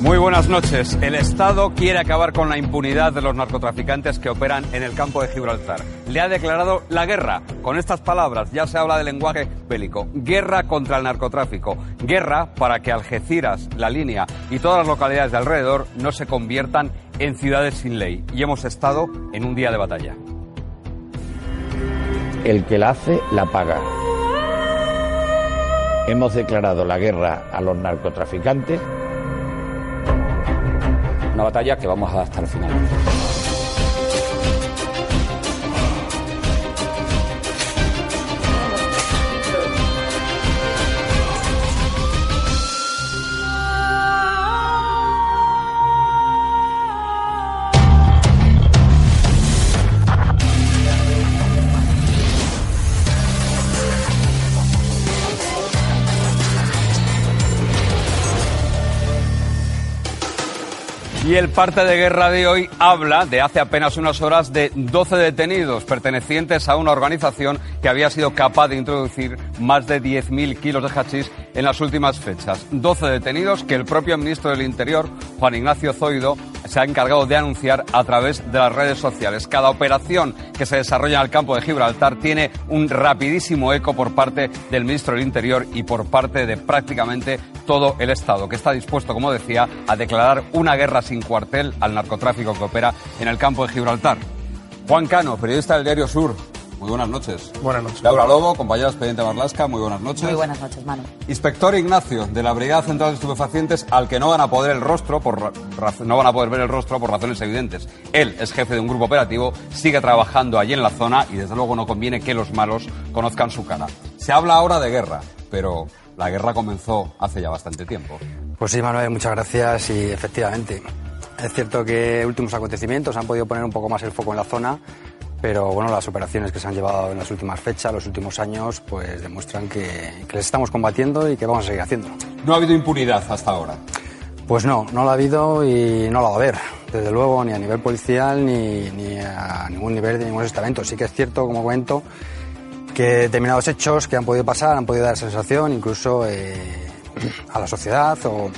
Muy buenas noches. El Estado quiere acabar con la impunidad de los narcotraficantes que operan en el campo de Gibraltar. Le ha declarado la guerra. Con estas palabras ya se habla de lenguaje bélico. Guerra contra el narcotráfico. Guerra para que Algeciras, La Línea y todas las localidades de alrededor no se conviertan en ciudades sin ley. Y hemos estado en un día de batalla. El que la hace, la paga. Hemos declarado la guerra a los narcotraficantes una batalla que vamos a hasta el final. Y el parte de guerra de hoy habla de hace apenas unas horas de 12 detenidos pertenecientes a una organización que había sido capaz de introducir más de 10.000 kilos de hachís en las últimas fechas. 12 detenidos que el propio ministro del Interior, Juan Ignacio Zoido, se ha encargado de anunciar a través de las redes sociales. Cada operación que se desarrolla en el campo de Gibraltar tiene un rapidísimo eco por parte del ministro del Interior y por parte de prácticamente todo el Estado, que está dispuesto, como decía, a declarar una guerra sin cuartel al narcotráfico que opera en el campo de Gibraltar. Juan Cano, periodista del Diario Sur. Muy buenas noches. Buenas noches. Laura Lobo, compañera expediente Marlasca, muy buenas noches. Muy buenas noches, Manu. Inspector Ignacio, de la Brigada Central de Estupefacientes, al que no van a poder el rostro por no van a poder ver el rostro por razones evidentes. Él es jefe de un grupo operativo, sigue trabajando allí en la zona y desde luego no conviene que los malos conozcan su cara. Se habla ahora de guerra, pero la guerra comenzó hace ya bastante tiempo. Pues sí, Manuel, muchas gracias y efectivamente. Es cierto que últimos acontecimientos han podido poner un poco más el foco en la zona, pero bueno, las operaciones que se han llevado en las últimas fechas, los últimos años, pues demuestran que, que les estamos combatiendo y que vamos a seguir haciéndolo. No ha habido impunidad hasta ahora. Pues no, no la ha habido y no la va a haber, desde luego, ni a nivel policial ni, ni a ningún nivel de ningún estamento. Sí que es cierto, como comento, que determinados hechos que han podido pasar han podido dar sensación incluso eh, a la sociedad o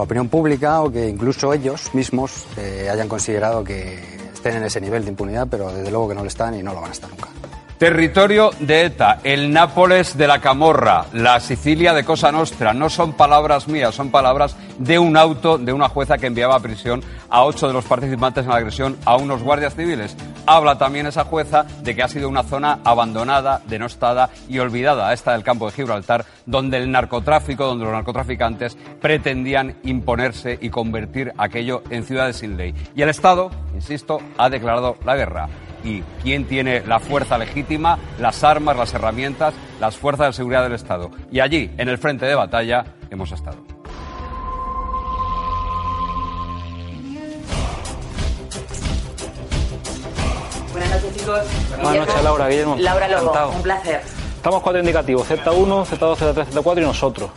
la opinión pública o que incluso ellos mismos eh, hayan considerado que estén en ese nivel de impunidad, pero desde luego que no lo están y no lo van a estar nunca. Territorio de ETA, el Nápoles de la Camorra, la Sicilia de Cosa Nostra. No son palabras mías, son palabras de un auto de una jueza que enviaba a prisión a ocho de los participantes en la agresión a unos guardias civiles. Habla también esa jueza de que ha sido una zona abandonada, denostada y olvidada, esta del campo de Gibraltar, donde el narcotráfico, donde los narcotraficantes pretendían imponerse y convertir aquello en ciudades sin ley. Y el Estado, insisto, ha declarado la guerra y quién tiene la fuerza legítima, las armas, las herramientas, las fuerzas de seguridad del Estado. Y allí, en el frente de batalla, hemos estado. Buenas noches, chicos. Buenas noches, Laura. Guillermo. Laura Lobo, Encantado. un placer. Estamos cuatro indicativos, Z1, Z2, Z3, Z4 y nosotros.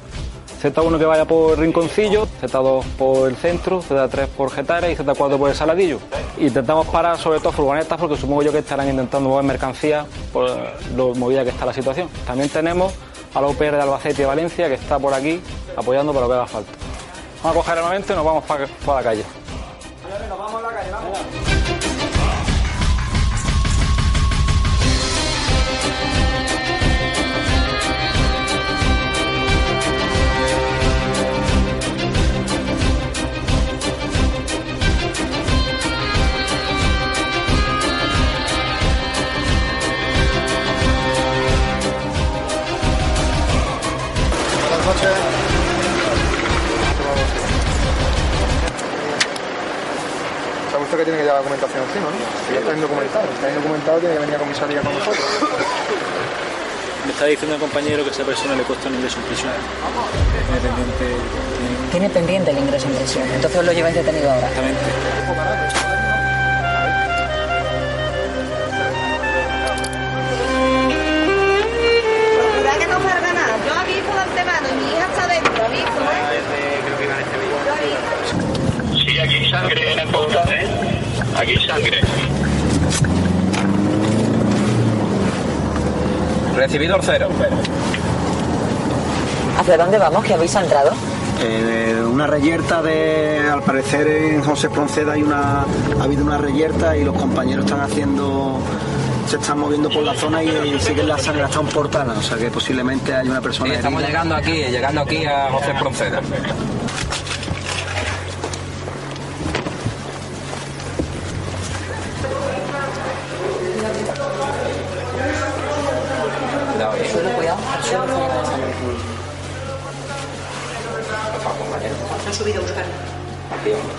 Z1 que vaya por Rinconcillo, Z2 por el centro, Z3 por Getares y Z4 por el Saladillo. Intentamos parar sobre todo furgonetas porque supongo yo que estarán intentando mover mercancía por lo movida que está la situación. También tenemos a la UPR de Albacete y Valencia que está por aquí apoyando para lo que haga falta. Vamos a coger armamento y nos vamos para, la calle. Que tiene que llevar documentación encima, ¿no? Si ya está indocumentado. Si está indocumentado tiene que venir a comisaría con nosotros. Me está diciendo el compañero que a esa persona le cuesta un ingreso en prisión. Tiene pendiente. Tiene pendiente el ingreso en prisión, entonces os lo lleváis detenido ahora. Hay sangre en el. Aquí sangre. Recibido cero. ¿Hacia dónde vamos? ¿Que habéis entrado? Eh, una reyerta de, al parecer en José Pronceda hay una, ha habido una reyerta y los compañeros están haciendo, se están moviendo por la zona y, siguen la sangre hasta un portal, o sea que posiblemente hay una persona. Sí, estamos herida. llegando aquí, llegando aquí a José Pronceda.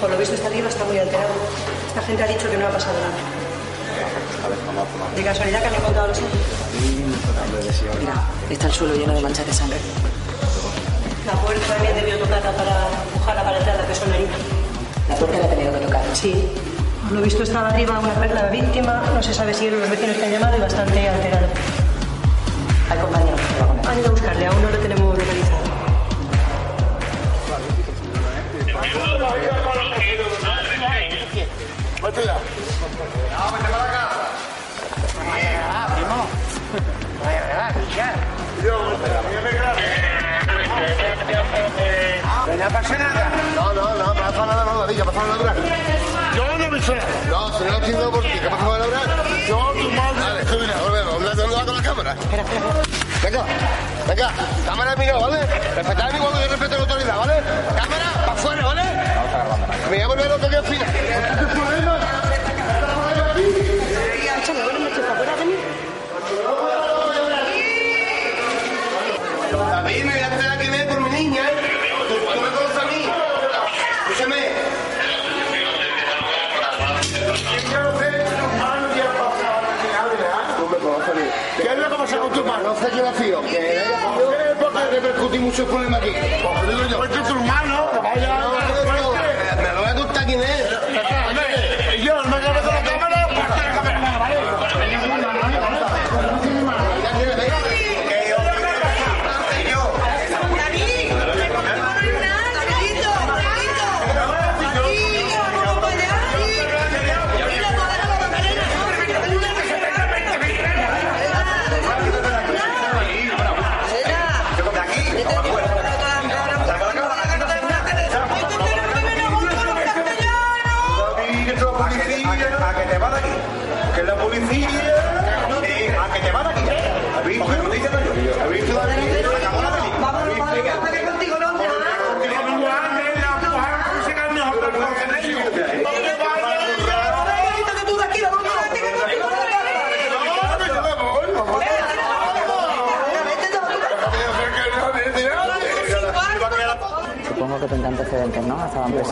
Por lo visto está arriba, está muy alterado. Esta gente ha dicho que no ha pasado nada. ¿De casualidad que han encontrado los otros? Mira, está el suelo lleno de manchas de sangre. La puerta también debió tocarla para empujarla para entrar la persona herida. La puerta la ha tenido que tocar. Sí. Por lo visto estaba arriba una perla la víctima, no se sabe si los vecinos que han llamado y bastante alterado. Al compañero. Han ido a buscarle, aún no lo tenemos localizado. No pasa nada. No, no, no, pasa nada, no, David, ¿qué pasa nada? Yo no sé. No, si no lo entiendo por ti, ¿qué pasa nada? Yo, tu madre. Vale, tú mira, volvemos, con la cámara. Venga, venga, cámara amigo, ¿vale? Respetad mí cuando yo respeto la autoridad, ¿vale? Cámara, para afuera, ¿vale? Me voy a volver lo que yo opina. David, me voy a hacer aquí medio por mi niña, ¿eh? Tú, tú me conoces a mí. Escúchame. ¿Qué es lo que pasa con tu hermano? No sé yo vacío. ¿Qué es por qué repercutí muchos problemas aquí? Digo yo. Tu hermano. Me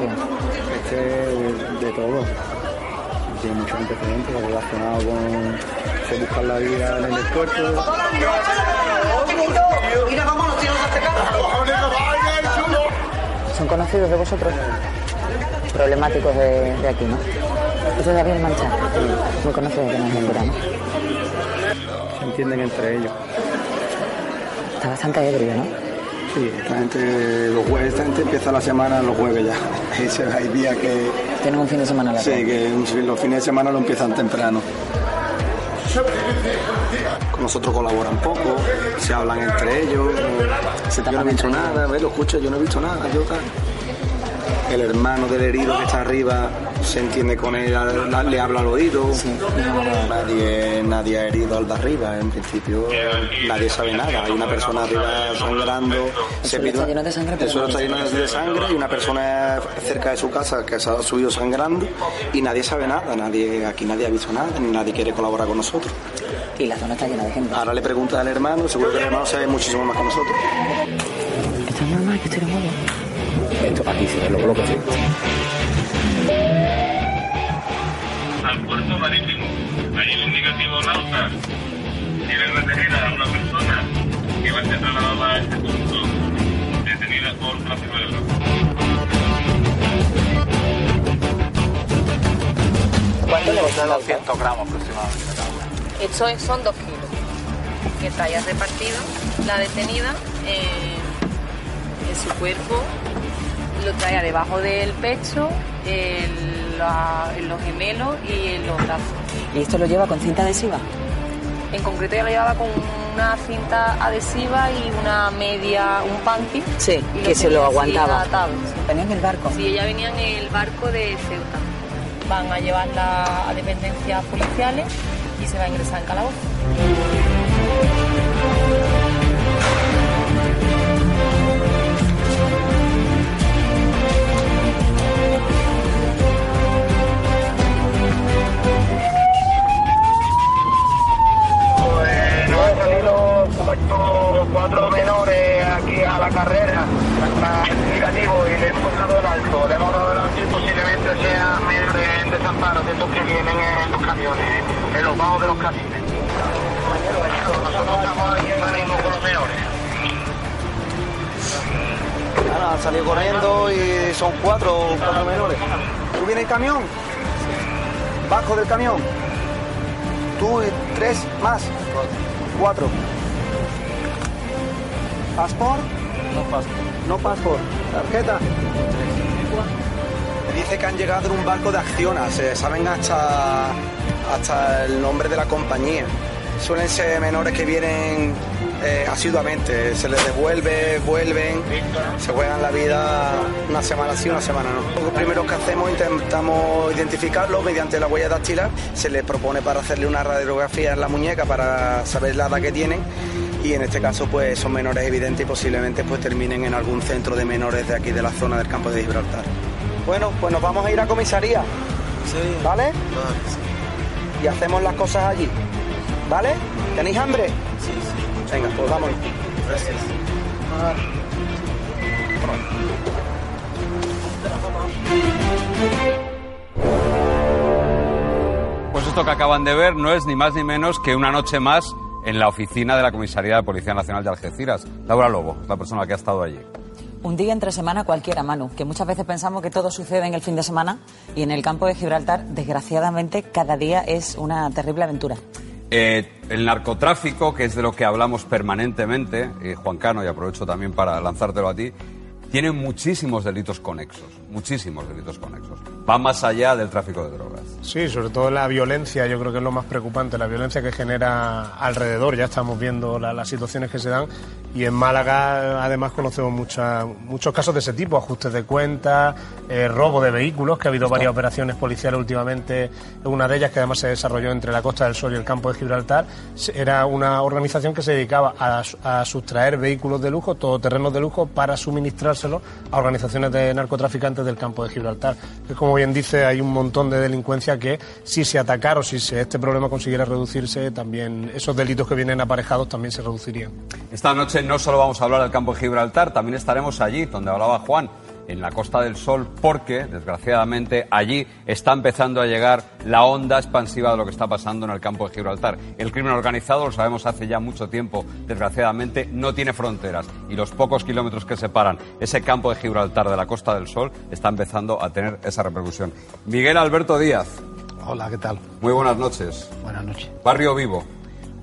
Este de todo. Tiene muchos antecedentes relacionados con se buscar la vida en el este ¿Son conocidos de vosotros? Problemáticos de, de aquí, ¿no? Eso de Javier Mancha. Muy conocido que nos enteramos. Se entienden entre ellos. Está bastante ebrio, ¿no? Sí, esta gente, los jueves, esta gente empieza la semana los jueves ya. Ese- Hay días que, Tienen un fin de semana largo. sí, que los fines de semana lo empiezan temprano. Con nosotros colaboran poco, se hablan entre ellos. yo no he visto nada, ¿ves? lo escucho, yo no he visto nada. Yo, tal. El hermano del herido que está arriba se entiende con él, le habla al oído. Nadie, nadie ha herido al de arriba, en principio nadie sabe nada. Hay una persona arriba sangrando. El se pide está lleno de sangre, el suelo está lleno de sangre y una persona cerca de su casa que se ha subido sangrando y nadie sabe nada. Nadie, aquí nadie ha visto nada, ni nadie quiere colaborar con nosotros. Y la zona está llena de gente. Ahora le preguntas al hermano, seguro que el hermano sabe muchísimo más que nosotros. Esto es normal que esté nuevo. Esto aquí se ve los bloques, sí. al puerto marítimo. Hay un indicativo Nauta. Tienen retenida a una persona que va a ser trasladada a este punto, detenida por tráfico de drogas. ¿Cuánto le costó? 200 gramos aproximadamente. Esto es- son dos kilos que traía repartido la detenida en, en su cuerpo, lo traía debajo del pecho, en, la- en los gemelos y en los brazos. ¿Y esto lo lleva con cinta adhesiva? En concreto ella lo llevaba con una cinta adhesiva y una media, un panty. Sí, y que se lo aguantaba. atado. Venía en el barco. Sí, ella venía en el barco de Ceuta. Van a llevarla a dependencias policiales y se va a ingresar en calabozo. Cuatro, menores aquí a la carrera, más negativo, y le hemos dado el alto. Le hemos dado el alto y posiblemente sean menores en desamparo de estos que vienen en los camiones, en los bajos de los camiones. Nosotros estamos aquí ahora mismo con los menores. Salido corriendo y son cuatro, cuatro menores. ¿Tú vienes en camión? Bajo del camión. Tú y tres más. Cuatro. ¿Pasport? No pasa. No pasport. ¿Tarjeta? Me dice que han llegado en un barco de Acciona. Se saben hasta, hasta el nombre de la compañía. Suelen ser menores que vienen eh, asiduamente. Se les devuelve, vuelven, se juegan la vida una semana sí, una semana no. Lo primero que hacemos intentamos identificarlo mediante la huella dactilar. Se les propone para hacerle una radiografía en la muñeca para saber la edad que tienen. Y en este caso pues son menores evidentes y posiblemente pues terminen en algún centro de menores de aquí de la zona del campo de Gibraltar. Bueno, pues nos vamos a ir a comisaría. ¿Vale? Y hacemos las cosas allí. ¿Vale? ¿Tenéis hambre? Sí, sí. Venga, pues vámonos. Gracias. Pues esto que acaban de ver no es ni más ni menos que una noche más en la oficina de la Comisaría de Policía Nacional de Algeciras. Laura Lobo, la persona que ha estado allí. Un día entre semana cualquiera, Manu, que muchas veces pensamos que todo sucede en el fin de semana y en el campo de Gibraltar, desgraciadamente, cada día es una terrible aventura. Eh, el narcotráfico, que es de lo que hablamos permanentemente, eh, Juan Cano, y aprovecho también para lanzártelo a ti, tiene muchísimos delitos conexos, muchísimos delitos conexos. Va más allá del tráfico de drogas. Sí, sobre todo la violencia, yo creo que es lo más preocupante, la violencia que genera alrededor. Ya estamos viendo la- las situaciones que se dan y en Málaga además conocemos mucha- muchos casos de ese tipo, ajustes de cuentas, eh, robo de vehículos, que ha habido varias operaciones policiales últimamente. Una de ellas que además se desarrolló entre la Costa del Sol y el campo de Gibraltar, era una organización que se dedicaba a, a sustraer vehículos de lujo, todoterrenos de lujo, para suministrárselos a organizaciones de narcotraficantes del campo de Gibraltar. Que como bien dice, hay un montón de delincuencia que si se atacara o si este problema consiguiera reducirse, también esos delitos que vienen aparejados también se reducirían. Esta noche no solo vamos a hablar del campo de Gibraltar, también estaremos allí, donde hablaba Juan, en la Costa del Sol, porque, desgraciadamente, allí está empezando a llegar la onda expansiva de lo que está pasando en el campo de Gibraltar. El crimen organizado, lo sabemos hace ya mucho tiempo, desgraciadamente, no tiene fronteras y los pocos kilómetros que separan ese campo de Gibraltar de la Costa del Sol está empezando a tener esa repercusión. Miguel Alberto Díaz. Hola, ¿qué tal? Muy buenas noches. Buenas noches. Barrio Vivo.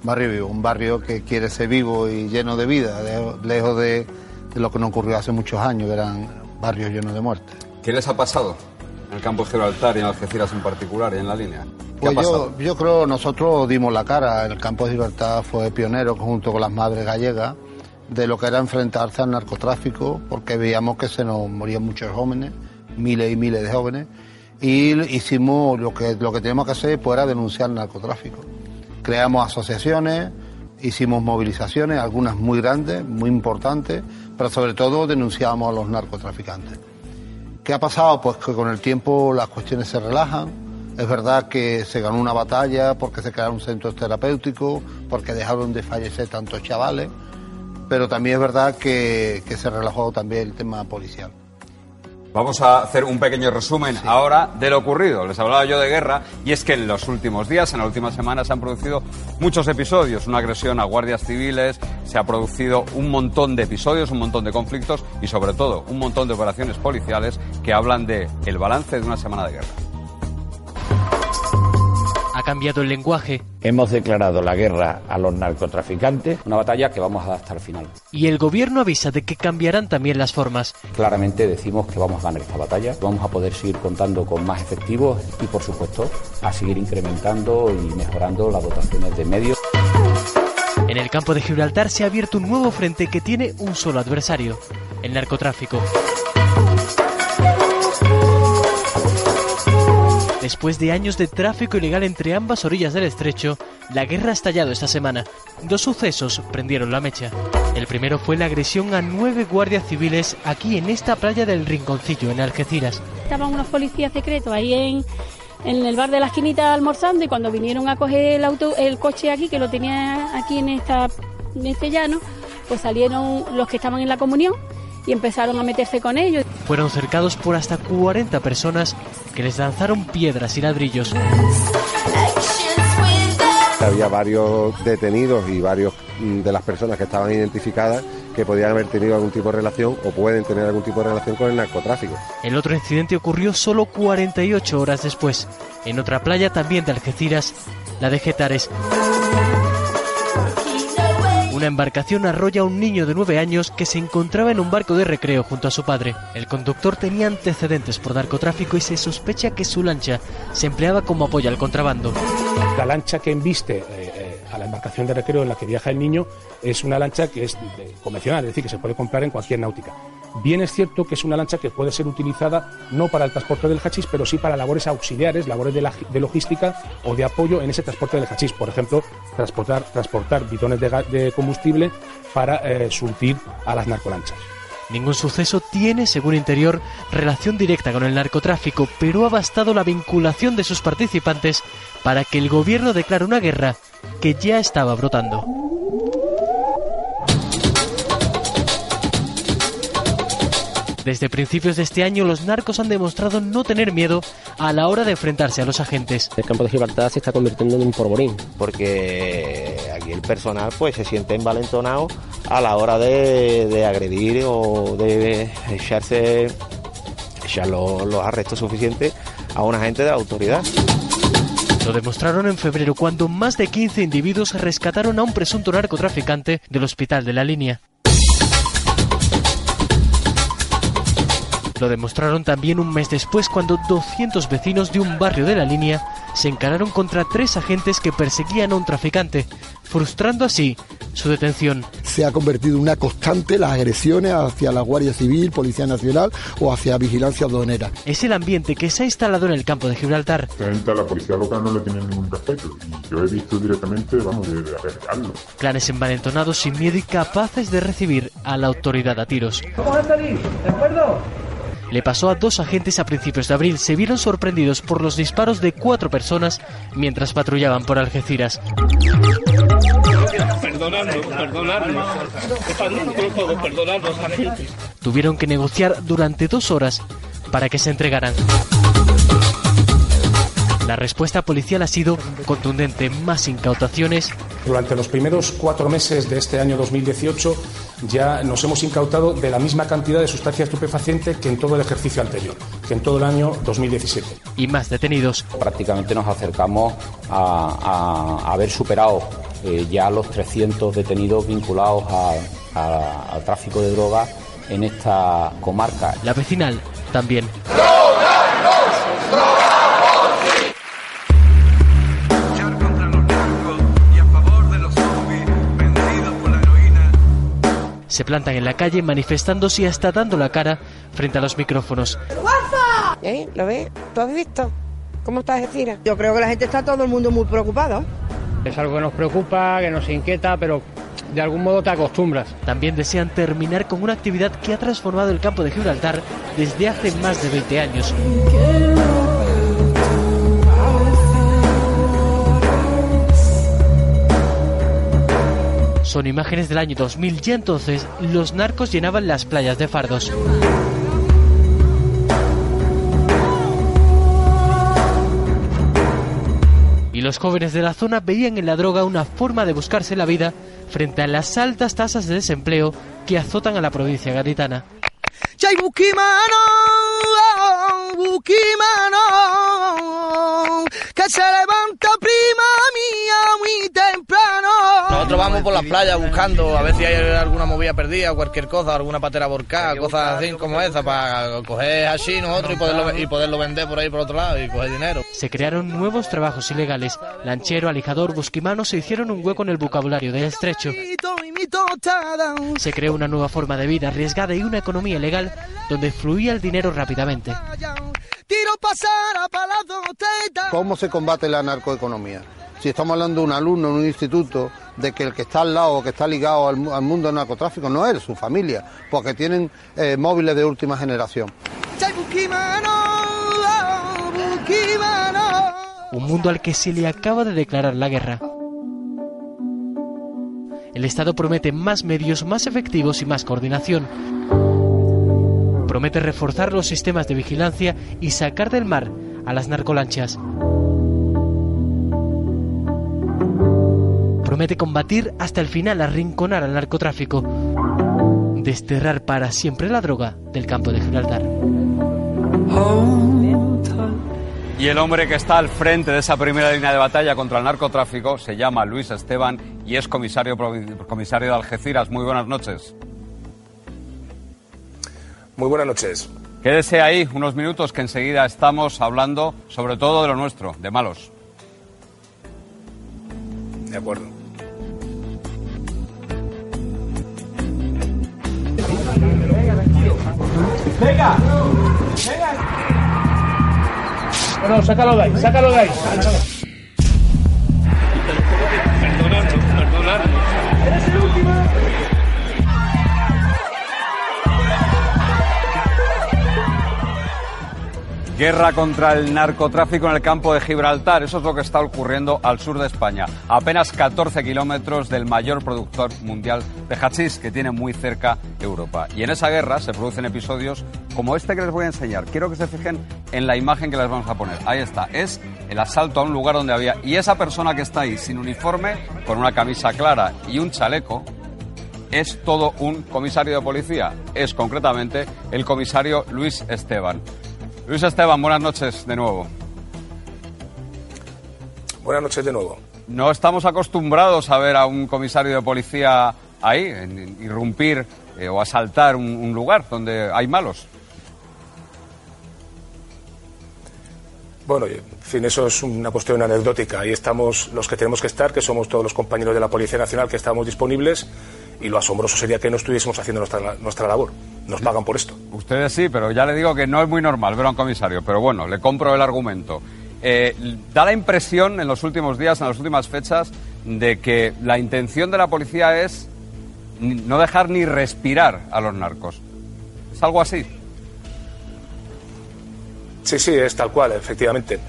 Barrio Vivo, un barrio que quiere ser vivo y lleno de vida, lejos de, de lo que nos ocurrió hace muchos años, que eran barrios llenos de muerte. ¿Qué les ha pasado en el campo de Gibraltar y en Algeciras en particular y en la línea? ¿Qué Pues ha pasado? yo, yo creo nosotros dimos la cara, el campo de libertad fue pionero junto con las madres gallegas de lo que era enfrentarse al narcotráfico, porque veíamos que se nos morían muchos jóvenes, miles y miles de jóvenes, y hicimos lo que, lo que teníamos que hacer pues, era denunciar el narcotráfico. Creamos asociaciones, hicimos movilizaciones, algunas muy grandes, muy importantes, pero sobre todo denunciábamos a los narcotraficantes. ¿Qué ha pasado? Pues que con el tiempo las cuestiones se relajan. Es verdad que se ganó una batalla porque se crearon centros terapéuticos, porque dejaron de fallecer tantos chavales, pero también es verdad que, que se relajó también el tema policial. Vamos a hacer un pequeño resumen ahora de lo ocurrido. Les hablaba yo de guerra y es que en los últimos días, en las últimas semanas, se han producido muchos episodios. Una agresión a guardias civiles, se ha producido un montón de episodios, un montón de conflictos y sobre todo un montón de operaciones policiales que hablan de el balance de una semana de guerra. Cambiado el lenguaje Hemos declarado la guerra a los narcotraficantes. Una batalla que vamos a dar hasta el final. y el gobierno avisa de que cambiarán también las formas. Claramente decimos que vamos a ganar esta batalla, vamos a poder seguir contando con más efectivos y, por supuesto, a seguir incrementando y mejorando las dotaciones de medios. En el campo de Gibraltar se ha abierto un nuevo frente que tiene un solo adversario, el narcotráfico. Después de años de tráfico ilegal entre ambas orillas del estrecho, la guerra ha estallado esta semana. Dos sucesos prendieron la mecha. El primero fue la agresión a nueve guardias civiles aquí en esta playa del Rinconcillo, en Algeciras. Estaban unos policías secretos ahí en, en el bar de la esquinita almorzando y cuando vinieron a coger el, auto, el coche aquí, que lo tenía aquí en, esta, en este llano, pues salieron los que estaban en la comunión y empezaron a meterse con ellos. Fueron cercados por hasta 40 personas que les lanzaron piedras y ladrillos. Había varios detenidos y varios mm, de las personas que estaban identificadas que podían haber tenido algún tipo de relación o pueden tener algún tipo de relación con el narcotráfico. El otro incidente ocurrió solo 48 horas después, en otra playa también de Algeciras, la de Getares. Una embarcación arrolla a un niño de 9 años que se encontraba en un barco de recreo junto a su padre. El conductor tenía antecedentes por narcotráfico y se sospecha que su lancha se empleaba como apoyo al contrabando. La lancha que embiste eh, a la embarcación de recreo en la que viaja el niño es una lancha que es convencional, es decir, que se puede comprar en cualquier náutica. Bien es cierto que es una lancha que puede ser utilizada no para el transporte del hachís, pero sí para labores auxiliares, labores de, logística o de apoyo en ese transporte del hachís. Por ejemplo, transportar, transportar bidones de, de combustible para eh, surtir a las narcolanchas. Ningún suceso tiene, según Interior, relación directa con el narcotráfico, pero ha bastado la vinculación de sus participantes para que el gobierno declare una guerra que ya estaba brotando. Desde principios de este año, los narcos han demostrado no tener miedo a la hora de enfrentarse a los agentes. El campo de Gibraltar se está convirtiendo en un porborín, porque aquí el personal pues se siente envalentonado a la hora de, de agredir o de echarse echar los, los arrestos suficientes a un agente de la autoridad. Lo demostraron en febrero cuando más de 15 individuos rescataron a un presunto narcotraficante del hospital de la línea. Lo demostraron también un mes después cuando 200 vecinos de un barrio de la línea se encararon contra tres agentes que perseguían a un traficante, frustrando así su detención. se ha convertido en una constante las agresiones hacia la Guardia Civil, Policía Nacional o hacia vigilancia aduanera. Es el ambiente que se ha instalado en el campo de Gibraltar. Gente a la policía local no le tiene ningún respeto y yo he visto directamente, vamos, de, de apedrearlo. Clanes envalentonados sin miedo y capaces de recibir a la autoridad a tiros. Vamos a salir, ¿de acuerdo? Le pasó a dos agentes a principios de abril. Se vieron sorprendidos por los disparos de cuatro personas mientras patrullaban por Algeciras. Perdonadnos, perdonadnos. Perdonadnos todo, perdonadnos, agentes. Tuvieron que negociar durante dos horas para que se entregaran. La respuesta policial ha sido contundente. Más incautaciones, Durante los primeros cuatro meses de este año 2018 ya nos hemos incautado de la misma cantidad de sustancia estupefaciente que en todo el ejercicio anterior, que en todo el año 2017. y más detenidos. Prácticamente nos acercamos a, a haber superado eh, ya los 300 detenidos vinculados a- a- al tráfico de drogas en esta comarca. La vecinal también. Se plantan en la calle manifestándose y hasta dando la cara frente a los micrófonos. ¿Eh? ¿Lo ves? ¿Tú has visto? ¿Cómo está Algeciras? Yo creo que la gente está todo el mundo muy preocupado. Es algo que nos preocupa, que nos inquieta, pero de algún modo te acostumbras. También desean terminar con una actividad que ha transformado el campo de Gibraltar desde hace más de 20 años. Son imágenes del año 2000 y entonces los narcos llenaban las playas de fardos. Y los jóvenes de la zona veían en la droga una forma de buscarse la vida frente a las altas tasas de desempleo que azotan a la provincia gaditana. ¡Buquimano! ¡Que se levanta prima por las playas buscando a ver si hay alguna movida perdida, cualquier cosa, alguna patera volcada, cosas así como esa, para coger así nosotros y poderlo, y poderlo vender por ahí por otro lado y coger dinero. Se crearon nuevos trabajos ilegales. Lanchero, alijador, busquimano se hicieron un hueco en el vocabulario del estrecho. Se creó una nueva forma de vida arriesgada y una economía ilegal donde fluía el dinero rápidamente. ¿Cómo se combate la narcoeconomía? Si estamos hablando de un alumno en un instituto, de que el que está al lado o que está ligado al, mundo del narcotráfico no es su familia, porque tienen eh, móviles de última generación. Un mundo al que se le acaba de declarar la guerra. El Estado promete más medios, más efectivos y más coordinación. Promete reforzar los sistemas de vigilancia y sacar del mar a las narcolanchas. Promete combatir hasta el final, arrinconar al narcotráfico, desterrar para siempre la droga del campo de Gibraltar. Y el hombre que está al frente de esa primera línea de batalla contra el narcotráfico se llama Luis Esteban y es comisario, comisario de Algeciras. Muy buenas noches. Muy buenas noches. Quédese ahí unos minutos que enseguida estamos hablando sobre todo de lo nuestro, de malos. De acuerdo. Venga, venga. Bueno, sácalo de ahí, sácalo de ahí. Perdonadnos, perdonadnos. Eres el último. Guerra contra el narcotráfico en el campo de Gibraltar. Eso es lo que está ocurriendo al sur de España. Apenas 14 kilómetros del mayor productor mundial de hachís que tiene muy cerca Europa. Y en esa guerra se producen episodios como este que les voy a enseñar. Quiero que se fijen en la imagen que les vamos a poner. Ahí está. Es el asalto a un lugar donde había. Y esa persona que está ahí sin uniforme, con una camisa clara y un chaleco, es todo un comisario de policía. Es concretamente el comisario Luis Esteban. Luis Esteban, buenas noches de nuevo. Buenas noches de nuevo. No estamos acostumbrados a ver a un comisario de policía ahí, en- irrumpir eh, o asaltar un, un lugar donde hay malos. Bueno, en fin, eso es una cuestión anecdótica. Ahí estamos los que tenemos que estar, que somos todos los compañeros de la Policía Nacional que estamos disponibles, y lo asombroso sería que no estuviésemos haciendo nuestra, nuestra labor. Nos pagan por esto. Ustedes sí, pero ya le digo que no es muy normal ver a un comisario, pero bueno, le compro el argumento. Eh, da la impresión en los últimos días, en las últimas fechas, de que la intención de la policía es no dejar ni respirar a los narcos. ¿Es algo así? Sí, sí, es tal cual, efectivamente.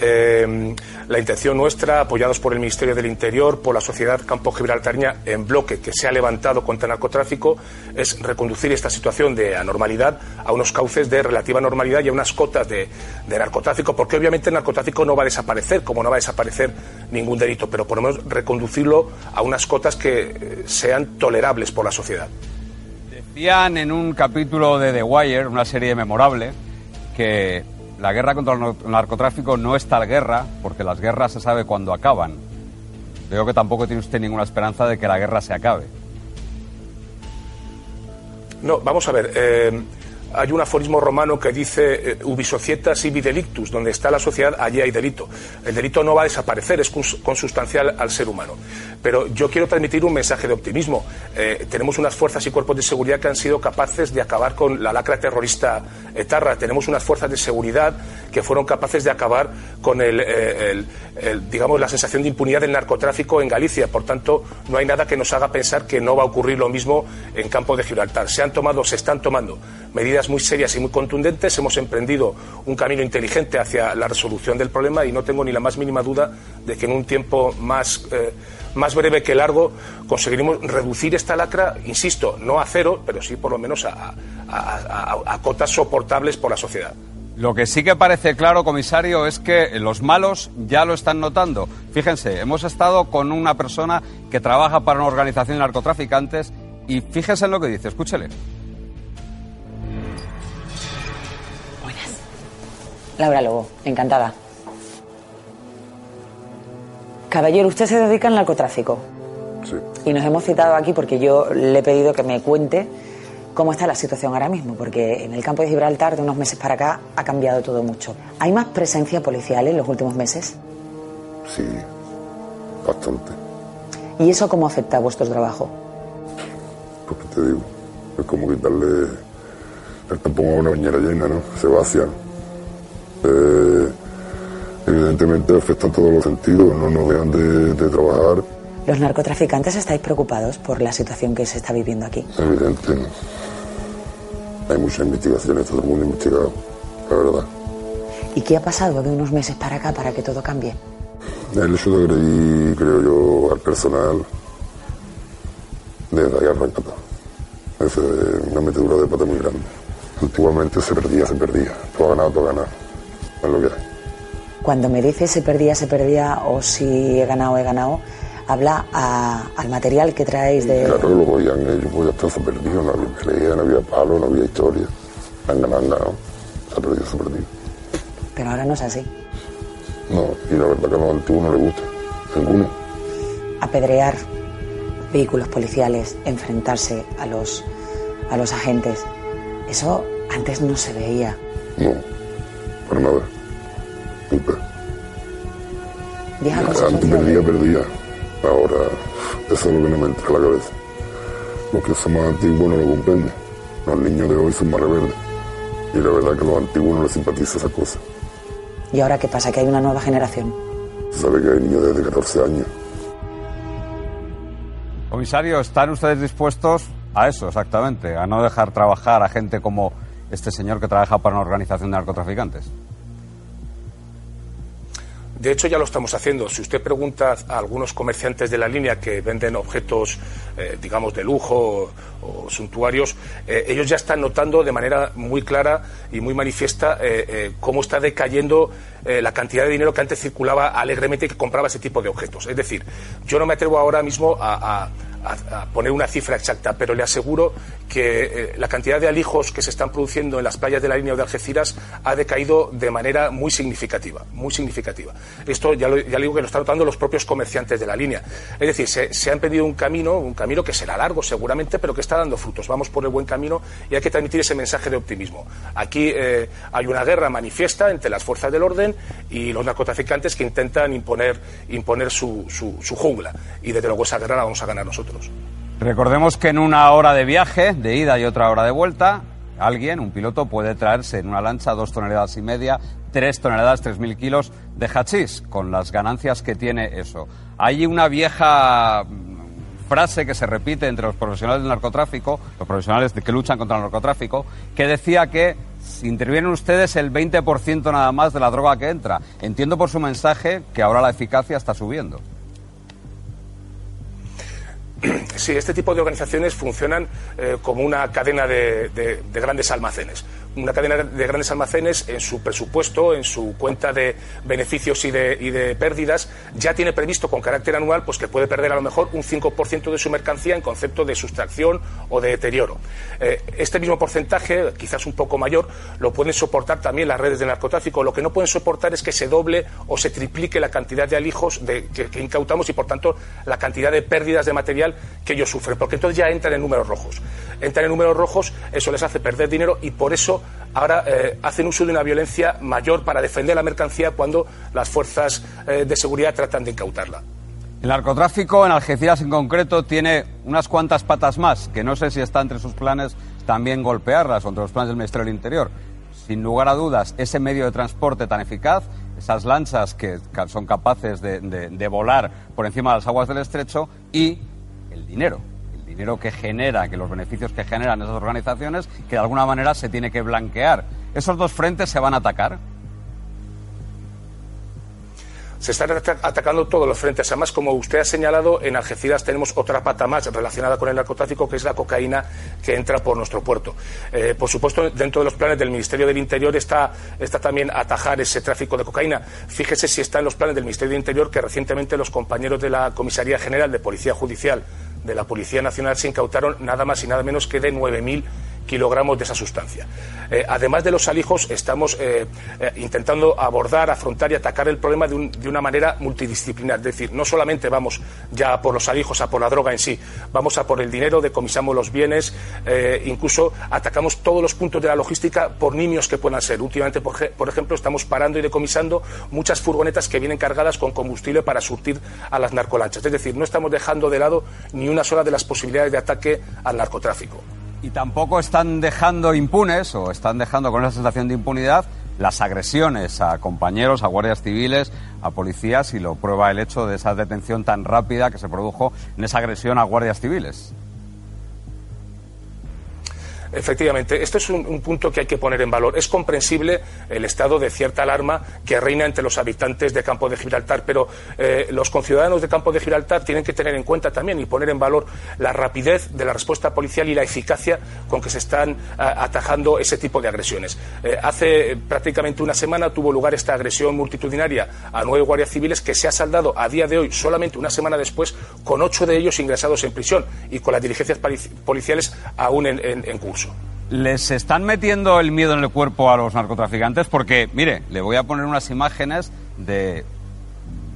Eh, la intención nuestra, apoyados por el Ministerio del Interior, por la sociedad campo gibraltareña en bloque que se ha levantado contra el narcotráfico, es reconducir esta situación de anormalidad a unos cauces de relativa normalidad y a unas cotas de, de narcotráfico, porque obviamente el narcotráfico no va a desaparecer, como no va a desaparecer ningún delito, pero por lo menos reconducirlo a unas cotas que eh, sean tolerables por la sociedad. Decían en un capítulo de The Wire, una serie memorable, que la guerra contra el nar- narcotráfico no es tal guerra, porque las guerras se sabe cuándo acaban. Veo que tampoco tiene usted ninguna esperanza de que la guerra se acabe. No, vamos a ver. eh, hay un aforismo romano que dice eh, ubi societas ibi delictus, donde está la sociedad, allí hay delito. El delito no va a desaparecer, es cons- consustancial al ser humano. Pero yo quiero transmitir un mensaje de optimismo. Eh, tenemos unas fuerzas y cuerpos de seguridad que han sido capaces de acabar con la lacra terrorista etarra. Tenemos unas fuerzas de seguridad que fueron capaces de acabar con el, eh, el- el, digamos, la sensación de impunidad del narcotráfico en Galicia. Por tanto, no hay nada que nos haga pensar que no va a ocurrir lo mismo en campo de Gibraltar. Se han tomado, se están tomando medidas muy serias y muy contundentes. Hemos emprendido un camino inteligente hacia la resolución del problema y no tengo ni la más mínima duda de que en un tiempo más, eh, más breve que largo conseguiremos reducir esta lacra, insisto, no a cero, pero sí por lo menos a, a- a- cotas soportables por la sociedad. Lo que sí que parece claro, comisario, es que los malos ya lo están notando. Fíjense, hemos estado con una persona que trabaja para una organización de narcotraficantes y fíjense en lo que dice, escúchele. Laura Lobo, encantada. Caballero, usted se dedica al narcotráfico. Y nos hemos citado aquí porque yo le he pedido que me cuente cómo está la situación ahora mismo, porque en el campo de Gibraltar de unos meses para acá ha cambiado todo mucho. ¿Hay más presencia policial en los últimos meses? Sí, bastante. ¿Y eso cómo afecta a vuestro trabajo? Porque te digo, es como quitarle el tampón a una bañera llena, ¿no? Se vacía. Eh, evidentemente afecta a todos los sentidos, no nos dejan de, de trabajar. ¿Los narcotraficantes estáis preocupados por la situación que se está viviendo aquí? Evidente. Hay muchas investigaciones, todo el mundo investigado, la verdad. ¿Y qué ha pasado de unos meses para acá para que todo cambie? El hecho de agredir, creo yo, al personal, desde ahí arranca todo. Es eh, una metedura de pata muy grande. Antiguamente se perdía, se perdía. Todo ha ganado, todo ha ganado. Es lo que hay. Cuando me dice se perdía, se perdía o si he ganado, he ganado, habla a- al material que traéis de... Claro, lo podían ellos, pues ya está, se perdió, no había pelea, no había palo, no había historia. Han ganado, han ganado. Se ha perdido, se ha perdido. Pero ahora no es así. No, y la verdad que a los antiguos no les gusta. Ninguno. Apedrear vehículos policiales, enfrentarse a los, a los agentes, eso antes no se veía. No, para nada. Nunca. Vieja Antes consecuencia de- perdía, perdía. Ahora, eso es lo que no me entra a la cabeza. Los que son más antiguos no lo comprenden. Los niños de hoy son más rebeldes. Y la verdad que a los antiguos no les simpatiza esa cosa. ¿Y ahora qué pasa? Que hay una nueva generación. Se sabe que hay niños desde 14 años. Comisario, ¿están ustedes dispuestos a eso exactamente? A no dejar trabajar a gente como este señor que trabaja para una organización de narcotraficantes. De hecho, ya lo estamos haciendo. Si usted pregunta a algunos comerciantes de la línea que venden objetos, eh, digamos, de lujo o, suntuarios, eh, ellos ya están notando de manera muy clara y muy manifiesta eh, cómo está decayendo la cantidad de dinero que antes circulaba alegremente y que compraba ese tipo de objetos. Es decir, yo no me atrevo ahora mismo a- a- poner una cifra exacta, pero le aseguro que eh, la cantidad de alijos que se están produciendo en las playas de la línea de Algeciras ha decaído de manera muy significativa, muy significativa. Esto ya, lo, digo que lo están notando los propios comerciantes de la línea. Es decir, se, se ha emprendido un camino, un camino que será largo seguramente, pero que está dando frutos. Vamos por el buen camino y hay que transmitir ese mensaje de optimismo. Aquí eh, hay una guerra manifiesta entre las fuerzas del orden y los narcotraficantes que intentan imponer, su jungla. Y desde luego esa guerra la vamos a ganar nosotros. Recordemos que en una hora de viaje, de ida y otra hora de vuelta, alguien, un piloto, puede traerse en una lancha dos toneladas y media, tres toneladas, tres mil kilos de hachís, con las ganancias que tiene eso. Hay una vieja mm, frase que se repite entre los profesionales del narcotráfico, los profesionales que luchan contra el narcotráfico, que decía que intervienen ustedes el 20% nada más de la droga que entra. Entiendo por su mensaje que ahora la eficacia está subiendo. Sí, este tipo de organizaciones funcionan eh, como una cadena de, de- de grandes almacenes. Una cadena de grandes almacenes en su presupuesto, en su cuenta de beneficios y de, pérdidas, ya tiene previsto con carácter anual pues que puede perder a lo mejor un 5% de su mercancía en concepto de sustracción o de deterioro. Eh, este mismo porcentaje, quizás un poco mayor, lo pueden soportar también las redes de narcotráfico. Lo que no pueden soportar es que se doble o se triplique la cantidad de alijos que incautamos y, por tanto, la cantidad de pérdidas de material que ellos sufren, porque entonces ya entran en números rojos. Entran en números rojos, eso les hace perder dinero y por eso ahora eh, hacen uso de una violencia mayor para defender la mercancía cuando las fuerzas eh, de seguridad tratan de incautarla. El narcotráfico en Algeciras en concreto tiene unas cuantas patas más, que no sé si está entre sus planes también golpearlas o entre los planes del Ministerio del Interior. Sin lugar a dudas, ese medio de transporte tan eficaz, esas lanchas que son capaces de volar por encima de las aguas del estrecho y el dinero. Dinero que genera, que los beneficios que generan esas organizaciones, que de alguna manera se tiene que blanquear. ¿Esos dos frentes se van a atacar? Se están ata- atacando todos los frentes. Además, como usted ha señalado, en Algeciras tenemos otra pata más relacionada con el narcotráfico, que es la cocaína que entra por nuestro puerto. Eh, por supuesto, dentro de los planes del Ministerio del Interior está, está también atajar ese tráfico de cocaína. Fíjese si está en los planes del Ministerio del Interior que recientemente los compañeros de la Comisaría General de Policía Judicial de la Policía Nacional se incautaron nada más y nada menos que de 9.000 kilogramos de esa sustancia. Eh, además de los alijos, estamos eh, eh, intentando abordar, afrontar y atacar el problema de, un- de una manera multidisciplinar. Es decir, no solamente vamos ya por los alijos, a por la droga en sí, vamos a por el dinero, decomisamos los bienes, incluso atacamos todos los puntos de la logística por nimios que puedan ser. Últimamente, por, por ejemplo, estamos parando y decomisando muchas furgonetas que vienen cargadas con combustible para surtir a las narcolanchas. Es decir, no estamos dejando de lado ni una sola de las posibilidades de ataque al narcotráfico. Y tampoco están dejando impunes o están dejando con esa sensación de impunidad las agresiones a compañeros, a guardias civiles, a policías y lo prueba el hecho de esa detención tan rápida que se produjo en esa agresión a guardias civiles. Efectivamente, esto es un, un punto que hay que poner en valor. Es comprensible el estado de cierta alarma que reina entre los habitantes de Campo de Gibraltar, pero eh, los conciudadanos de Campo de Gibraltar tienen que tener en cuenta también y poner en valor la rapidez de la respuesta policial y la eficacia con que se están atajando ese tipo de agresiones. Eh, hace eh, prácticamente una semana tuvo lugar esta agresión multitudinaria a nueve guardias civiles que se ha saldado a día de hoy, solamente una semana después, con ocho de ellos ingresados en prisión y con las diligencias policiales aún en curso. ¿Les están metiendo el miedo en el cuerpo a los narcotraficantes? Porque, mire, le voy a poner unas imágenes de...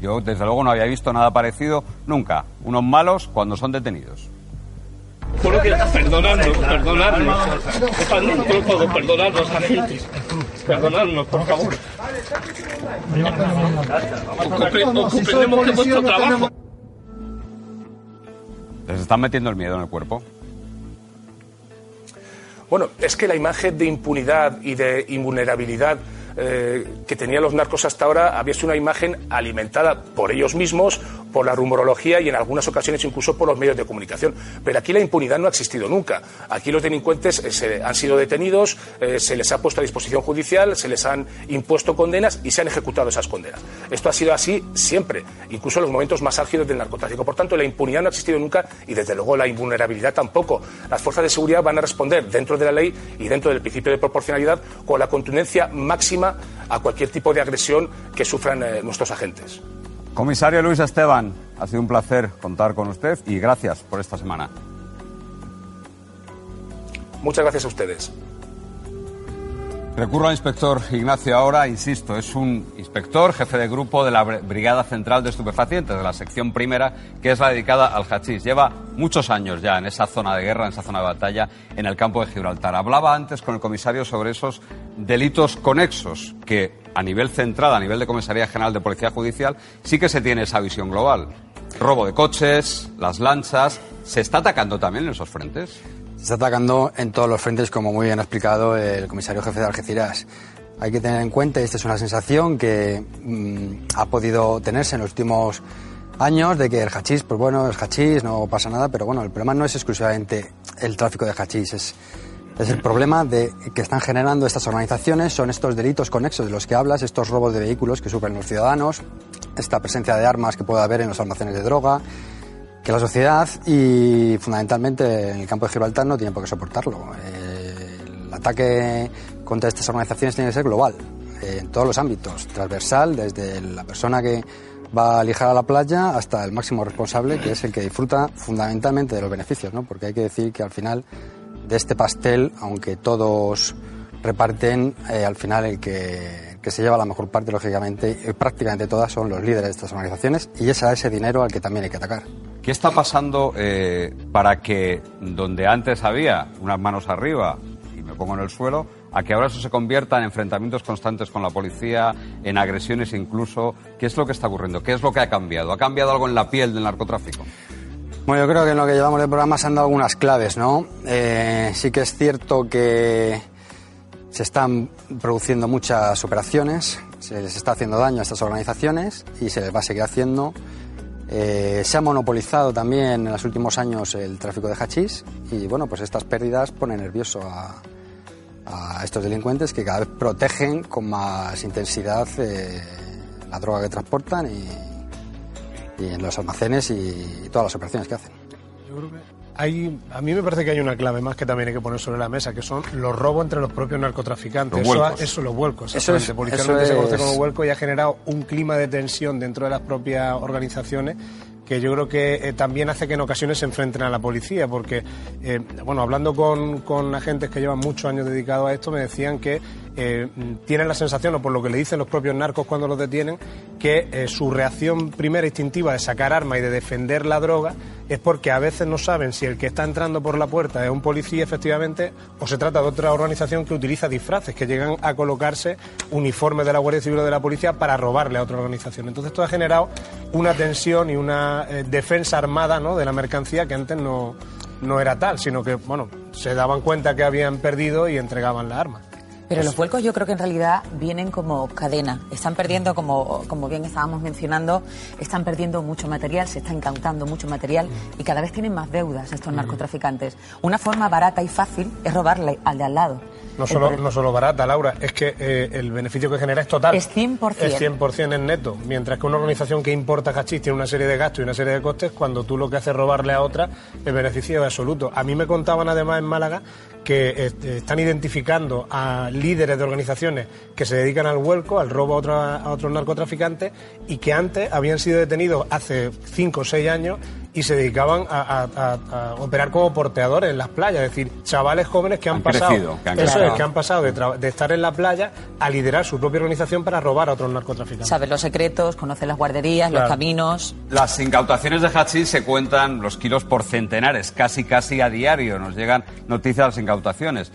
Yo, desde luego, no había visto nada parecido nunca. Unos malos cuando son detenidos. Juro que perdonadnos, perdonadnos. Dejadnos por todo, perdonadnos, agentes. Perdonadnos, por favor. Os compre- os comprendemos que es vuestro trabajo. ¿Les están metiendo el miedo en el cuerpo? Bueno, es que la imagen de impunidad y de invulnerabilidad eh, que tenían los narcos hasta ahora había sido una imagen alimentada por ellos mismos, por la rumorología y en algunas ocasiones incluso por los medios de comunicación. Pero aquí la impunidad no ha existido nunca. Aquí los delincuentes eh, se- han sido detenidos, eh, se les ha puesto a disposición judicial, se les han impuesto condenas y se han ejecutado esas condenas. Esto ha sido así siempre, incluso en los momentos más álgidos del narcotráfico. Por tanto, la impunidad no ha existido nunca y desde luego la invulnerabilidad tampoco. Las fuerzas de seguridad van a responder dentro de la ley y dentro del principio de proporcionalidad con la contundencia máxima a cualquier tipo de agresión que sufran eh, nuestros agentes. Comisario Luis Esteban, ha sido un placer contar con usted y gracias por esta semana. Muchas gracias a ustedes. Recurro al inspector Ignacio ahora, insisto, es un inspector, jefe de grupo de la Br- Brigada Central de Estupefacientes, de la sección primera, que es la dedicada al hachís. Lleva muchos años ya en esa zona de guerra, en esa zona de batalla, en el campo de Gibraltar. Hablaba antes con el comisario sobre esos delitos conexos que a nivel central, a nivel de Comisaría General de Policía Judicial, sí que se tiene esa visión global. Robo de coches, las lanchas, ¿se está atacando también en esos frentes? Se está atacando en todos los frentes, como muy bien ha explicado el comisario jefe de Algeciras. Hay que tener en cuenta, y esta es una sensación que mm, ha podido tenerse en los últimos años, de que el hachís, pues bueno, el hachís, no pasa nada, pero bueno, el problema no es exclusivamente el tráfico de hachís, es, es el problema de que están generando estas organizaciones, son estos delitos conexos de los que hablas, estos robos de vehículos que sufren los ciudadanos, esta presencia de armas que puede haber en los almacenes de droga, que la sociedad y fundamentalmente en el campo de Gibraltar no tiene por qué soportarlo. Eh, el ataque contra estas organizaciones tiene que ser global, eh, en todos los ámbitos, transversal, desde la persona que va a lijar a la playa hasta el máximo responsable, que es el que disfruta fundamentalmente de los beneficios, ¿no? porque hay que decir que al final de este pastel, aunque todos reparten, eh, al final el que, que se lleva la mejor parte, lógicamente, y prácticamente todas son los líderes de estas organizaciones y es a ese dinero al que también hay que atacar. ¿Qué está pasando eh, para que donde antes había unas manos arriba y me pongo en el suelo, a que ahora eso se convierta en enfrentamientos constantes con la policía, en agresiones incluso? ¿Qué es lo que está ocurriendo? ¿Qué es lo que ha cambiado? ¿Ha cambiado algo en la piel del narcotráfico? Bueno, yo creo que en lo que llevamos de programa se han dado algunas claves, ¿no? Eh, sí que es cierto que se están produciendo muchas operaciones, se les está haciendo daño a estas organizaciones y se les va a seguir haciendo. Eh, se ha monopolizado también en los últimos años el tráfico de hachís y bueno, pues estas pérdidas ponen nervioso a, estos delincuentes que cada vez protegen con más intensidad eh, la droga que transportan y, y en los almacenes y, todas las operaciones que hacen. Yo creo que hay, a mí me parece que hay una clave más que también hay que poner sobre la mesa, que son los robos entre los propios narcotraficantes. Los eso, eso, los vuelcos. Eso es- exactamente. Policialmente eso se conoce es- como vuelco y ha generado un clima de tensión dentro de las propias organizaciones que yo creo que eh, también hace que en ocasiones se enfrenten a la policía, porque, eh, bueno, hablando con, con agentes que llevan muchos años dedicados a esto, me decían que eh, tienen la sensación, o por lo que le dicen los propios narcos cuando los detienen, que eh, su reacción primera instintiva de sacar armas y de defender la droga es porque a veces no saben si el que está entrando por la puerta es un policía efectivamente o se trata de otra organización que utiliza disfraces, que llegan a colocarse uniformes de la Guardia Civil o de la policía para robarle a otra organización. Entonces esto ha generado una tensión y una eh, defensa armada ¿no? de la mercancía que antes no, no era tal, sino que bueno, se daban cuenta que habían perdido y entregaban la arma. Pero los vuelcos yo creo que en realidad vienen como cadena. Están perdiendo, como, como bien estábamos mencionando, están perdiendo mucho material, se está incautando mucho material y cada vez tienen más deudas estos narcotraficantes. Una forma barata y fácil es robarle al de al lado. No solo, no solo barata, Laura, es que eh, el beneficio que genera es total. Es 100%. Es 100% en neto. Mientras que una organización que importa hachís tiene una serie de gastos y una serie de costes, cuando tú lo que haces es robarle a otra, el beneficio es absoluto. A mí me contaban además en Málaga que eh, están identificando a líderes de organizaciones que se dedican al vuelco, al robo a, otros narcotraficantes y que antes habían sido detenidos hace 5 o 6 años y se dedicaban a, a- a- a operar como porteadores en las playas, es decir, chavales jóvenes que han, Han pasado, crecido, que han eso es, que han pasado de, tra- de estar en la playa a liderar su propia organización para robar a otros narcotraficantes. Sabe los secretos, conoce las guarderías, los caminos. Las incautaciones de hachís se cuentan los kilos por centenares, casi casi a diario. Nos llegan noticias de las incautaciones.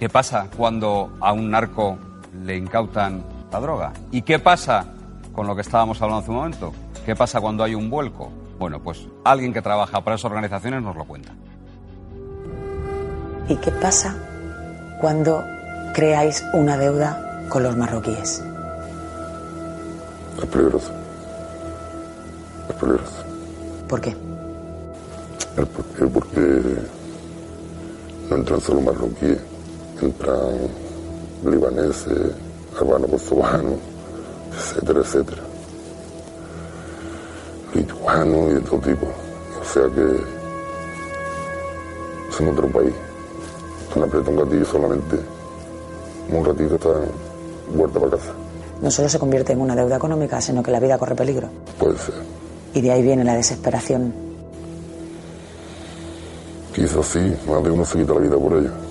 ¿Qué pasa cuando a un narco le incautan la droga? ¿Y qué pasa con lo que estábamos hablando hace un momento? ¿Qué pasa cuando hay un vuelco? Bueno, pues alguien que trabaja para esas organizaciones nos lo cuenta. ¿Y qué pasa cuando creáis una deuda con los marroquíes? Es peligroso. Es peligroso. ¿Por qué? El por qué, porque no entran solo marroquíes, entran libaneses, hermanos kosovanos, etcétera, etcétera. Lituanos y de todo tipo. O sea que es en otro país. Están aprieta un gatillo solamente. Un ratito está vuelta para casa. No solo se convierte en una deuda económica, sino que la vida corre peligro. Puede ser. Y de ahí viene la desesperación. Quizás sí, más de uno se quita la vida por ello.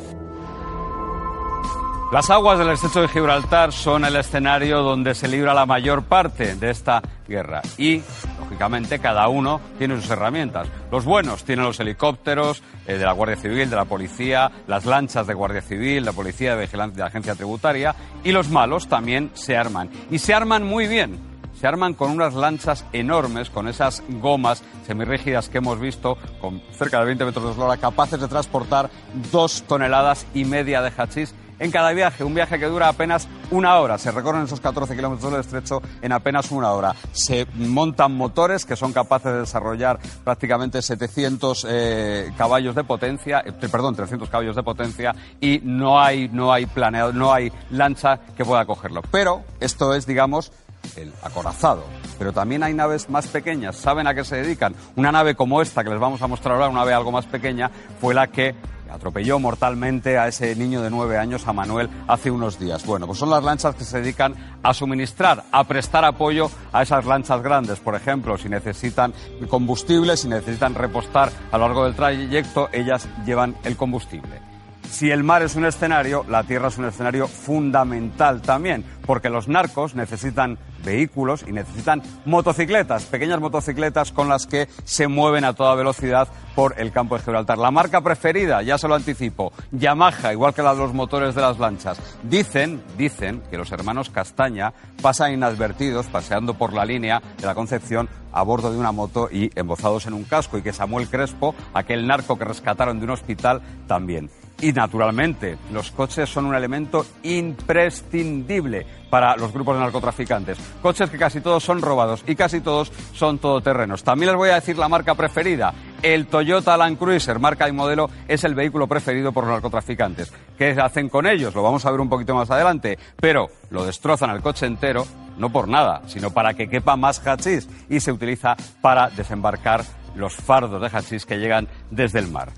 Las aguas del estrecho de Gibraltar son el escenario donde se libra la mayor parte de esta guerra. Y, lógicamente, cada uno tiene sus herramientas. Los buenos tienen los helicópteros eh, de la Guardia Civil, de la Policía, las lanchas de Guardia Civil, la Policía de Vigilancia de la Agencia Tributaria. Y los malos también se arman. Y se arman muy bien. Se arman con unas lanchas enormes, con esas gomas semirrígidas que hemos visto, con cerca de 20 metros de eslora, capaces de transportar dos toneladas y media de hachís en cada viaje. Un viaje que dura apenas una hora. Se recorren esos 14 kilómetros del estrecho en apenas una hora. Se montan motores que son capaces de desarrollar prácticamente 700 eh, caballos de potencia, eh, perdón, 300 caballos de potencia y no hay, no hay planeado, no hay lancha que pueda cogerlo. Pero esto es, digamos, el acorazado. Pero también hay naves más pequeñas. ¿Saben a qué se dedican? Una nave como esta que les vamos a mostrar ahora, una nave algo más pequeña, fue la que atropelló mortalmente a ese niño de nueve años, a Manuel, hace unos días. Bueno, pues son las lanchas que se dedican a suministrar, a prestar apoyo a esas lanchas grandes. Por ejemplo, si necesitan combustible, si necesitan repostar a lo largo del trayecto, ellas llevan el combustible. Si el mar es un escenario, la tierra es un escenario fundamental también, porque los narcos necesitan vehículos y necesitan motocicletas, pequeñas motocicletas con las que se mueven a toda velocidad por el campo de Gibraltar. La marca preferida, ya se lo anticipo, Yamaha, igual que la de los motores de las lanchas. Dicen, dicen que los hermanos Castaña pasan inadvertidos paseando por la línea de la Concepción a bordo de una moto y embozados en un casco y que Samuel Crespo, aquel narco que rescataron de un hospital, también. Y naturalmente, los coches son un elemento imprescindible para los grupos de narcotraficantes. Coches que casi todos son robados y casi todos son todoterrenos. También les voy a decir la marca preferida. El Toyota Land Cruiser, marca y modelo, es el vehículo preferido por los narcotraficantes. ¿Qué hacen con ellos? Lo vamos a ver un poquito más adelante. Pero lo destrozan el coche entero, no por nada, sino para que quepa más hachís y se utiliza para desembarcar los fardos de hachís que llegan desde el mar.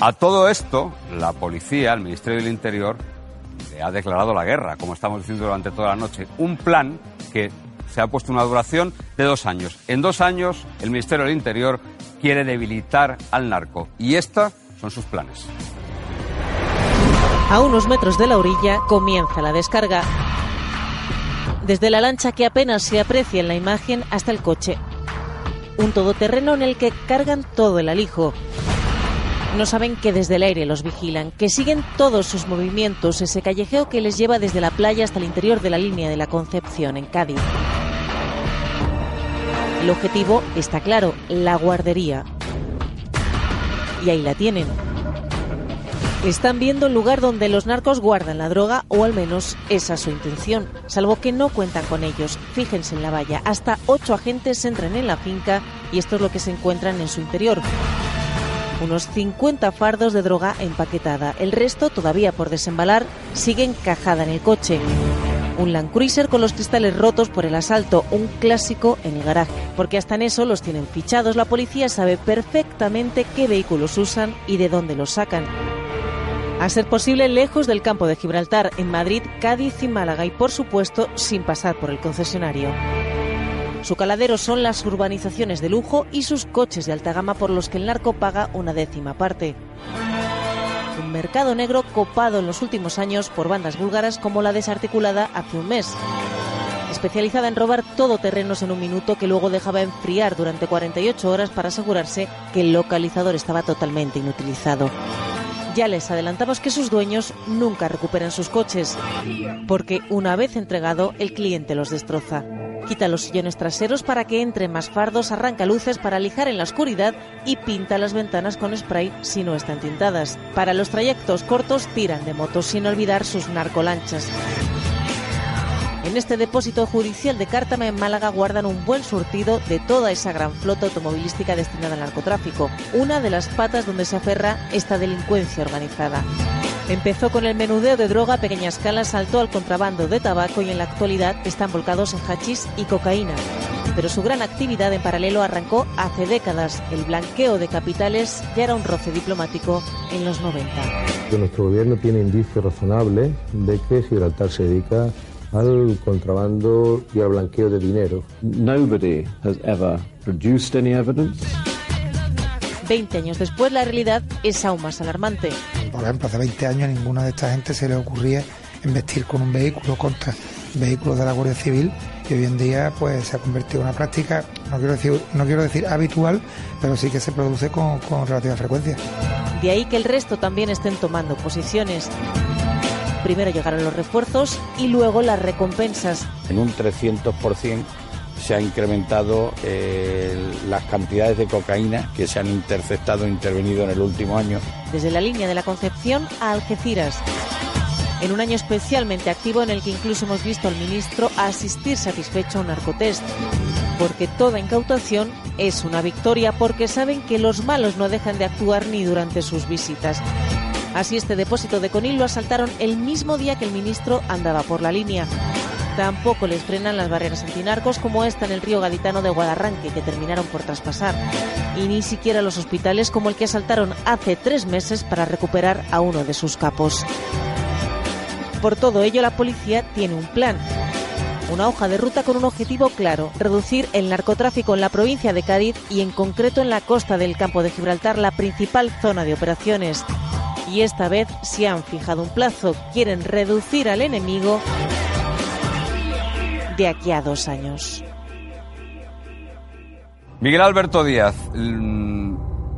A todo esto, la policía, el Ministerio del Interior, le ha declarado la guerra, como estamos diciendo durante toda la noche. Un plan que se ha puesto una duración de dos años. En dos años, el Ministerio del Interior quiere debilitar al narco. Y estos son sus planes. A unos metros de la orilla comienza la descarga. Desde la lancha que apenas se aprecia en la imagen hasta el coche. Un todoterreno en el que cargan todo el alijo. No saben que desde el aire los vigilan, que siguen todos sus movimientos, ese callejeo que les lleva desde la playa hasta el interior de la línea de la Concepción, en Cádiz. El objetivo está claro, la guardería. Y ahí la tienen. Están viendo el lugar donde los narcos guardan la droga, o al menos esa es su intención, salvo que no cuentan con ellos. Fíjense en la valla, hasta ocho agentes entran en la finca y esto es lo que se encuentran en su interior. Unos 50 fardos de droga empaquetada. El resto, todavía por desembalar, sigue encajada en el coche. Un Land Cruiser con los cristales rotos por el asalto, un clásico en el garaje. Porque hasta en eso los tienen fichados. La policía sabe perfectamente qué vehículos usan y de dónde los sacan. A ser posible, lejos del campo de Gibraltar, en Madrid, Cádiz y Málaga, y por supuesto, sin pasar por el concesionario. Su caladero son las urbanizaciones de lujo y sus coches de alta gama por los que el narco paga una décima parte. Un mercado negro copado en los últimos años por bandas búlgaras como la desarticulada hace un mes. Especializada en robar todo terrenos en un minuto que luego dejaba enfriar durante 48 horas para asegurarse que el localizador estaba totalmente inutilizado. Ya les adelantamos que sus dueños nunca recuperan sus coches, porque una vez entregado el cliente los destroza. Quita los sillones traseros para que entren más fardos, arranca luces para lijar en la oscuridad y pinta las ventanas con spray si no están tintadas. Para los trayectos cortos tiran de motos sin olvidar sus narcolanchas. En este depósito judicial de Cártama en Málaga guardan un buen surtido de toda esa gran flota automovilística destinada al narcotráfico, una de las patas donde se aferra esta delincuencia organizada. Empezó con el menudeo de droga a pequeña escala, saltó al contrabando de tabaco y en la actualidad están volcados en hachís y cocaína. Pero su gran actividad en paralelo arrancó hace décadas. El blanqueo de capitales ya era un roce diplomático en los 90. Nuestro gobierno tiene indicios razonables de que Gibraltar se dedica al contrabando y al blanqueo de dinero. Nobody has ever produced any evidence. 20 años después, la realidad es aún más alarmante. Por ejemplo, hace 20 años a ninguna de esta gente se le ocurría investir con un vehículo contra vehículos de la Guardia Civil y hoy en día pues se ha convertido en una práctica, no quiero decir, no quiero decir habitual, pero sí que se produce con, con relativa frecuencia. De ahí que el resto también estén tomando posiciones. Primero llegaron los refuerzos y luego las recompensas. En un 300% se ha incrementado eh, las cantidades de cocaína que se han interceptado e intervenido en el último año. Desde la línea de la Concepción a Algeciras. En un año especialmente activo en el que incluso hemos visto al ministro asistir satisfecho a un narcotest. Porque toda incautación es una victoria porque saben que los malos no dejan de actuar ni durante sus visitas. Así este depósito de Conil lo asaltaron el mismo día que el ministro andaba por la línea. Tampoco les frenan las barreras antinarcos como esta en el río gaditano de Guadarranque que terminaron por traspasar. Y ni siquiera los hospitales como el que asaltaron hace tres meses para recuperar a uno de sus capos. Por todo ello la policía tiene un plan. Una hoja de ruta con un objetivo claro, reducir el narcotráfico en la provincia de Cádiz y en concreto en la costa del campo de Gibraltar, la principal zona de operaciones y esta vez se han fijado un plazo. Quieren reducir al enemigo de aquí a dos años. Miguel Alberto Díaz,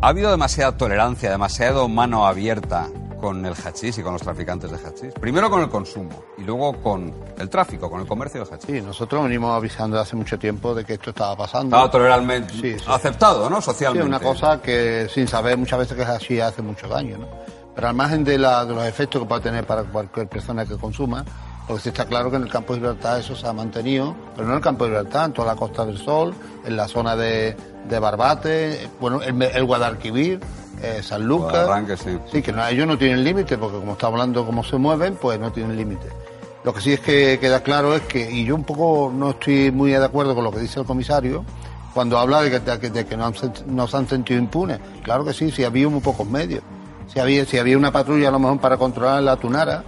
ha habido demasiada tolerancia, demasiado mano abierta con el hachís y con los traficantes de hachís. Primero con el consumo y luego con el tráfico, con el comercio de hachís. Sí, nosotros venimos avisando hace mucho tiempo de que esto estaba pasando. Estaba toleralmente aceptado, ¿no? Socialmente. Sí, una cosa que sin saber muchas veces que es así hace mucho daño, ¿no? Pero al margen de, la, de los efectos que puede tener para cualquier persona que consuma, porque está claro que en el campo de Libertad eso se ha mantenido, pero no en el campo de Libertad, en toda la Costa del Sol, en la zona de, de Barbate, bueno, el, el Guadalquivir, eh, San Lucas. sí. Sí, que no, ellos no tienen límite, porque como está hablando cómo se mueven, pues no tienen límite. Lo que sí es que queda claro es que, y yo un poco no estoy muy de acuerdo con lo que dice el comisario, cuando habla de que, de, de que no, han, no se han sentido impunes. Claro que sí, sí había muy pocos medios. Si había, una patrulla a lo mejor para controlar la tunara,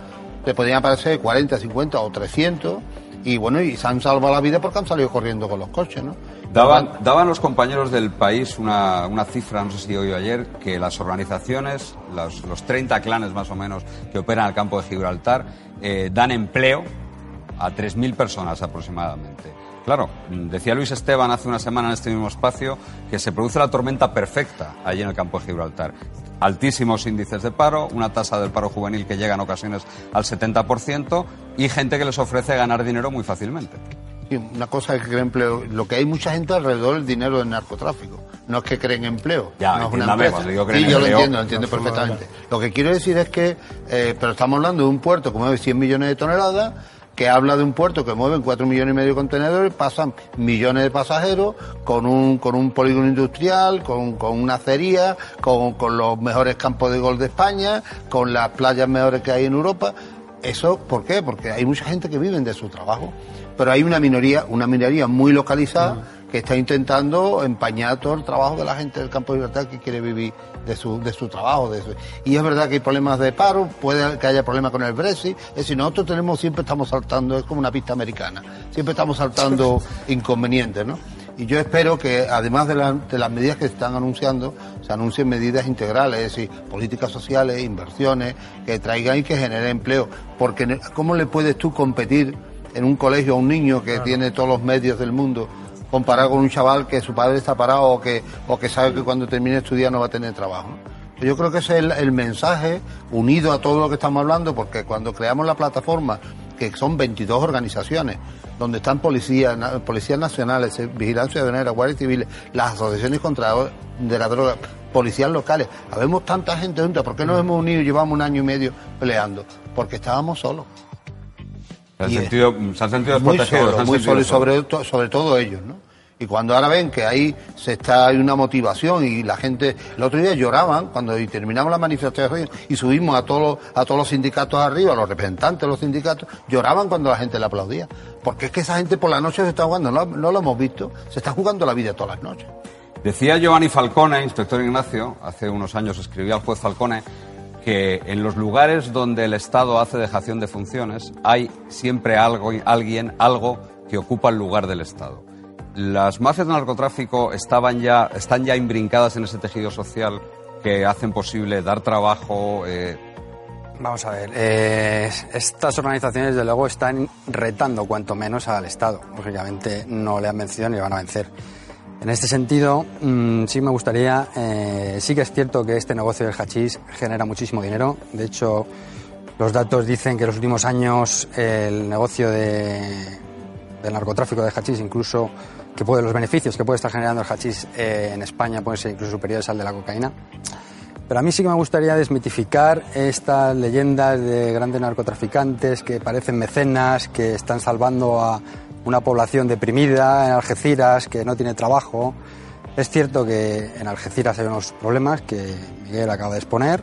te podían aparecer 40, 50 o 300 Y bueno, y se han salvado la vida porque han salido corriendo con los coches, ¿no? Daban, los compañeros del país una, cifra, no sé si hoy o ayer, que las organizaciones, los, los 30 clanes más o menos que operan al campo de Gibraltar, eh, dan empleo a 3.000 personas aproximadamente. Claro, decía Luis Esteban hace una semana en este mismo espacio que se produce la tormenta perfecta allí en el campo de Gibraltar. Altísimos índices de paro, una tasa del paro juvenil que llega en ocasiones al 70% y gente que les ofrece ganar dinero muy fácilmente. Y una cosa es que creen empleo. Lo que hay mucha gente alrededor del dinero del narcotráfico. No es que creen empleo. Ya, no es una empresa. digo creen Sí, yo lo entiendo, lo entiendo perfectamente. Lo que quiero decir es que, eh, pero estamos hablando de un puerto que mueve 100 millones de toneladas, que habla de un puerto que mueve 4 millones y medio de contenedores, pasan millones de pasajeros, con un, con un polígono industrial, con, con una acería, con, con los mejores campos de gol de España, con las playas mejores que hay en Europa. Eso, ¿por qué? Porque hay mucha gente que vive de su trabajo. Pero hay una minoría, una minoría muy localizada que está intentando empañar todo el trabajo de la gente del campo de libertad que quiere vivir de su, de su trabajo. De su- Y es verdad que hay problemas de paro, puede que haya problemas con el Brexit. Es decir, nosotros tenemos, siempre estamos saltando, es como una pista americana, siempre estamos saltando inconvenientes, ¿no? Y yo espero que, además de, la- de las medidas que se están anunciando, se anuncien medidas integrales, es decir, políticas sociales, inversiones, que traigan y que generen empleo. Porque, ¿cómo le puedes tú competir en un colegio a un niño que tiene todos los medios del mundo comparado con un chaval que su padre está parado o que, o que sabe que cuando termine de estudiar no va a tener trabajo? ¿no? Yo creo que ese es el, el mensaje unido a todo lo que estamos hablando, porque cuando creamos la plataforma, que son 22 organizaciones, donde están policías, policías nacionales, eh, vigilancia ciudadana, guardias civiles, las asociaciones contra de la droga, policías locales, habemos tanta gente junta, ¿por qué nos hemos unido y llevamos un año y medio peleando? Porque estábamos solos. Se han Y sentido, se han sentido muy solo, han muy solo sobre, to- sobre todo ellos, ¿no? Y cuando ahora ven que ahí se está hay una motivación y la gente, el otro día lloraban cuando terminamos la manifestación y subimos a todos los, a todos los sindicatos arriba, a los representantes de los sindicatos, lloraban cuando la gente le aplaudía. Porque es que esa gente por la noche se está jugando, no, no lo hemos visto, se está jugando la vida todas las noches. Decía Giovanni Falcone, inspector Ignacio, hace unos años escribía al juez Falcone que en los lugares donde el Estado hace dejación de funciones hay siempre algo, alguien, algo que ocupa el lugar del Estado. Las mafias de narcotráfico estaban ya, están ya imbrincadas en ese tejido social que hacen posible dar trabajo. eh, Vamos a ver, eh, estas organizaciones desde luego están retando cuanto menos al Estado. Lógicamente no le han vencido ni le van a vencer. En este sentido, mm, sí me gustaría, eh, sí que es cierto que este negocio del hachís genera muchísimo dinero. De hecho, los datos dicen que en los últimos años el negocio de, del narcotráfico de hachís, incluso que puede, los beneficios que puede estar generando el hachís eh, en España pueden ser incluso superiores al de la cocaína. Pero a mí sí que me gustaría desmitificar estas leyendas de grandes narcotraficantes que parecen mecenas, que están salvando a una población deprimida en Algeciras, que no tiene trabajo. Es cierto que en Algeciras hay unos problemas que Miguel acaba de exponer.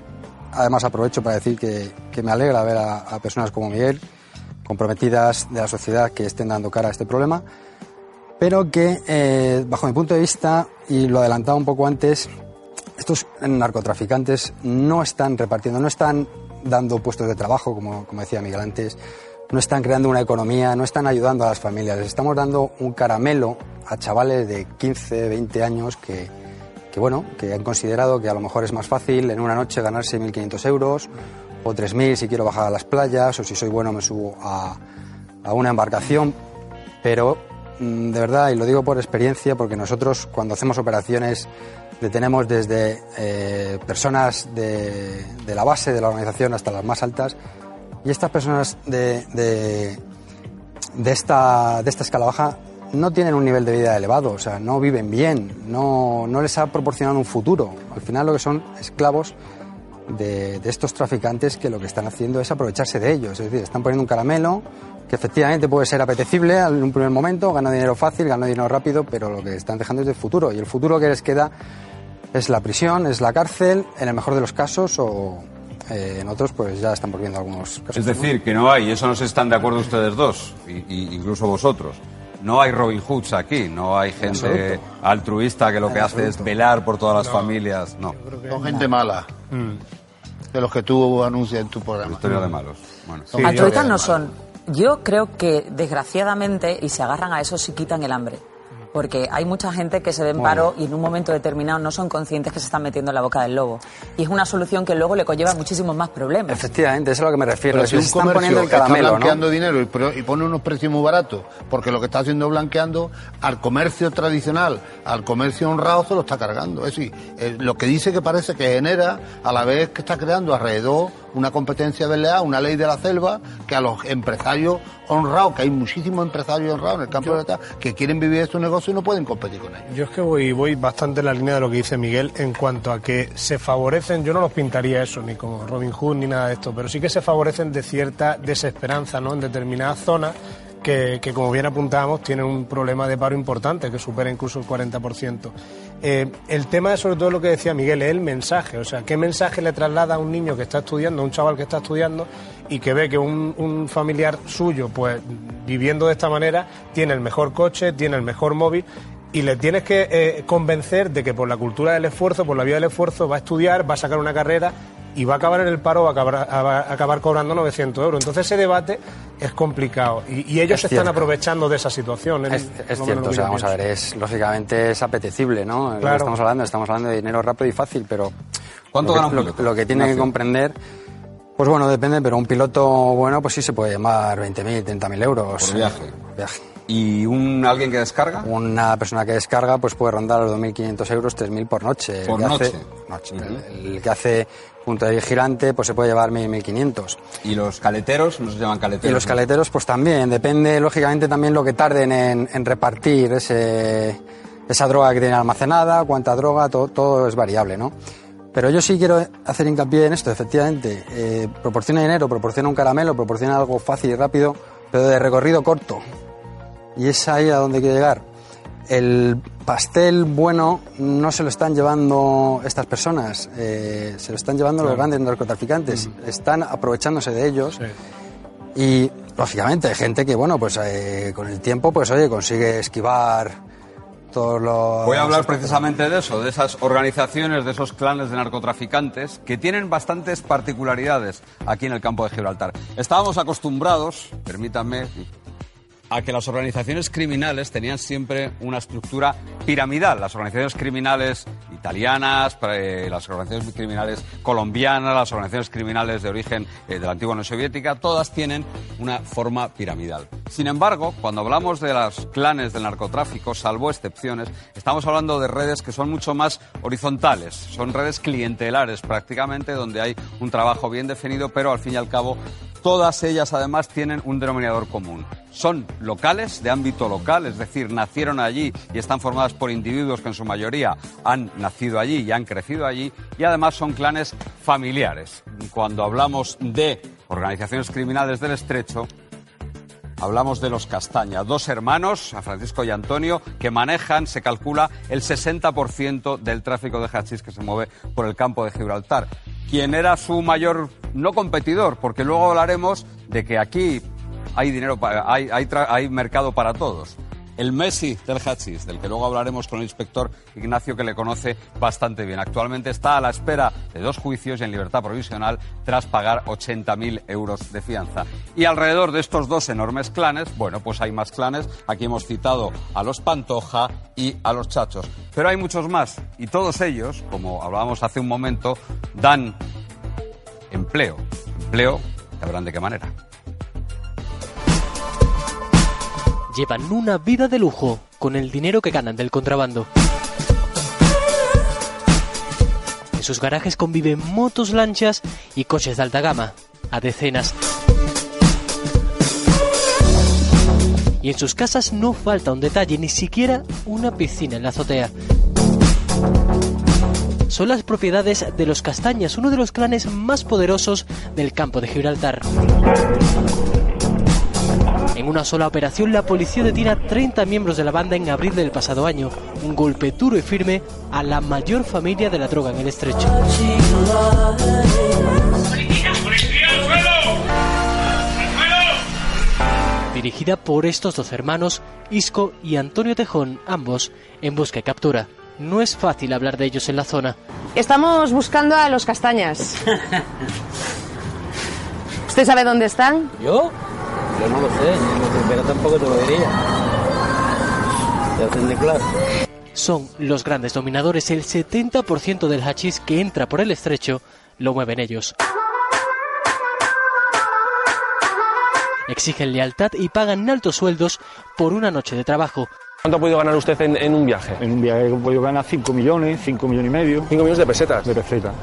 Además aprovecho para decir que, que me alegra ver a, personas como Miguel comprometidas de la sociedad que estén dando cara a este problema pero que, eh, bajo mi punto de vista, y lo adelantaba un poco antes, estos narcotraficantes no están repartiendo, no están dando puestos de trabajo, como, como decía Miguel antes, no están creando una economía, no están ayudando a las familias, les estamos dando un caramelo a chavales de 15, 20 años que, que, bueno, que han considerado que a lo mejor es más fácil en una noche ganarse 1.500 euros o 3.000 si quiero bajar a las playas o si soy bueno me subo a, a una embarcación, pero mm, de verdad, y lo digo por experiencia, porque nosotros cuando hacemos operaciones detenemos desde eh, personas de, de la base de la organización hasta las más altas, y estas personas de, de, esta, de esta escala baja no tienen un nivel de vida elevado, o sea, no viven bien, no, no les ha proporcionado un futuro. Al final lo que son esclavos de, de estos traficantes que lo que están haciendo es aprovecharse de ellos, es decir, están poniendo un caramelo que efectivamente puede ser apetecible en un primer momento, gana dinero fácil, gana dinero rápido, pero lo que están dejando es el futuro. Y el futuro que les queda es la prisión, es la cárcel, en el mejor de los casos, o eh, en otros pues ya están volviendo algunos casos. Es decir, que no hay, y eso no se están de acuerdo ustedes dos, y, y incluso vosotros. No hay Robin Hoods aquí, no hay gente altruista que lo que hace es velar por todas las familias. No. Son gente mala. De los que tú anuncias en tu programa. Historia de malos. Bueno. Altruistas no son. Yo creo que, desgraciadamente, y se agarran a eso, si quitan el hambre. Porque hay mucha gente que se ve en paro y en un momento determinado no son conscientes que se están metiendo en la boca del lobo. Y es una solución que luego le conlleva muchísimos más problemas. Efectivamente, eso es a lo que me refiero. Pero si un están poniendo el está caramelo, ¿no? blanqueando dinero y pone unos precios muy baratos, porque lo que está haciendo es blanqueando al comercio tradicional, al comercio honrado se lo está cargando. Es decir, eh, lo que dice que parece que genera, a la vez que está creando alrededor una competencia desleal, una ley de la selva, que a los empresarios honrados, que hay muchísimos empresarios honrados en el campo de la que quieren vivir estos negocios y no pueden competir con ellos. Yo es que voy, voy bastante en la línea de lo que dice Miguel en cuanto a que se favorecen, yo no los pintaría eso, ni como Robin Hood ni nada de esto, pero sí que se favorecen de cierta desesperanza ¿no? en determinadas zonas que, que, como bien apuntábamos, tienen un problema de paro importante que supera incluso el 40%. Eh, el tema es sobre todo lo que decía Miguel, es el mensaje, o sea, qué mensaje le traslada a un niño que está estudiando, a un chaval que está estudiando y que ve que un, un familiar suyo, pues viviendo de esta manera, tiene el mejor coche, tiene el mejor móvil y le tienes que eh, convencer de que por la cultura del esfuerzo, por la vía del esfuerzo, va a estudiar, va a sacar una carrera y va a acabar en el paro, va a acabar, a- va a acabar cobrando 900 euros. Entonces ese debate es complicado y, y ellos Es se están aprovechando de esa situación. Es, por es cierto, o sea, vamos a ver, es lógicamente es apetecible, ¿no? Claro. Estamos hablando, estamos hablando de dinero rápido y fácil, pero ¿Cuánto lo que, lo- que tiene que comprender, pues bueno, depende, pero un piloto bueno, pues sí se puede llamar 20.000, 30.000 euros. Por viaje. viaje. ¿Y un alguien que descarga? Una persona que descarga pues puede rondar los 2.500 euros, 3.000 por noche. El Por que noche. Hace, noche. El- El que hace punto de vigilante pues se puede llevar 1.500. ¿Y los caleteros? ¿No se llaman caleteros? Y los caleteros, pues también. Depende, lógicamente, también lo que tarden en, en repartir ese, esa droga que tienen almacenada, cuánta droga, todo, todo es variable, ¿no? Pero yo sí quiero hacer hincapié en esto, efectivamente. Eh, proporciona dinero, proporciona un caramelo, proporciona algo fácil y rápido, pero de recorrido corto. Y es ahí a donde quiero llegar. El pastel bueno no se lo están llevando estas personas, eh, se lo están llevando los grandes narcotraficantes. Están aprovechándose de ellos. Y lógicamente hay gente que, bueno, pues eh, con el tiempo, pues oye, consigue esquivar todos los. Voy a hablar precisamente de eso, de esas organizaciones, de esos clanes de narcotraficantes que tienen bastantes particularidades aquí en el campo de Gibraltar. Estábamos acostumbrados, permítanme, a que las organizaciones criminales tenían siempre una estructura piramidal. Las organizaciones criminales italianas, las organizaciones criminales colombianas, las organizaciones criminales de origen eh, de la antigua Unión Soviética, todas tienen una forma piramidal. Sin embargo, cuando hablamos de los clanes del narcotráfico, salvo excepciones, estamos hablando de redes que son mucho más horizontales, son redes clientelares prácticamente, donde hay un trabajo bien definido, pero al fin y al cabo Todas ellas además tienen un denominador común. Son locales, de ámbito local, es decir, nacieron allí y están formadas por individuos que en su mayoría han nacido allí y han crecido allí y además son clanes familiares. Cuando hablamos de organizaciones criminales del estrecho, Hablamos de los Castaña, dos hermanos, a Francisco y Antonio, que manejan, se calcula, el 60% del tráfico de hachís que se mueve por el campo de Gibraltar. ¿Quién era su mayor, no competidor? Porque luego hablaremos de que aquí hay dinero, hay, hay, hay mercado para todos. El Messi del hachís, del que luego hablaremos con el inspector Ignacio, que le conoce bastante bien. Actualmente está a la espera de dos juicios y en libertad provisional tras pagar 80.000 euros de fianza. Y alrededor de estos dos enormes clanes, bueno, pues hay más clanes. Aquí hemos citado a los Pantoja y a los Chachos. Pero hay muchos más. Y todos ellos, como hablábamos hace un momento, dan empleo. Empleo, ya verán de qué manera. Llevan una vida de lujo con el dinero que ganan del contrabando. En sus garajes conviven motos, lanchas y coches de alta gama, a decenas. Y en sus casas no falta un detalle, ni siquiera una piscina en la azotea. Son las propiedades de los Castañas, uno de los clanes más poderosos del campo de Gibraltar. En una sola operación, la policía detiene a 30 miembros de la banda en abril del pasado año, un golpe duro y firme a la mayor familia de la droga en el estrecho. Dirigida por estos dos hermanos, Isco y Antonio Tejón, ambos en busca y captura. No es fácil hablar de ellos en la zona. Estamos buscando a los castañas. ¿Usted sabe dónde están? ¿Yo? Yo no lo sé, pero tampoco te lo diría. Ya tendré claro. Son los grandes dominadores, el 70% del hachís que entra por el estrecho lo mueven ellos. Exigen lealtad y pagan altos sueldos por una noche de trabajo. ¿Cuánto ha podido ganar usted en, en un viaje? En un viaje he podido ganar 5 millones, 5 millones y medio. 5 millones de pesetas. De pesetas.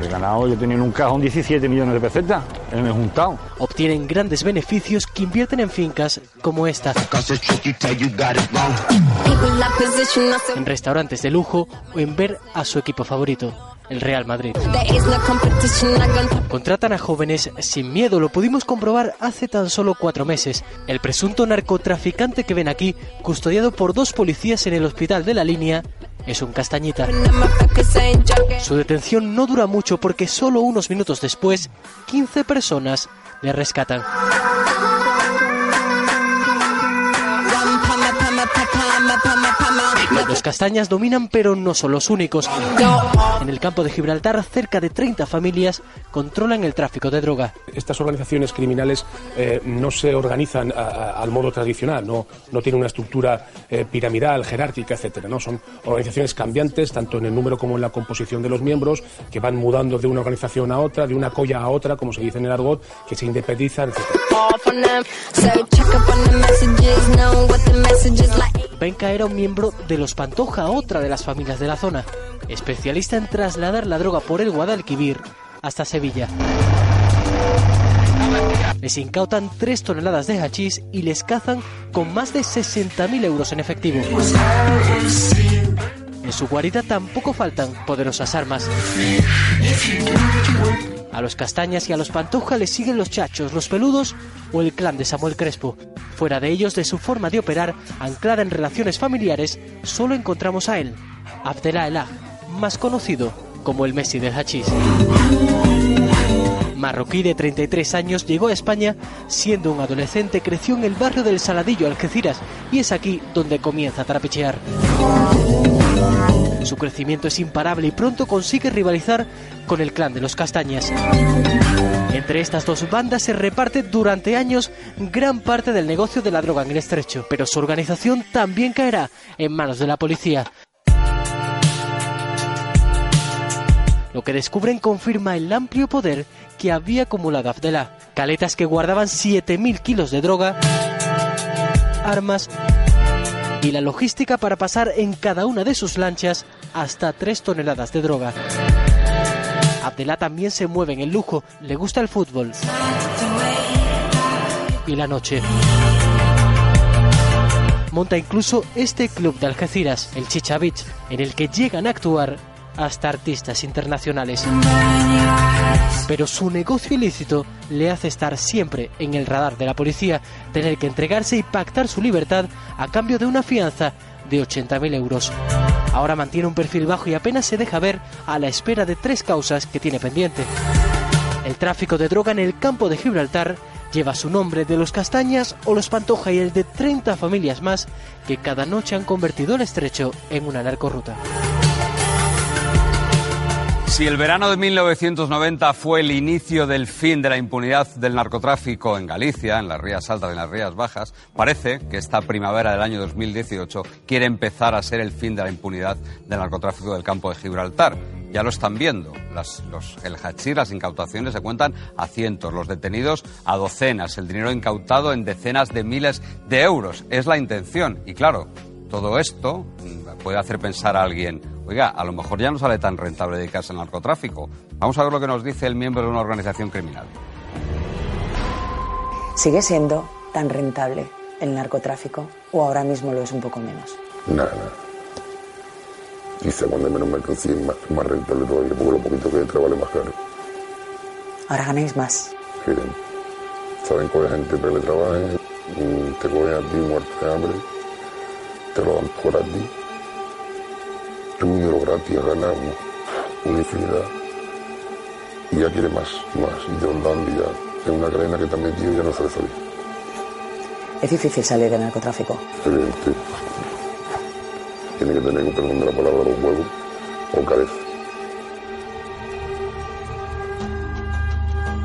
He ganado, yo tenía en un cajón 17 millones de pesetas, en el juntado. Obtienen grandes beneficios que invierten en fincas como esta. En restaurantes de lujo o en ver a su equipo favorito, el Real Madrid. Contratan a jóvenes sin miedo, lo pudimos comprobar hace tan solo cuatro meses. El presunto narcotraficante que ven aquí, custodiado por dos policías en el hospital de la línea, es un castañita. Su detención no dura mucho porque solo unos minutos después, 15 personas le rescatan. Los castañas dominan, pero no son los únicos. En el campo de Gibraltar, cerca de 30 familias controlan el tráfico de droga. Estas organizaciones criminales eh, no se organizan a- a- al modo tradicional, no, no tienen una estructura eh, piramidal, jerárquica, etcétera. ¿no? Son organizaciones cambiantes, tanto en el número como en la composición de los miembros, que van mudando de una organización a otra, de una colla a otra, como se dice en el argot, que se independizan, etcétera. Benca era un miembro de los Pantoja, otra de las familias de la zona, especialista en trasladar la droga por el Guadalquivir hasta Sevilla. Les incautan 3 toneladas de hachís y les cazan con más de 60.000 euros en efectivo. En su guarida tampoco faltan poderosas armas. A los castañas y a los pantoja les siguen los chachos, los peludos o el clan de Samuel Crespo. Fuera de ellos, de su forma de operar, anclada en relaciones familiares, solo encontramos a él, Abdelá Elah, más conocido como el Messi del hachís. Marroquí de 33 años llegó a España siendo un adolescente, creció en el barrio del Saladillo, Algeciras, y es aquí donde comienza a trapichear. Su crecimiento es imparable y pronto consigue rivalizar con el clan de los Castañas. Entre estas dos bandas se reparte durante años gran parte del negocio de la droga en el estrecho, pero su organización también caerá en manos de la policía. Lo que descubren confirma el amplio poder que había acumulado Abdelá. Caletas que guardaban 7.000 kilos de droga, armas y la logística para pasar en cada una de sus lanchas hasta 3 toneladas de droga. Abdelá también se mueve en el lujo, le gusta el fútbol y la noche. Monta incluso este club de Algeciras, el Chicha Beach, en el que llegan a actuar hasta artistas internacionales. Pero su negocio ilícito le hace estar siempre en el radar de la policía, tener que entregarse y pactar su libertad a cambio de una fianza de 80.000 euros. Ahora mantiene un perfil bajo y apenas se deja ver a la espera de tres causas que tiene pendiente. El tráfico de droga en el campo de Gibraltar lleva su nombre de los Castañas o los Pantoja y el de 30 familias más que cada noche han convertido el estrecho en una narcorruta. Si el verano de 1990 fue el inicio del fin de la impunidad del narcotráfico en Galicia, en las Rías Altas y en las Rías Bajas, parece que esta primavera del año 2018 quiere empezar a ser el fin de la impunidad del narcotráfico del campo de Gibraltar. Ya lo están viendo. Los, el hachís, las incautaciones se cuentan a cientos, los detenidos a docenas, el dinero incautado en decenas de miles de euros. Es la intención. Y claro, todo esto mm, puede hacer pensar a alguien, oiga, a lo mejor ya no sale tan rentable dedicarse al narcotráfico. Vamos a ver lo que nos dice el miembro de una organización criminal. ¿Sigue siendo tan rentable el narcotráfico o ahora mismo lo es un poco menos? Nada, nada. Quizá cuando menos mercancía es más, más rentable todavía, porque lo poquito que entra vale más caro. Ahora ganáis más. Que saben coger gente para que le trabajen, mm, te cogen a ti muerto de hambre, te lo dan por a ti. Tu dinero gratis, ganas una, infinidad. Y ya quiere más, más, y te lo dan y ya. Es una cadena que te han metido y ya no sale salir. Es difícil salir del narcotráfico. Evidente. Tiene que tener, perdón de la palabra, los huevos o cabeza.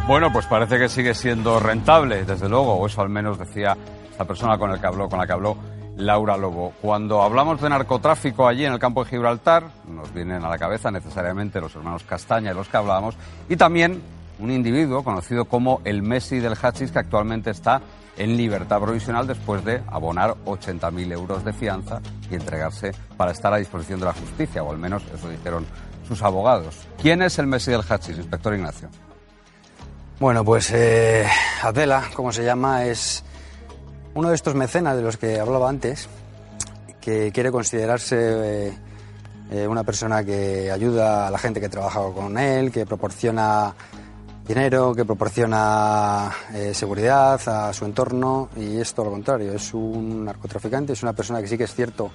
Bueno, pues parece que sigue siendo rentable, desde luego, o eso al menos decía esta persona con, el que habló, con la que habló Laura Lobo. Cuando hablamos de narcotráfico allí en el campo de Gibraltar, nos vienen a la cabeza necesariamente los hermanos Castaña de los que hablábamos, y también un individuo conocido como el Messi del Hachís, que actualmente está en libertad provisional después de abonar 80.000 euros de fianza y entregarse para estar a disposición de la justicia, o al menos eso dijeron sus abogados. ¿Quién es el Messi del Hachís, inspector Ignacio? Bueno, pues eh, Adela, como se llama, es uno de estos mecenas de los que hablaba antes, que quiere considerarse eh, eh, una persona que ayuda a la gente que trabaja con él, que proporciona dinero, que proporciona eh, seguridad a su entorno y es todo lo contrario, es un narcotraficante, es una persona que sí que es cierto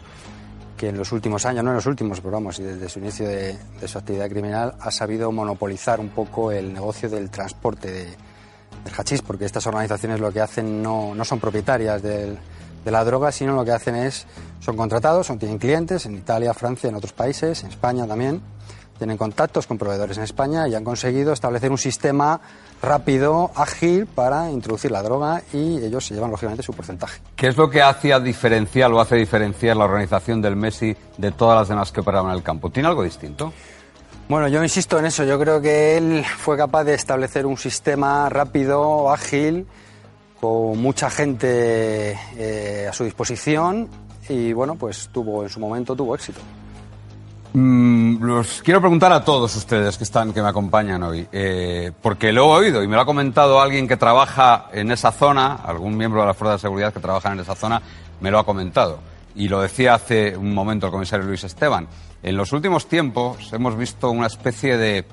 que en los últimos años, no en los últimos, pero vamos, desde su inicio de, de su actividad criminal, ha sabido monopolizar un poco el negocio del transporte de, del hachís, porque estas organizaciones lo que hacen no, no son propietarias del, de la droga, sino lo que hacen es, son contratados, son, tienen clientes en Italia, Francia, en otros países, en España también, tienen contactos con proveedores en España y han conseguido establecer un sistema rápido, ágil para introducir la droga y ellos se llevan lógicamente su porcentaje. ¿Qué es lo que hacía diferencial o hace diferenciar la organización del Messi de todas las demás que operaban en el campo? ¿Tiene algo distinto? Bueno, yo insisto en eso. Yo creo que él fue capaz de establecer un sistema rápido, ágil, con mucha gente eh, a su disposición y bueno, pues tuvo en su momento tuvo éxito. Mm, los quiero preguntar a todos ustedes que están, que me acompañan hoy, eh, porque lo he oído y me lo ha comentado alguien que trabaja en esa zona, algún miembro de la fuerza de seguridad que trabaja en esa zona, me lo ha comentado. Y lo decía hace un momento el comisario Luis Esteban. En los últimos tiempos hemos visto una especie de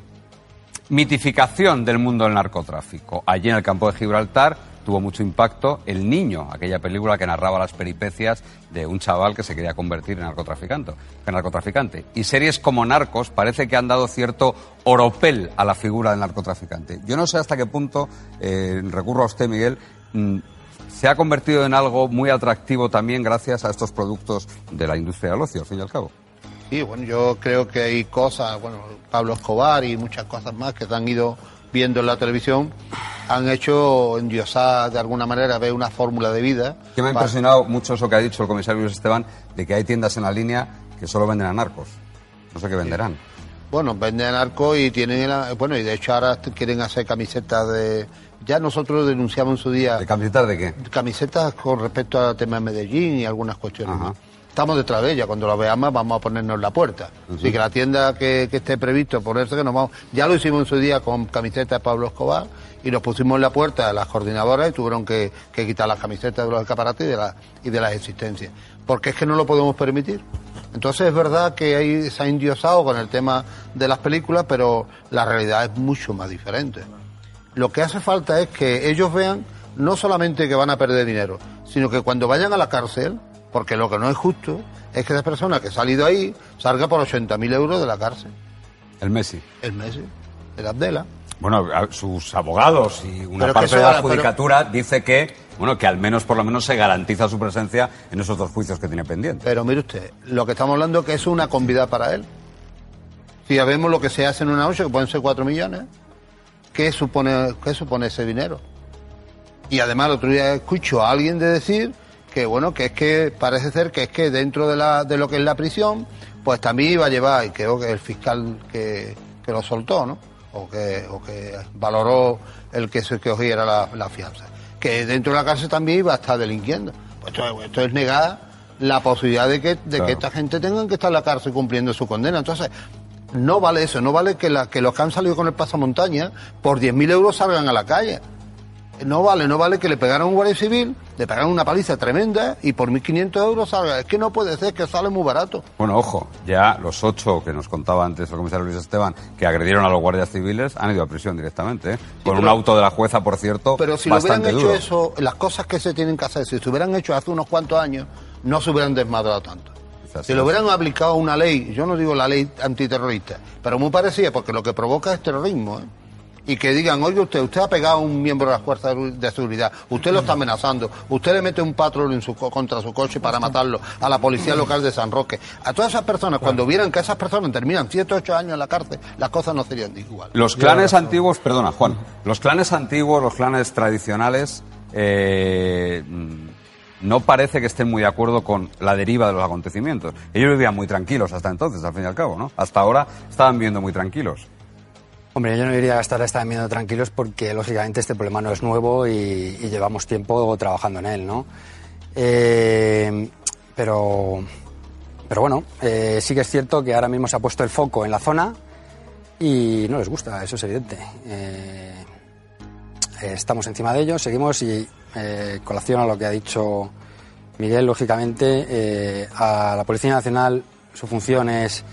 mitificación del mundo del narcotráfico. Allí en el campo de Gibraltar tuvo mucho impacto El Niño, aquella película que narraba las peripecias de un chaval que se quería convertir en narcotraficante. En narcotraficante. Y series como Narcos parece que han dado cierto oropel a la figura del narcotraficante. Yo no sé hasta qué punto, eh, recurro a usted, Miguel, mm, se ha convertido en algo muy atractivo también gracias a estos productos de la industria del ocio, al fin y al cabo. Sí, bueno, yo creo que hay cosas, bueno, Pablo Escobar y muchas cosas más que se han ido viendo en la televisión, han hecho endiosar de alguna manera, ver una fórmula de vida. Que me ha impresionado mucho eso que ha dicho el comisario Luis Esteban, de que hay tiendas en la línea que solo venden a narcos. No sé qué venderán. Bueno, venden arco y tienen, bueno, y de hecho ahora quieren hacer camisetas de... Ya nosotros denunciamos en su día... ¿De camisetas de qué? Camisetas con respecto al tema de Medellín y algunas cuestiones más. Estamos detrás de ella, cuando la veamos vamos a ponernos la puerta. Así que la tienda que, que esté previsto ponerse, que nos vamos... Ya lo hicimos en su día con camisetas de Pablo Escobar y nos pusimos en la puerta las coordinadoras y tuvieron que, que quitar las camisetas de los escaparates y de, la- y de las existencias. Porque es que no lo podemos permitir. Entonces es verdad que ahí se ha endiosado con el tema de las películas, pero la realidad es mucho más diferente. Lo que hace falta es que ellos vean no solamente que van a perder dinero, sino que cuando vayan a la cárcel, porque lo que no es justo es que esa persona que ha salido ahí salga por 80.000 euros de la cárcel. El Messi. El Messi, el Abdela. Bueno, sus abogados y una Pero parte de la pero- judicatura dice que, bueno, que al menos por lo menos se garantiza su presencia en esos dos juicios que tiene pendientes. Pero mire usted, lo que estamos hablando es que es una convida para él. Si ya vemos lo que se hace en una noche, que pueden ser 4 millones, ¿qué supone, qué supone ese dinero? Y además el otro día escucho a alguien de decir que bueno, que es que parece ser que es que dentro de, la, de lo que es la prisión, pues también iba a llevar, y creo que el fiscal que, que lo soltó, ¿no? O que, o que valoró el que se que cogiera la, la fianza. Que dentro de la cárcel también iba a estar delinquiendo. Pues esto, esto es negar la posibilidad de que, de Claro. que esta gente tengan que estar en la cárcel cumpliendo su condena. Entonces, no vale eso, no vale que, la, que los que han salido con el pasamontaña por 10.000 euros salgan a la calle. No vale, no vale que le pegaran a un guardia civil, le pegaran una paliza tremenda y por 1.500 euros salga. Es que no puede ser, que sale muy barato. Bueno, ojo, ya los ocho que nos contaba antes el comisario Luis Esteban, que agredieron a los guardias civiles, han ido a prisión directamente, ¿eh? con un auto de la jueza, por cierto, Pero si lo hubieran hecho duro. eso, las cosas que se tienen que hacer, si se hubieran hecho hace unos cuantos años, no se hubieran desmadrado tanto. Quizás Si le hubieran aplicado una ley, yo no digo la ley antiterrorista, pero muy parecida, porque lo que provoca es terrorismo. ¿eh? Y que digan, oye usted, usted ha pegado a un miembro de las fuerzas de seguridad, usted lo está amenazando, usted le mete un patrón en su co- contra su coche para matarlo a la policía local de San Roque. A todas esas personas, cuando vieran que esas personas terminan 7 o 8 años en la cárcel, las cosas no serían igual. Los clanes antiguos, perdona, Juan, los clanes antiguos, los clanes tradicionales, eh, mm, no parece que estén muy de acuerdo con la deriva de los acontecimientos. Ellos vivían muy tranquilos hasta entonces, al fin y al cabo, ¿no? Hasta ahora estaban viviendo muy tranquilos. Hombre, yo no diría estar estar viendo tranquilos porque lógicamente este problema no es nuevo y, llevamos tiempo trabajando en él, ¿no? Eh, pero, pero bueno, eh, sí que es cierto que ahora mismo se ha puesto el foco en la zona y no les gusta, eso es evidente. Eh, estamos encima de ellos, seguimos y colación a lo que ha dicho Miguel, lógicamente, a la Policía Nacional su función es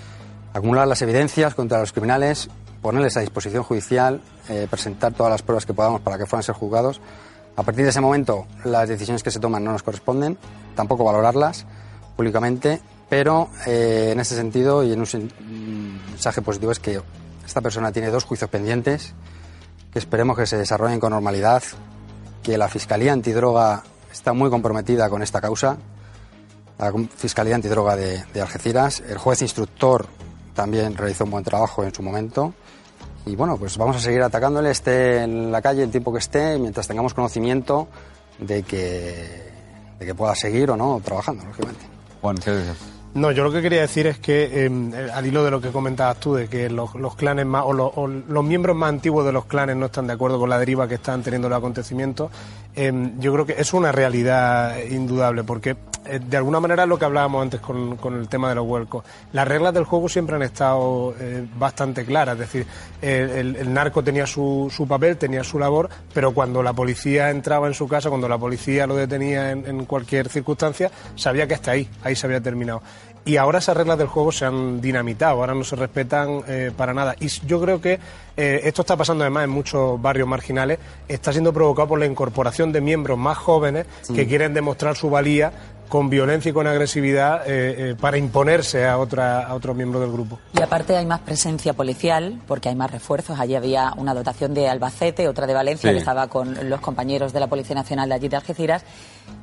acumular las evidencias contra los criminales, ponerles a disposición judicial, eh, presentar todas las pruebas que podamos para que puedan ser juzgados. A partir de ese momento, las decisiones que se toman no nos corresponden, tampoco valorarlas públicamente, pero eh, en ese sentido y en un, un mensaje positivo es que esta persona tiene dos juicios pendientes, que esperemos que se desarrollen con normalidad, que la Fiscalía Antidroga está muy comprometida con esta causa, la Fiscalía Antidroga de, de Algeciras, el juez instructor también realizó un buen trabajo en su momento. Y bueno, pues vamos a seguir atacándole, esté en la calle el tiempo que esté, mientras tengamos conocimiento de que, de que pueda seguir o no trabajando, lógicamente. Juan, ¿qué dices? No, yo lo que quería decir es que, eh, al hilo de lo que comentabas tú, de que los, los clanes más, o, los- o los miembros más antiguos de los clanes no están de acuerdo con la deriva que están teniendo los acontecimientos, eh, yo creo que es una realidad indudable, porque eh, de alguna manera lo que hablábamos antes con, con el tema de los vuelcos. Las reglas del juego siempre han estado eh, bastante claras, es decir, el narco tenía su, su papel, tenía su labor, pero cuando la policía entraba en su casa, cuando la policía lo detenía en, en cualquier circunstancia, sabía que hasta ahí, ahí se había terminado. Y ahora esas reglas del juego se han dinamitado, ahora no se respetan eh, para nada. Y yo creo que eh, esto está pasando además en muchos barrios marginales, está siendo provocado por la incorporación de miembros más jóvenes que quieren demostrar su valía con violencia y con agresividad eh, eh, para imponerse a, otra, a otros miembros del grupo. Y aparte hay más presencia policial, porque hay más refuerzos. Allí había una dotación de Albacete, otra de Valencia, Sí. que estaba con los compañeros de la Policía Nacional de allí de Algeciras,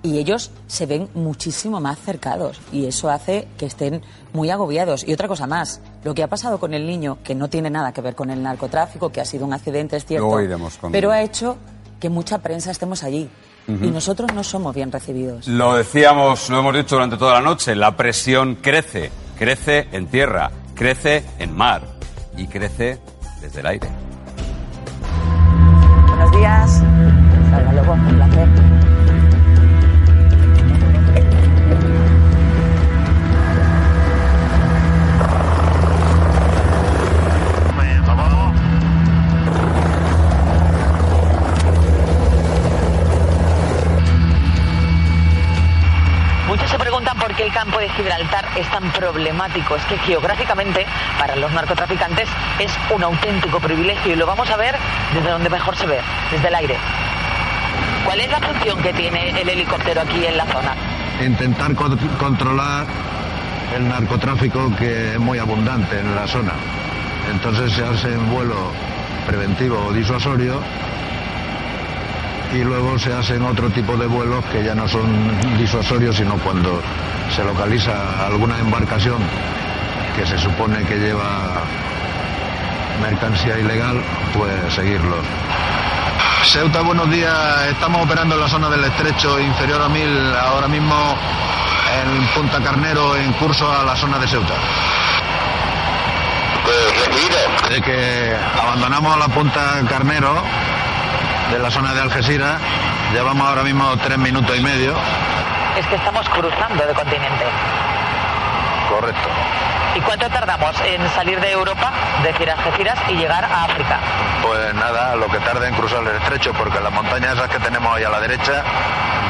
y ellos se ven muchísimo más cercados, y eso hace que estén muy agobiados. Y otra cosa más, lo que ha pasado con el niño, que no tiene nada que ver con el narcotráfico, que ha sido un accidente, es cierto, con- pero ha hecho que mucha prensa estemos allí. Y nosotros no somos bien recibidos. Lo decíamos, lo hemos dicho durante toda la noche, la presión crece, crece en tierra, crece en mar y crece desde el aire. Buenos días. Salva Lobo, un placer. Campo de Gibraltar es tan problemático. Es que geográficamente, para los narcotraficantes, es un auténtico privilegio y lo vamos a ver desde donde mejor se ve, desde el aire. ¿Cuál es la función que tiene el helicóptero aquí en la zona? intentar co- controlar el narcotráfico que es muy abundante en la zona. Entonces se hace en vuelo preventivo o disuasorio y luego se hacen otro tipo de vuelos que ya no son disuasorios, sino cuando se localiza alguna embarcación que se supone que lleva mercancía ilegal, pues seguirlos. Ceuta, buenos días. Estamos operando en la zona del estrecho inferior a 1000, ahora mismo en Punta Carnero, en curso a la zona de Ceuta. De que abandonamos la Punta Carnero de la zona de Algeciras, llevamos ahora mismo tres minutos y medio. Es que estamos cruzando de continente. Correcto. ¿Y cuánto tardamos en salir de Europa, de Algeciras, y llegar a África? Pues nada, lo que tarda en cruzar el estrecho, porque las montañas esas que tenemos ahí a la derecha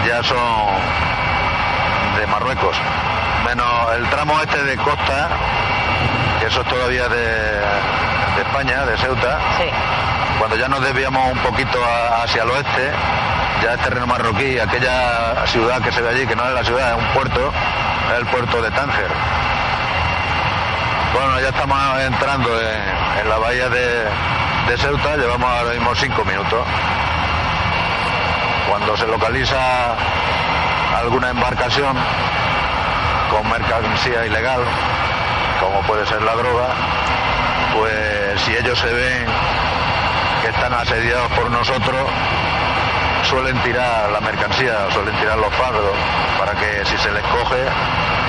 ya son de Marruecos. Menos el tramo este de costa, que eso es todavía de, de España, de Ceuta. Cuando ya nos desviamos un poquito a- hacia el oeste, ya es terreno marroquí, aquella ciudad que se ve allí, que no es la ciudad, es un puerto, es el puerto de Tánger. Bueno, ya estamos entrando en, en la bahía de, de Ceuta llevamos ahora mismo cinco minutos. Cuando se localiza alguna embarcación con mercancía ilegal, como puede ser la droga, pues si ellos se ven que están asediados por nosotros, suelen tirar la mercancía, suelen tirar los fardos, para que si se les coge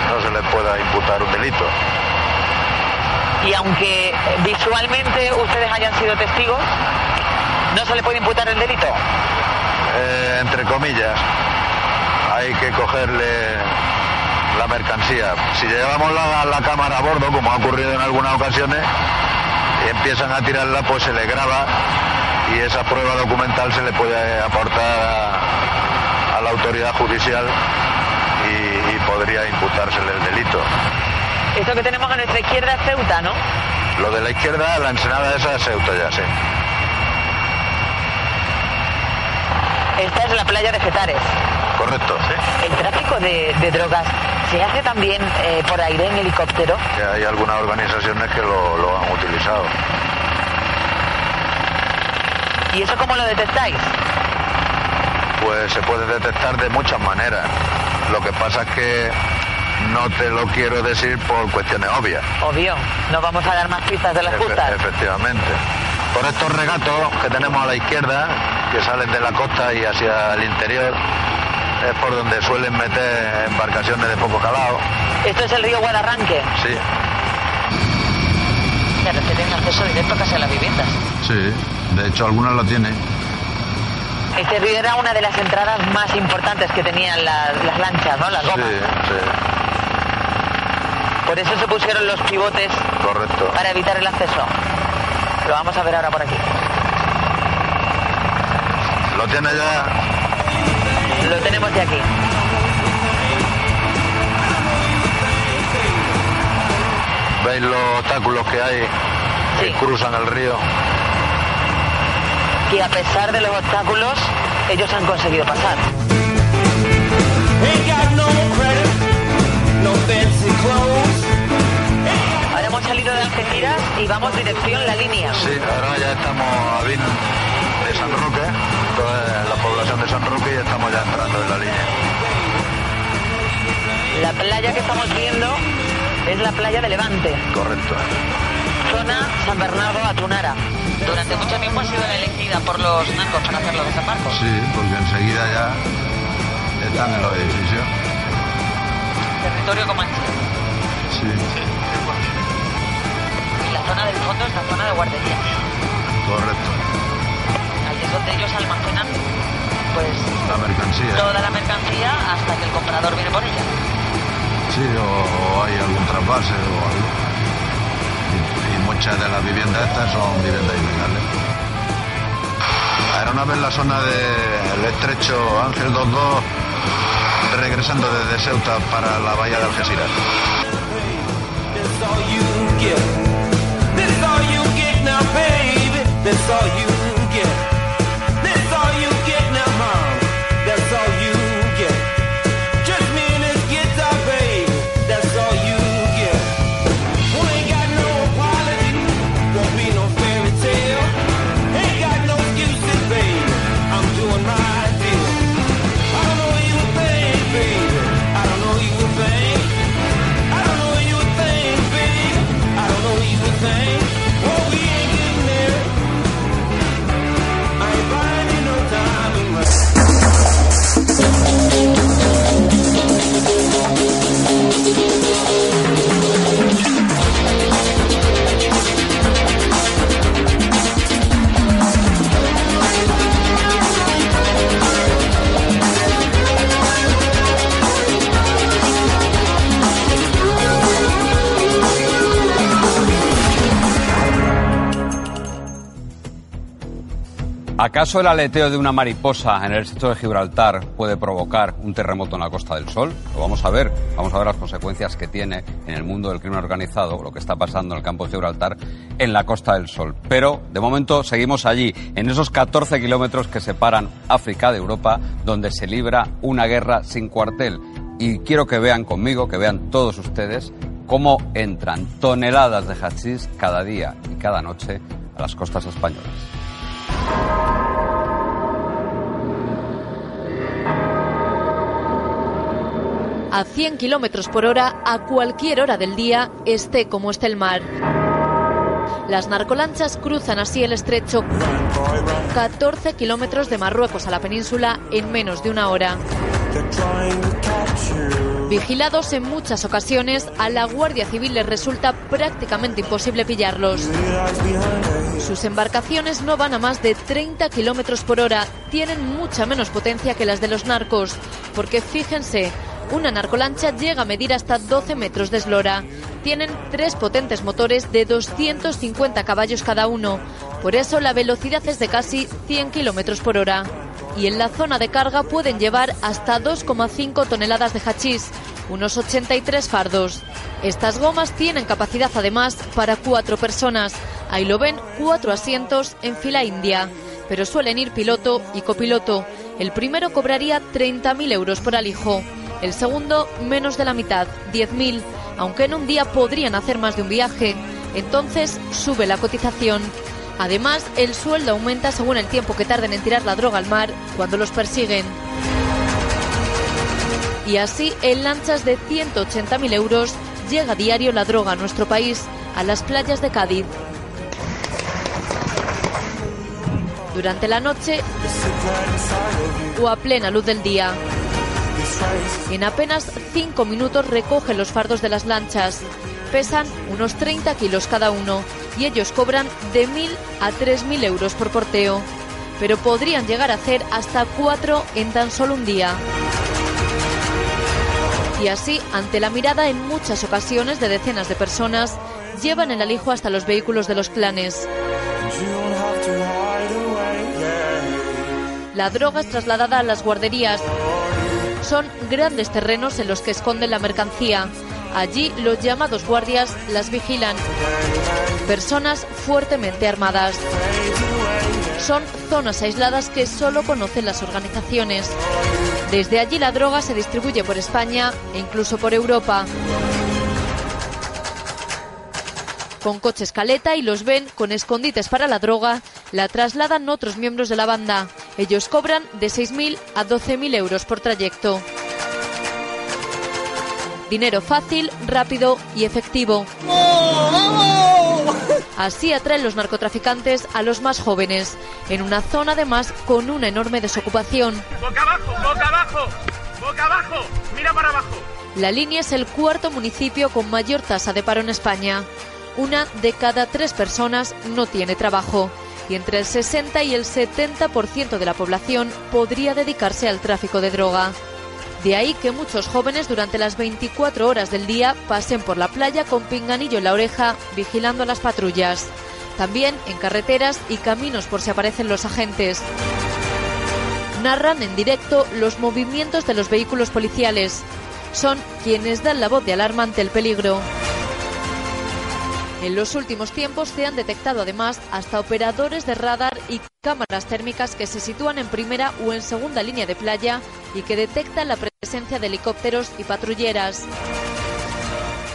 no se les pueda imputar un delito. Y aunque visualmente ustedes hayan sido testigos, ¿no se le puede imputar el delito? Eh, entre comillas, hay que cogerle la mercancía. Si llevamos la, la cámara a bordo, como ha ocurrido en algunas ocasiones, y empiezan a tirarla, pues se le graba y esa prueba documental se le puede aportar a, a la autoridad judicial y, y podría imputársele el delito. Esto que tenemos a nuestra izquierda es Ceuta, ¿no? Lo de la izquierda, la ensenada esa es Ceuta ya, sí. Esta es la playa de Getares. Correcto. El tráfico de, de drogas se hace también eh, por aire en helicóptero. Que hay algunas organizaciones que lo, lo han utilizado. ¿Y eso cómo lo detectáis? Pues se puede detectar de muchas maneras. Lo que pasa es que no te lo quiero decir por cuestiones obvias. Obvio, no vamos a dar más pistas de las Efe- justas. efectivamente. Por estos regatos que tenemos a la izquierda, que salen de la costa y hacia el interior, es por donde suelen meter embarcaciones de poco calado. Esto es el río Guadarranque. Sí, Se refieren acceso directo casi a las viviendas. sí. De hecho, algunas lo tienen. Este río era una de las entradas más importantes que tenían las, las lanchas, ¿no? Las Sí, gomas. sí, Por eso se pusieron los pivotes correcto. para evitar el acceso. Lo vamos a ver ahora por aquí. Lo tiene ya. Lo tenemos de aquí. ¿Veis los obstáculos que hay que cruzan el río? Que a pesar de los obstáculos, ellos han conseguido pasar. Ahora hemos salido de Algeciras y vamos dirección la línea. Sí, ahora ya estamos a Vin de San Roque, toda la población de San Roque y estamos ya entrando en la línea. La playa que estamos viendo es la playa de Levante, Correcto. zona San Bernardo Atunara. Durante mucho tiempo ha sido elegida por los narcos para hacer los desembarcos. Sí, porque enseguida ya están en los edificios. Territorio Comanche. Sí. Y la zona del fondo es la zona de guarderías. Correcto. Ellos almacenan pues La mercancía. toda la mercancía hasta que el comprador viene por ella. Sí, o, o hay algún trasvase o algo. Y, y muchas de las viviendas estas son viviendas ilegales. Era una vez la zona del estrecho Ángel 22 regresando desde Ceuta para la bahía de Algeciras. ¿Acaso el aleteo de una mariposa en el estrecho de Gibraltar puede provocar un terremoto en la Costa del Sol? Lo vamos a ver. Vamos a ver las consecuencias que tiene en el mundo del crimen organizado lo que está pasando en el campo de Gibraltar en la Costa del Sol. Pero, de momento, seguimos allí, en esos 14 kilómetros que separan África de Europa, donde se libra una guerra sin cuartel. Y quiero que vean conmigo, que vean todos ustedes, cómo entran toneladas de hachís cada día y cada noche a las costas españolas. A 100 kilómetros por hora a cualquier hora del día, esté como esté el mar. Las narcolanchas cruzan así el estrecho 14 kilómetros de Marruecos a la península en menos de una hora. Vigilados en muchas ocasiones, a la Guardia Civil les resulta prácticamente imposible pillarlos. Sus embarcaciones no van a más de 30 kilómetros por hora, tienen mucha menos potencia que las de los narcos, porque fíjense, una narcolancha llega a medir hasta 12 metros de eslora. Tienen tres potentes motores de 250 caballos cada uno. Por eso la velocidad es de casi 100 kilómetros por hora. Y en la zona de carga pueden llevar hasta 2,5 toneladas de hachís, unos 83 fardos. Estas gomas tienen capacidad además para cuatro personas. Ahí lo ven, cuatro asientos en fila india. Pero suelen ir piloto y copiloto. El primero cobraría 30.000 euros por alijo. El segundo, menos de la mitad, 10.000, aunque en un día podrían hacer más de un viaje. Entonces sube la cotización. Además, el sueldo aumenta según el tiempo que tarden en tirar la droga al mar cuando los persiguen. Y así, en lanchas de 180.000 euros, llega diario la droga a nuestro país, a las playas de Cádiz. Durante la noche o a plena luz del día. En apenas 5 minutos recoge los fardos de las lanchas. Pesan unos 30 kilos cada uno y ellos cobran de 1.000 a 3.000 euros por porteo. Pero podrían llegar a hacer hasta 4 en tan solo un día. Y así, ante la mirada en muchas ocasiones de decenas de personas, llevan el alijo hasta los vehículos de los clanes. La droga es trasladada a las guarderías. Son grandes terrenos en los que esconden la mercancía. Allí los llamados guardias las vigilan. Personas fuertemente armadas. Son zonas aisladas que solo conocen las organizaciones. Desde allí la droga se distribuye por España e incluso por Europa. Con coches caleta y los ven con escondites para la droga, la trasladan otros miembros de la banda. Ellos cobran de 6.000 a 12.000 euros por trayecto. Dinero fácil, rápido y efectivo. Así atraen los narcotraficantes a los más jóvenes, en una zona además con una enorme desocupación. Boca abajo, boca abajo, boca abajo, mira para abajo. La línea es el cuarto municipio con mayor tasa de paro en España. Una de cada tres personas no tiene trabajo y entre el 60 y el 70% de la población podría dedicarse al tráfico de droga. De ahí que muchos jóvenes durante las 24 horas del día pasen por la playa con pinganillo en la oreja vigilando a las patrullas. También en carreteras y caminos por si aparecen los agentes. Narran en directo los movimientos de los vehículos policiales. Son quienes dan la voz de alarma ante el peligro. En los últimos tiempos se han detectado además hasta operadores de radar y cámaras térmicas que se sitúan en primera o en segunda línea de playa y que detectan la presencia de helicópteros y patrulleras.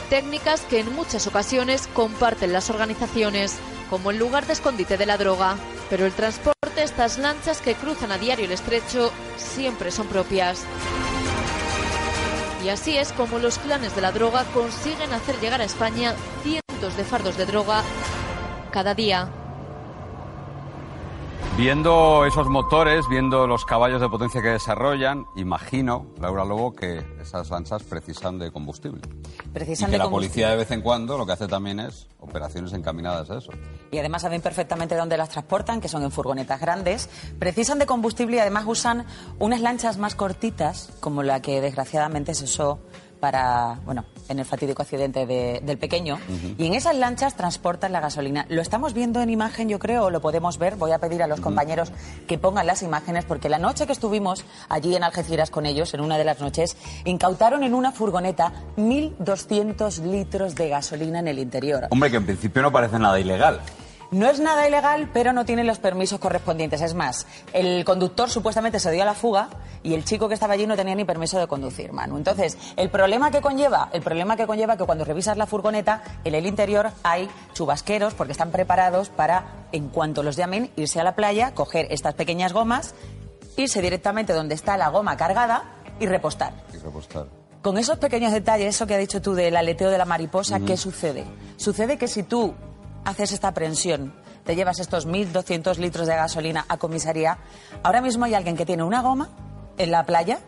Técnicas que en muchas ocasiones comparten las organizaciones, como el lugar de escondite de la droga. Pero el transporte estas lanchas que cruzan a diario el estrecho siempre son propias. Y así es como los clanes de la droga consiguen hacer llegar a España cientos de fardos de droga cada día. Viendo esos motores, viendo los caballos de potencia que desarrollan, imagino, Laura Lobo, que esas lanchas precisan de combustible. Precisan y que de la policía de vez en cuando lo que hace también es operaciones encaminadas a eso. Y además saben perfectamente dónde las transportan, que son en furgonetas grandes. Precisan de combustible y además usan unas lanchas más cortitas, como la que desgraciadamente se usó para, bueno, en el fatídico accidente de- del pequeño. Y en esas lanchas transportan la gasolina. Lo estamos viendo en imagen, yo creo, o lo podemos ver. Voy a pedir a los compañeros que pongan las imágenes, porque la noche que estuvimos allí en Algeciras con ellos, en una de las noches, incautaron en una furgoneta 1.200 litros de gasolina en el interior. Hombre, que en principio no parece nada ilegal. No es nada ilegal, pero no tiene los permisos correspondientes. Es más, el conductor supuestamente se dio a la fuga y el chico que estaba allí no tenía ni permiso de conducir, Manu. Entonces, el problema que conlleva, el problema que conlleva que cuando revisas la furgoneta, en el interior hay chubasqueros porque están preparados para, en cuanto los llamen, irse a la playa, coger estas pequeñas gomas, irse directamente donde está la goma cargada y repostar. Y repostar. Con esos pequeños detalles, eso que has dicho tú del aleteo de la mariposa, ¿qué sucede? Sucede que si tú haces esta aprensión, te llevas estos 1.200 litros de gasolina a comisaría, ahora mismo hay alguien que tiene una goma en la playa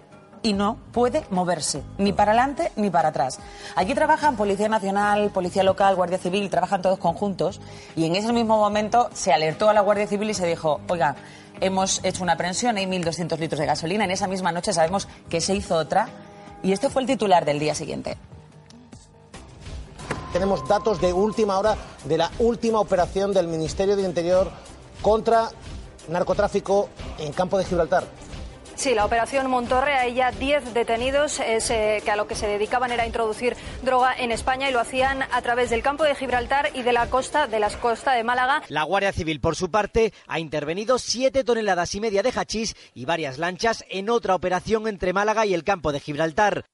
y no puede moverse, ni para adelante ni para atrás. Aquí trabajan Policía Nacional, Policía Local, Guardia Civil, trabajan todos conjuntos. Y en ese mismo momento se alertó a la Guardia Civil y se dijo, oiga, hemos hecho una aprensión, hay 1.200 litros de gasolina, en esa misma noche sabemos que se hizo otra y este fue el titular del día siguiente. Tenemos datos de última hora de la última operación del Ministerio de Interior contra narcotráfico en Campo de Gibraltar. Sí, la operación Montorre, hay ya 10 detenidos es, eh, que a lo que se dedicaban era a introducir droga en España y lo hacían a través del campo de Gibraltar y de la costa de las costas de Málaga. La Guardia Civil, por su parte, ha intervenido 7 toneladas y media de hachís y varias lanchas en otra operación entre Málaga y el campo de Gibraltar.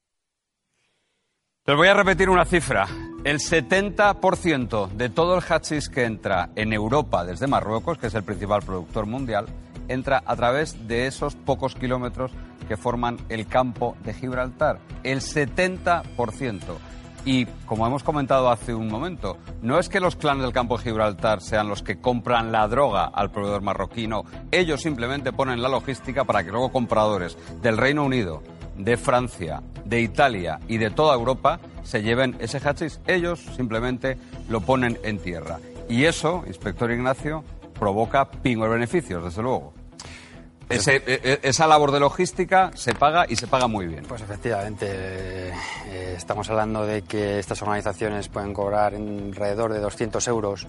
Les voy a repetir una cifra. El 70% de todo el hachís que entra en Europa desde Marruecos, que es el principal productor mundial, entra a través de esos pocos kilómetros que forman el campo de Gibraltar. El 70%. Y como hemos comentado hace un momento, no es que los clanes del campo de Gibraltar sean los que compran la droga al proveedor marroquino, ellos simplemente ponen la logística para que luego compradores del Reino Unido, de Francia, de Italia y de toda Europa se lleven ese hachís. Ellos simplemente lo ponen en tierra. Y eso, inspector Ignacio, provoca pingos beneficios, desde luego. Ese- e- e- esa labor de logística se paga y se paga muy bien. Pues efectivamente, eh, estamos hablando de que estas organizaciones pueden cobrar alrededor de 200 euros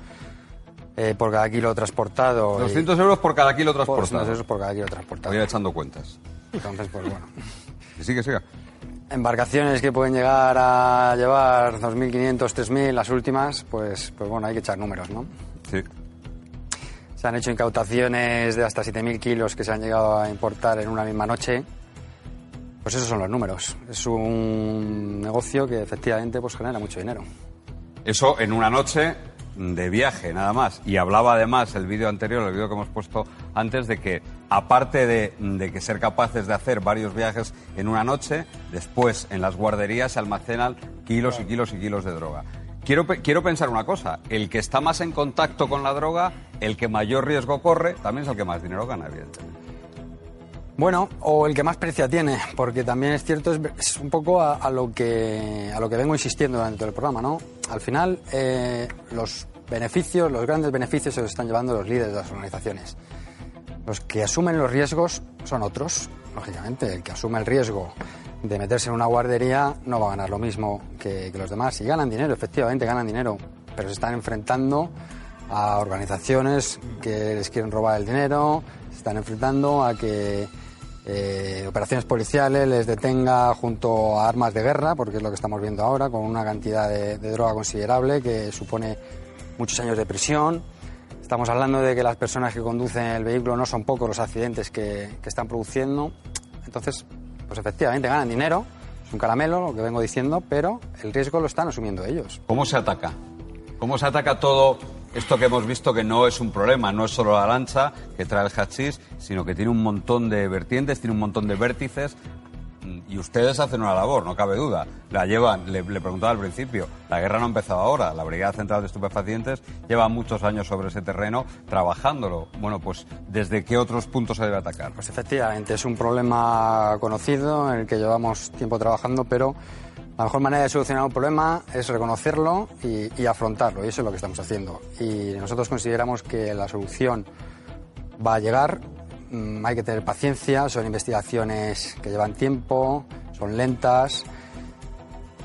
eh, por cada kilo transportado. y- 200 euros por cada kilo Por transportado. 200 euros por cada kilo transportado. Voy echando cuentas. Entonces, pues bueno. Que sigue, siga. Embarcaciones que pueden llegar a llevar 2.500, 3.000, las últimas, pues, pues bueno, hay que echar números, ¿no? Sí. Se han hecho incautaciones de hasta 7.000 kilos que se han llegado a importar en una misma noche. Pues esos son los números. Es un negocio que efectivamente pues genera mucho dinero. Eso en una noche de viaje, nada más. Y hablaba además el vídeo anterior, el vídeo que hemos puesto antes, de que aparte de, de que ser capaces de hacer varios viajes en una noche, después en las guarderías se almacenan kilos y kilos y kilos de droga. Quiero, quiero pensar una cosa, el que está más en contacto con la droga, el que mayor riesgo corre, también es el que más dinero gana, evidentemente. Bueno, o el que más precia tiene, porque también es cierto, es, un poco a, a lo que, a lo que vengo insistiendo durante todo el programa, ¿no? Al final, eh, los beneficios, los grandes beneficios se los están llevando los líderes de las organizaciones. Los que asumen los riesgos son otros, lógicamente. El que asume el riesgo de meterse en una guardería no va a ganar lo mismo que, los demás. Y ganan dinero, efectivamente ganan dinero, pero se están enfrentando a organizaciones que les quieren robar el dinero, se están enfrentando a que eh, operaciones policiales les detenga junto a armas de guerra, porque es lo que estamos viendo ahora, con una cantidad de droga considerable que supone muchos años de prisión. Estamos hablando de que las personas que conducen el vehículo no son pocos los accidentes que, están produciendo. Entonces, pues efectivamente ganan dinero, es un caramelo lo que vengo diciendo, pero el riesgo lo están asumiendo ellos. ¿Cómo se ataca? ¿Cómo se ataca todo esto que hemos visto que no es un problema? No es solo la lancha que trae el hachís, sino que tiene un montón de vertientes, tiene un montón de vértices. Y ustedes hacen una labor, no cabe duda. La llevan, le, preguntaba al principio, la guerra no ha empezado ahora. La Brigada Central de Estupefacientes lleva muchos años sobre ese terreno trabajándolo. Bueno, pues ¿desde qué otros puntos se debe atacar? Pues efectivamente, es un problema conocido en el que llevamos tiempo trabajando, pero la mejor manera de solucionar un problema es reconocerlo y, y afrontarlo, y eso es lo que estamos haciendo. Y nosotros consideramos que la solución va a llegar, hay que tener paciencia, son investigaciones que llevan tiempo, son lentas.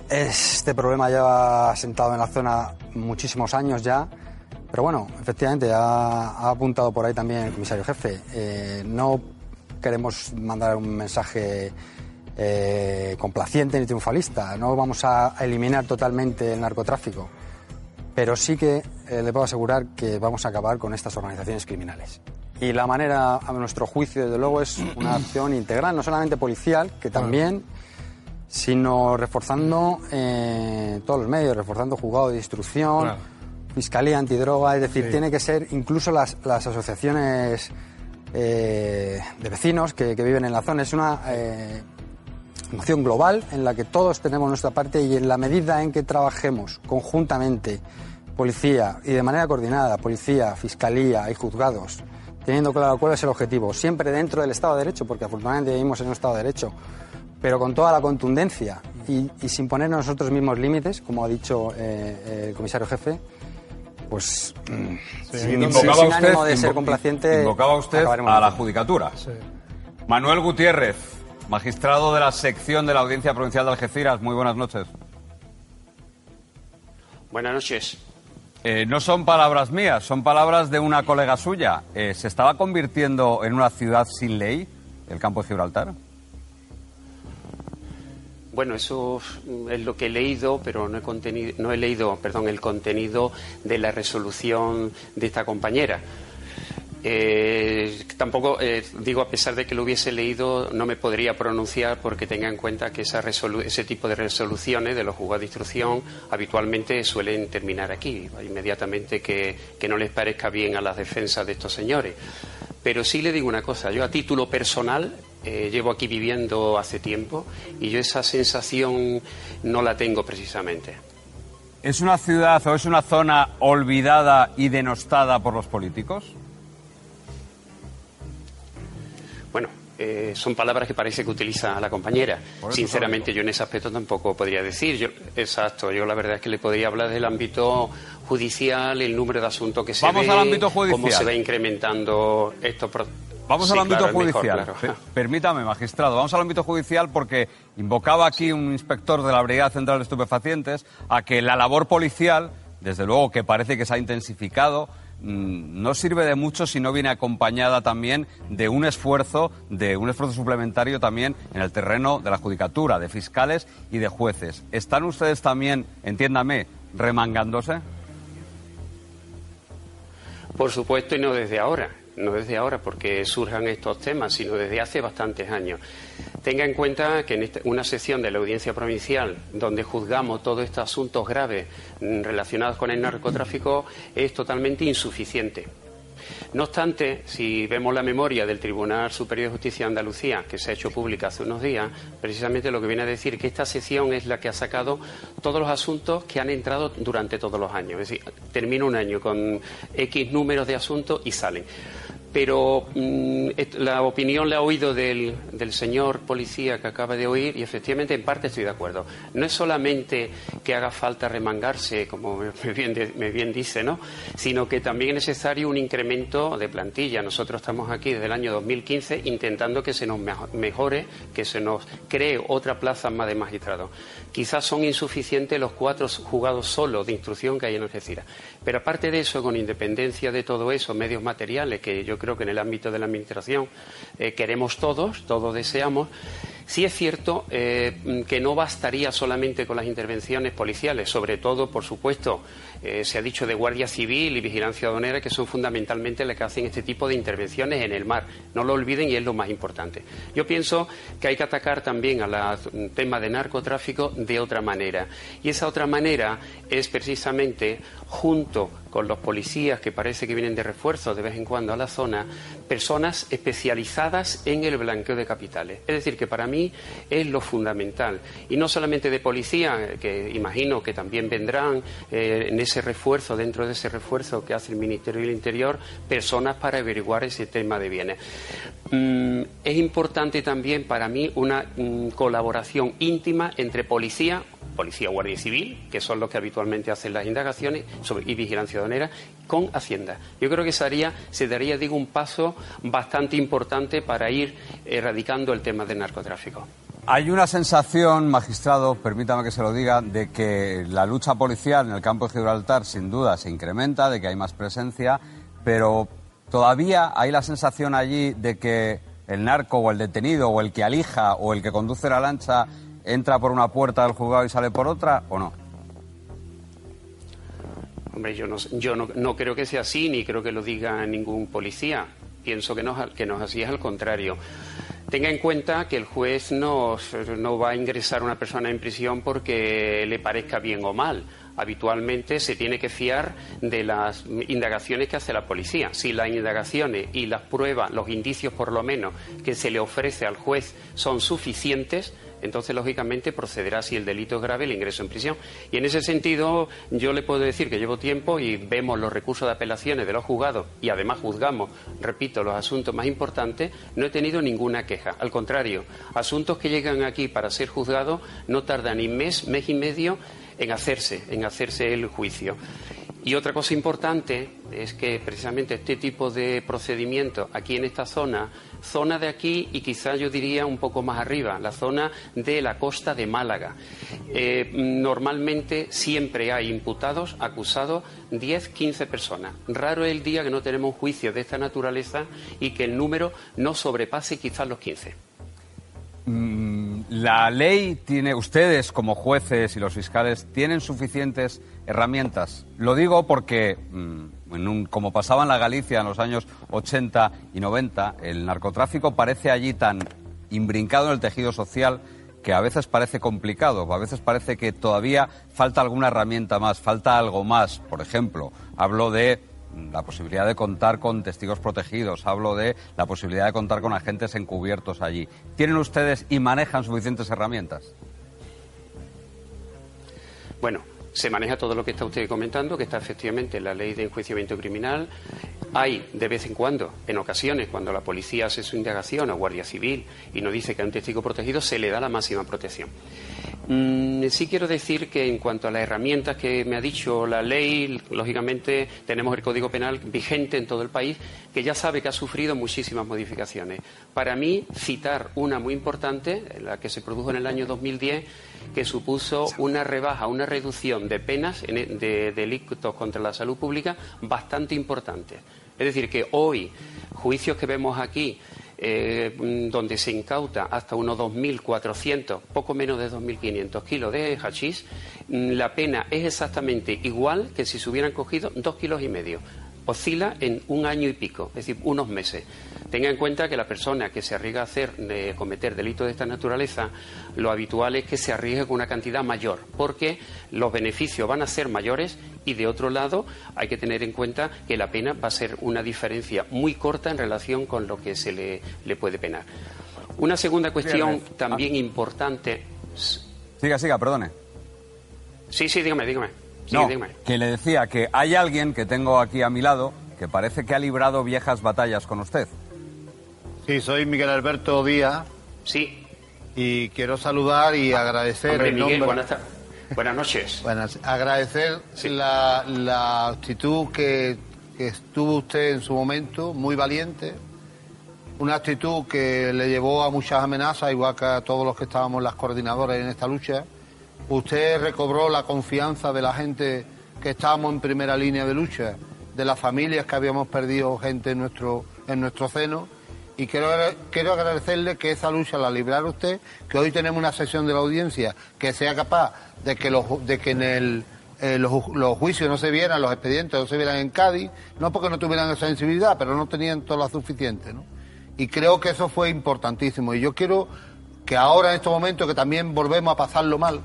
Este problema lleva sentado en la zona muchísimos años ya, pero bueno, efectivamente ha, ha apuntado por ahí también el comisario jefe. Eh, no queremos mandar un mensaje eh, complaciente ni triunfalista. No vamos a eliminar totalmente el narcotráfico, pero sí que eh, le puedo asegurar que vamos a acabar con estas organizaciones criminales. Y la manera, a nuestro juicio, desde luego, es una acción integral, no solamente policial, que también, sino reforzando eh, todos los medios, reforzando juzgado de instrucción, Claro. fiscalía antidroga, es decir, Sí. tiene que ser incluso las, las asociaciones eh, de vecinos que, que viven en la zona. Es una eh, moción global en la que todos tenemos nuestra parte y en la medida en que trabajemos conjuntamente, policía y de manera coordinada, policía, fiscalía y juzgados, teniendo claro cuál es el objetivo, siempre dentro del Estado de Derecho, porque afortunadamente vivimos en un Estado de Derecho, pero con toda la contundencia y, y sin ponernos nosotros mismos límites, como ha dicho eh, el comisario jefe, pues mm, sin, Invocaba sin usted- ánimo de ser complaciente, Invocaba usted a la judicatura. Manuel Gutiérrez, magistrado de la sección de la Audiencia Provincial de Algeciras. Muy buenas noches. Buenas noches. Eh, no son palabras mías, son palabras de una colega suya. Eh, ¿Se estaba convirtiendo en una ciudad sin ley el campo de Gibraltar? Bueno, eso mm, es lo que he leído, pero no he, contenido, no he leído perdón, el contenido de la resolución de esta compañera. Eh, tampoco, eh, digo, a pesar de que lo hubiese leído, no me podría pronunciar porque tenga en cuenta que ese tipo de resoluciones de los juzgados de instrucción habitualmente suelen terminar aquí, inmediatamente que, que no les parezca bien a las defensas de estos señores. Pero sí le digo una cosa, yo a título personal eh, llevo aquí viviendo hace tiempo y yo esa sensación no la tengo precisamente. ¿Es una ciudad o es una zona olvidada y denostada por los políticos? Bueno, eh, son palabras que parece que utiliza la compañera. Sinceramente, yo en ese aspecto tampoco podría decir. Yo, exacto, yo la verdad es que le podría hablar del ámbito judicial, el número de asuntos que se Vamos ve, al ámbito cómo judicial. se va incrementando estos pro- Vamos Sí, al ámbito claro, es mejor, judicial. claro. Permítame, magistrado, vamos al ámbito judicial porque invocaba aquí un inspector de la Brigada Central de Estupefacientes a que la labor policial, desde luego que parece que se ha intensificado, no sirve de mucho si no viene acompañada también de un esfuerzo, de un esfuerzo suplementario también en el terreno de la judicatura, de fiscales y de jueces. ¿Están ustedes también, entiéndame, remangándose? Por supuesto, y no desde ahora, no desde ahora porque surjan estos temas, sino desde hace bastantes años. Tenga en cuenta que en esta- una sección de la Audiencia Provincial, donde juzgamos todos estos asuntos graves mm, relacionados con el narcotráfico, es totalmente insuficiente. No obstante, si vemos la memoria del Tribunal Superior de Justicia de Andalucía, que se ha hecho pública hace unos días, precisamente lo que viene a decir que esta sección es la que ha sacado todos los asuntos que han entrado durante todos los años. Es decir, termina un año con X números de asuntos y salen. Pero mm, la opinión la he oído del, señor policía que acaba de oír y efectivamente en parte estoy de acuerdo. No es solamente que haga falta remangarse, como me bien, me bien dice, ¿no? sino que también es necesario un incremento de plantilla. Nosotros estamos aquí desde el año 2015 intentando que se nos mejo- mejore, que se nos cree otra plaza más de magistrados. Quizás son insuficientes los cuatro juzgados solos de instrucción que hay en Algeciras. Pero aparte de eso, con independencia de todo eso, medios materiales, que yo creo que en el ámbito de la Administración eh, queremos todos, todos deseamos, sí es cierto eh, mm, que no bastaría solamente con las intervenciones policiales, sobre todo, por supuesto, eh, se ha dicho de Guardia Civil y Vigilancia Aduanera, que son fundamentalmente las que hacen este tipo de intervenciones en el mar. No lo olviden y es lo más importante. Yo pienso que hay que atacar también al tema de narcotráfico de otra manera. Y esa otra manera es precisamente, junto con los policías que parece que vienen de refuerzo de vez en cuando a la zona, personas especializadas en el blanqueo de capitales. Es decir, que para mí es lo fundamental. Y no solamente de policía, que imagino que también vendrán eh, en ese refuerzo, dentro de ese refuerzo que hace el Ministerio del Interior, personas para averiguar ese tema de bienes. Mm, es importante también para mí una mm, colaboración íntima entre policía, policía guardia civil, que son los que habitualmente hacen las indagaciones, sobre, y vigilancia con Hacienda. Yo creo que se daría, se daría, digo, un paso bastante importante para ir erradicando el tema del narcotráfico. Hay una sensación, magistrado, permítame que se lo diga, de que la lucha policial en el campo de Gibraltar sin duda se incrementa, de que hay más presencia, pero todavía hay la sensación allí de que el narco o el detenido o el que alija o el que conduce la lancha entra por una puerta del juzgado y sale por otra, ¿o no? Hombre, yo no, yo no, no creo que sea así, ni creo que lo diga ningún policía. Pienso que no, que no es así, es al contrario. Tenga en cuenta que el juez no, no va a ingresar a una persona en prisión porque le parezca bien o mal habitualmente se tiene que fiar de las indagaciones que hace la policía. Si las indagaciones y las pruebas, los indicios por lo menos, que se le ofrece al juez son suficientes, entonces lógicamente procederá si el delito es grave el ingreso en prisión. Y en ese sentido yo le puedo decir que llevo tiempo y vemos los recursos de apelaciones de los juzgados y además juzgamos, repito, los asuntos más importantes, no he tenido ninguna queja. Al contrario, asuntos que llegan aquí para ser juzgados no tardan ni mes, mes y medio en hacerse, en hacerse el juicio. Y otra cosa importante es que precisamente este tipo de procedimiento aquí en esta zona, zona de aquí y quizás yo diría un poco más arriba, la zona de la costa de Málaga, eh, normalmente siempre hay imputados, acusados, 10, 15 personas. Raro es el día que no tenemos juicios de esta naturaleza y que el número no sobrepase quizás los 15. Mm, la ley tiene, ustedes como jueces y los fiscales, tienen suficientes herramientas. Lo digo porque, mm, como pasaba en la Galicia en los años 80 y 90, el narcotráfico parece allí tan imbrincado en el tejido social que a veces parece complicado, a veces parece que todavía falta alguna herramienta más, falta algo más. Por ejemplo, hablo de la posibilidad de contar con testigos protegidos, hablo de la posibilidad de contar con agentes encubiertos allí. ¿Tienen ustedes y manejan suficientes herramientas? Bueno, se maneja todo lo que está usted comentando, que está efectivamente en la ley de enjuiciamiento criminal. Hay, de vez en cuando, en ocasiones, cuando la policía hace su indagación o Guardia Civil y no dice que hay un testigo protegido, se le da la máxima protección. Mm, sí quiero decir que en cuanto a las herramientas que me ha dicho la ley, lógicamente tenemos el Código Penal vigente en todo el país, que ya sabe que ha sufrido muchísimas modificaciones. Para mí, citar una muy importante, la que se produjo en el año 2010, que supuso una rebaja, una reducción de penas de delitos contra la salud pública bastante importante. Es decir, que hoy, juicios que vemos aquí, eh, donde se incauta hasta unos 2.400, poco menos de 2.500 kilos de hachís, mm, la pena es exactamente igual que si se hubieran cogido dos kilos y medio. Oscila en un año y pico, es decir, unos meses. Tenga en cuenta que la persona que se arriesga a hacer, cometer delitos de esta naturaleza, lo habitual es que se arriesgue con una cantidad mayor, porque los beneficios van a ser mayores y de otro lado hay que tener en cuenta que la pena va a ser una diferencia muy corta en relación con lo que se le, puede penar. Una segunda cuestión también ah. importante. Siga, siga, perdone. Sí, sí, dígame, dígame. No, que le decía que hay alguien que tengo aquí a mi lado que parece que ha librado viejas batallas con usted. Sí, soy Miguel Alberto Díaz. Sí. Y quiero saludar y agradecer. Miguel, buenas, noches. Buenas, agradecer la, actitud que, que estuvo usted en su momento, muy valiente. Una actitud que le llevó a muchas amenazas, igual que a todos los que estábamos las coordinadoras en esta lucha. Usted recobró la confianza de la gente que estábamos en primera línea de lucha, de las familias que habíamos perdido gente en nuestro, en nuestro seno y quiero, quiero agradecerle que esa lucha la librara usted, que hoy tenemos una sesión de la audiencia que sea capaz de que, los, de que en el, eh, los, juicios no se vieran, los expedientes no se vieran en Cádiz, no porque no tuvieran esa sensibilidad, pero no tenían todo lo suficiente. ¿no? Y creo que eso fue importantísimo. Y yo quiero que ahora, en estos momentos, que también volvemos a pasarlo mal,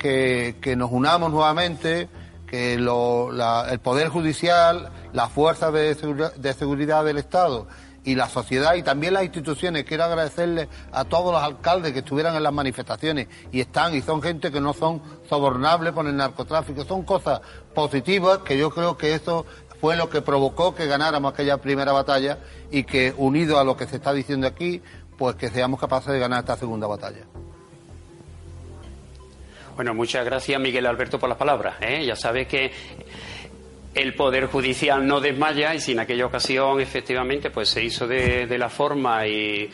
que, nos unamos nuevamente, que el Poder Judicial, las fuerzas de seguridad del Estado, y la sociedad y también las instituciones. Quiero agradecerle a todos los alcaldes que estuvieran en las manifestaciones y están y son gente que no son sobornables por el narcotráfico. Son cosas positivas que yo creo que eso fue lo que provocó que ganáramos aquella primera batalla y que unido a lo que se está diciendo aquí, pues que seamos capaces de ganar esta segunda batalla. Bueno, muchas gracias Miguel Alberto por las palabras. ¿eh? Ya sabes que el Poder Judicial no desmaya y si en aquella ocasión efectivamente pues se hizo de, la forma y,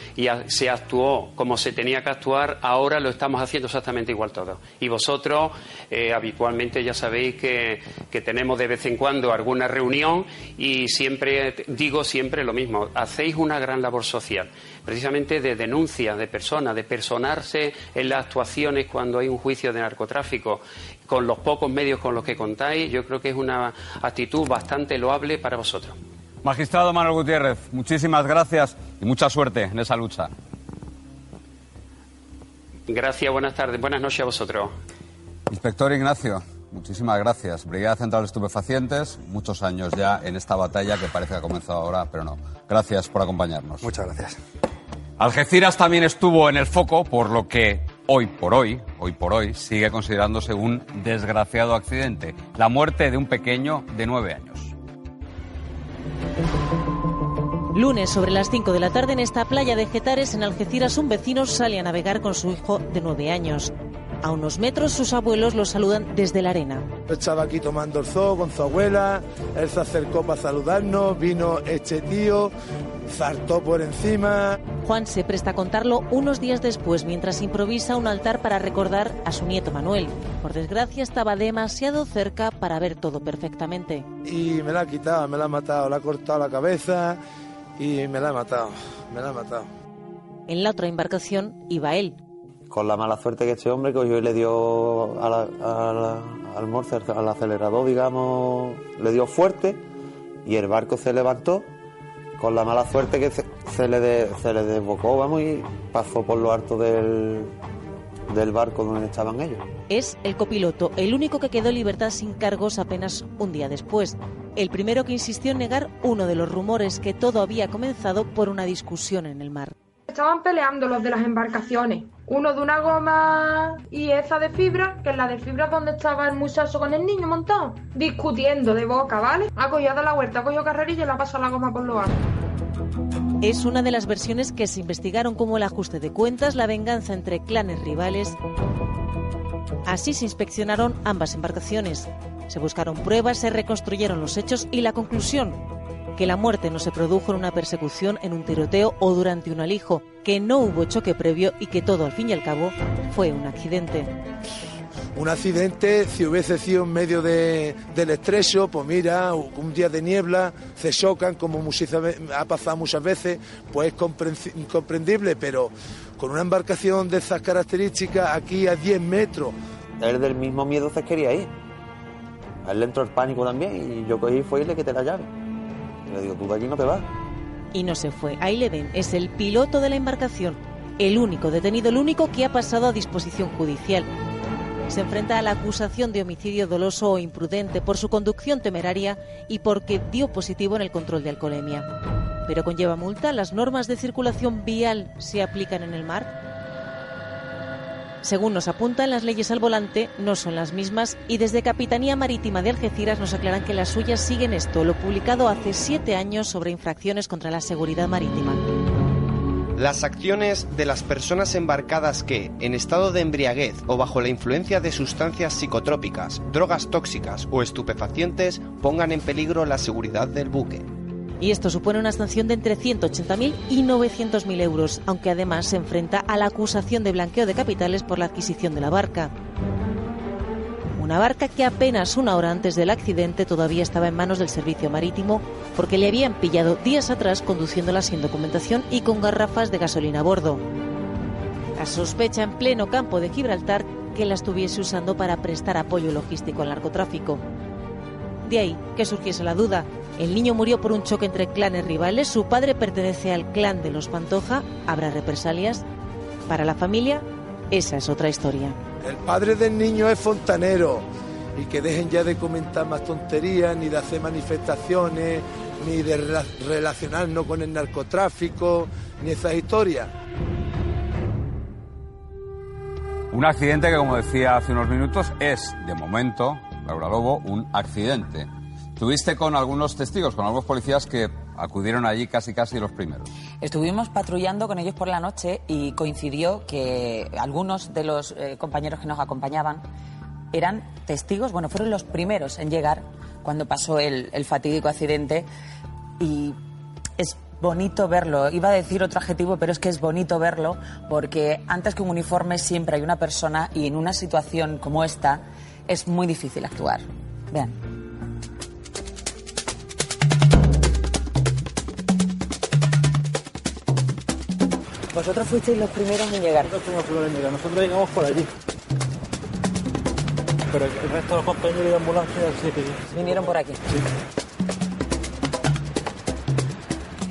se actuó como se tenía que actuar, ahora lo estamos haciendo exactamente igual todo. Y vosotros eh, habitualmente ya sabéis que, que tenemos de vez en cuando alguna reunión y siempre, digo siempre lo mismo, hacéis una gran labor social, precisamente de denuncia de personas, de personarse en las actuaciones cuando hay un juicio de narcotráfico con los pocos medios con los que contáis, yo creo que es una actitud bastante loable para vosotros. Magistrado Manuel Gutiérrez, muchísimas gracias y mucha suerte en esa lucha. Gracias, buenas tardes, buenas noches a vosotros. Inspector Ignacio, muchísimas gracias. Brigada Central de Estupefacientes, muchos años ya en esta batalla que parece que ha comenzado ahora, pero no. Gracias por acompañarnos. Muchas gracias. Algeciras también estuvo en el foco, por lo que hoy por hoy, hoy por hoy, sigue considerándose un desgraciado accidente. La muerte de un pequeño de nueve años. Lunes sobre las 5 de la tarde en esta playa de Getares en Algeciras un vecino sale a navegar con su hijo de 9 años. A unos metros sus abuelos lo saludan desde la arena. Estaba aquí tomando el zoo con su abuela, él se acercó para saludarnos, vino este tío, saltó por encima. Juan se presta a contarlo unos días después mientras improvisa un altar para recordar a su nieto Manuel. Por desgracia estaba demasiado cerca para ver todo perfectamente. Y me la ha quitado, me la ha matado, le ha cortado la cabeza y me la ha matado, me la ha matado. En la otra embarcación iba él. Con la mala suerte que este hombre cogió y le dio a la- al al acelerador, digamos, le dio fuerte y el barco se levantó con la mala suerte que se, le, se le desbocó, vamos, y pasó por lo alto del, del barco donde estaban ellos. Es el copiloto, el único que quedó en libertad sin cargos apenas un día después. El primero que insistió en negar uno de los rumores que todo había comenzado por una discusión en el mar. Estaban peleando los de las embarcaciones. Uno de una goma y esa de fibra, que es la de fibra donde estaba el muchacho con el niño montado. Discutiendo de boca, ¿vale? Ha cogido a la vuelta, ha cogido carrerilla y le ha pasado la goma por lo alto. Es una de las versiones que se investigaron como el ajuste de cuentas, la venganza entre clanes rivales. Así se inspeccionaron ambas embarcaciones. Se buscaron pruebas, se reconstruyeron los hechos y la conclusión, que la muerte no se produjo en una persecución, en un tiroteo o durante un alijo, que no hubo choque previo y que todo al fin y al cabo fue un accidente. Un accidente, si hubiese sido en medio de- del estrecho, pues mira, un día de niebla, se chocan, como ha pasado muchas veces, pues es incomprendible, pero con una embarcación de esas características, aquí a 10 metros, Él del mismo miedo se quería ir. A él le entró el pánico también y yo cogí y fui y le quité la llave. Y le digo, tú de aquí no te vas. Y no se fue. Ahí le ven, es el piloto de la embarcación, el único detenido, el único que ha pasado a disposición judicial. Se enfrenta a la acusación de homicidio doloso o imprudente por su conducción temeraria y porque dio positivo en el control de alcoholemia. Pero conlleva multa, las normas de circulación vial se aplican en el mar. Según nos apuntan, las leyes al volante no son las mismas y desde Capitanía Marítima de Algeciras nos aclaran que las suyas siguen esto, lo publicado hace siete años sobre infracciones contra la seguridad marítima. Las acciones de las personas embarcadas que, en estado de embriaguez o bajo la influencia de sustancias psicotrópicas, drogas tóxicas o estupefacientes, pongan en peligro la seguridad del buque. Y esto supone una sanción de entre 180.000 y 900.000 euros, aunque además se enfrenta a la acusación de blanqueo de capitales por la adquisición de la barca. Una barca que apenas una hora antes del accidente todavía estaba en manos del servicio marítimo porque le habían pillado días atrás conduciéndola sin documentación y con garrafas de gasolina a bordo. La sospecha en pleno campo de Gibraltar que la estuviese usando para prestar apoyo logístico al narcotráfico. De ahí que surgiese la duda. El niño murió por un choque entre clanes rivales, su padre pertenece al clan de los Pantoja, ¿habrá represalias? Para la familia, esa es otra historia. el padre del niño es fontanero. Y que dejen ya de comentar más tonterías, ni de hacer manifestaciones, ni de rela- relacionarnos con el narcotráfico, ni esas historias. Un accidente que, como decía hace unos minutos, es, de momento, Laura Lobo, un accidente. Tuviste con algunos testigos, con algunos policías que acudieron allí casi casi los primeros. Estuvimos patrullando con ellos por la noche y coincidió que algunos de los eh, compañeros que nos acompañaban eran testigos, bueno, fueron los primeros en llegar cuando pasó el, el fatídico accidente y es bonito verlo. Iba a decir otro adjetivo, pero es que es bonito verlo porque antes que un uniforme siempre hay una persona y en una situación como esta es muy difícil actuar. Vean. Vosotros fuisteis los primeros en llegar. Nosotros fuimos los primeros en llegar. Nosotros llegamos por allí. Pero el resto de los compañeros de ambulancia sí. Vinieron por aquí. Sí.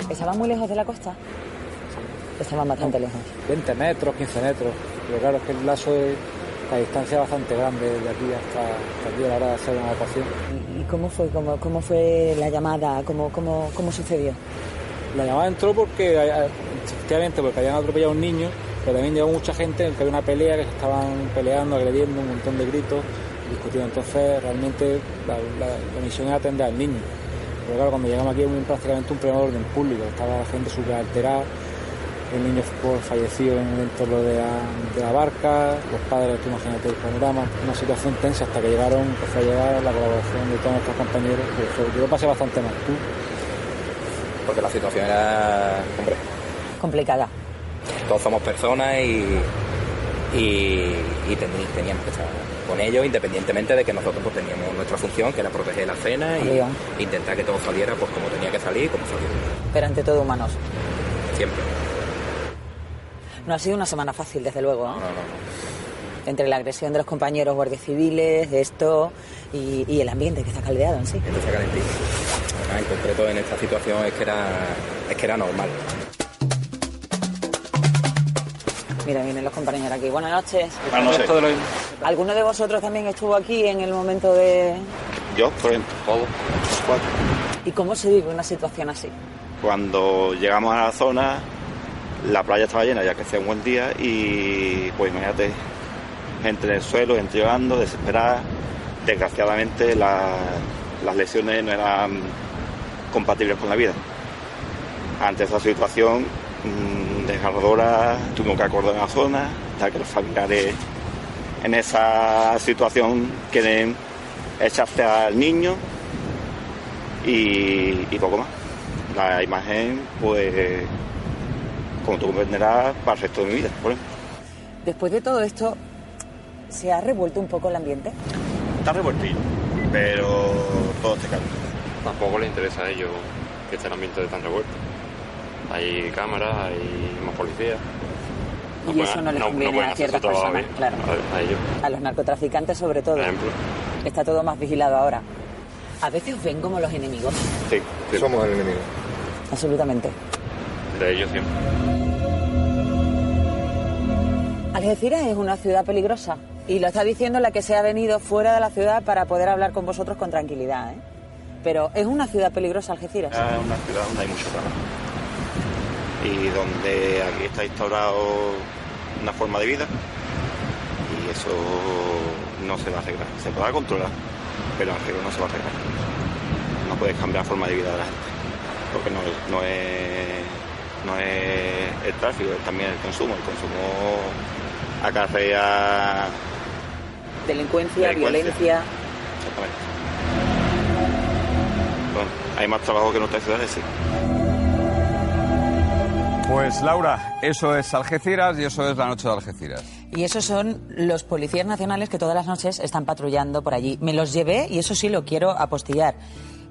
¿Estaban muy lejos de la costa? Estaban bastante lejos. 20 metros, 15 metros. Pero claro, es que el lazo es... La distancia es bastante grande de aquí hasta, hasta aquí a la hora de hacer una evacuación. ¿Y cómo fue, cómo, cómo fue la llamada? ¿Cómo, cómo, cómo sucedió? La llamada entró porque, efectivamente, porque habían atropellado un niño, pero también llegó mucha gente, que había una pelea, que se estaban peleando, agrediendo, un montón de gritos, discutiendo. Entonces, realmente, la, misión era atender al niño. Pero claro, cuando llegamos aquí, hubo prácticamente un problema de orden público. Estaba la gente súper alterada, el niño fue fallecido en el entorno de la, barca, los padres, tú imagínate el panorama, una situación tensa hasta que llegaron, empezó a llegar la colaboración de todos nuestros compañeros. yo lo pasé bastante mal. ¿Tú? porque la situación era, hombre, Complicada. todos somos personas y, y, y teni- teníamos que estar con ellos independientemente de que nosotros pues, teníamos nuestra función, que era proteger la cena y intentar que todo saliera pues como tenía que salir y como salió. Pero ante todo humanos. Siempre. No ha sido una semana fácil, desde luego. ¿no? Entre la agresión de los compañeros guardias civiles, esto y, y el ambiente que está caldeado en sí. Entonces. Además, en concreto en esta situación es que era, es que era normal. Mira, vienen los compañeros aquí. Buenas noches. Buenas noches. ¿Alguno de vosotros también estuvo aquí en el momento de... Yo, por ejemplo, todos, los cuatro. ¿Y cómo se vive una situación así? Cuando llegamos a la zona, la playa estaba llena, ya que hacía un buen día, y pues imagínate, gente en el suelo, gente llorando, desesperada. Desgraciadamente la- las lesiones no eran compatibles con la vida. Ante esa situación mm, desgarradora, tuvimos que acordar en la zona, ya que los familiares en esa situación quieren echarse al niño y, y poco más. La imagen, pues, como tú comprenderás, para el resto de mi vida, por ejemplo. Después de todo esto, ¿se ha revuelto un poco el ambiente? Está revueltillo, pero todo este cambio. Tampoco le interesa a ellos que esté el ambiente tan revuelto. Hay cámaras, hay más policías. Y eso no les conviene a ciertas personas, claro. A, a ellos, A los narcotraficantes sobre todo. por ejemplo. Está todo más vigilado ahora. A veces ven como los enemigos. Sí, somos el enemigo. Absolutamente. De ellos siempre. Algeciras es una ciudad peligrosa y lo está diciendo la que se ha venido fuera de la ciudad para poder hablar con vosotros con tranquilidad. ¿eh? Pero es una ciudad peligrosa Algeciras. Es una ciudad donde hay mucho trabajo y donde aquí está instaurado una forma de vida y eso no se va a arreglar. Se podrá controlar, pero el arreglo no se va a arreglar. No puedes cambiar la forma de vida de la gente, porque no, es- no es, no es el tráfico, es también el consumo. El consumo acarrea Delincuencia, Delincuencia. violencia. Exactamente. Bueno, hay más trabajo que en otras ciudades, sí. Pues Laura, eso es Algeciras y eso es la noche de Algeciras. Y esos son los policías nacionales que todas las noches están patrullando por allí. Me los llevé, y eso sí lo quiero apostillar,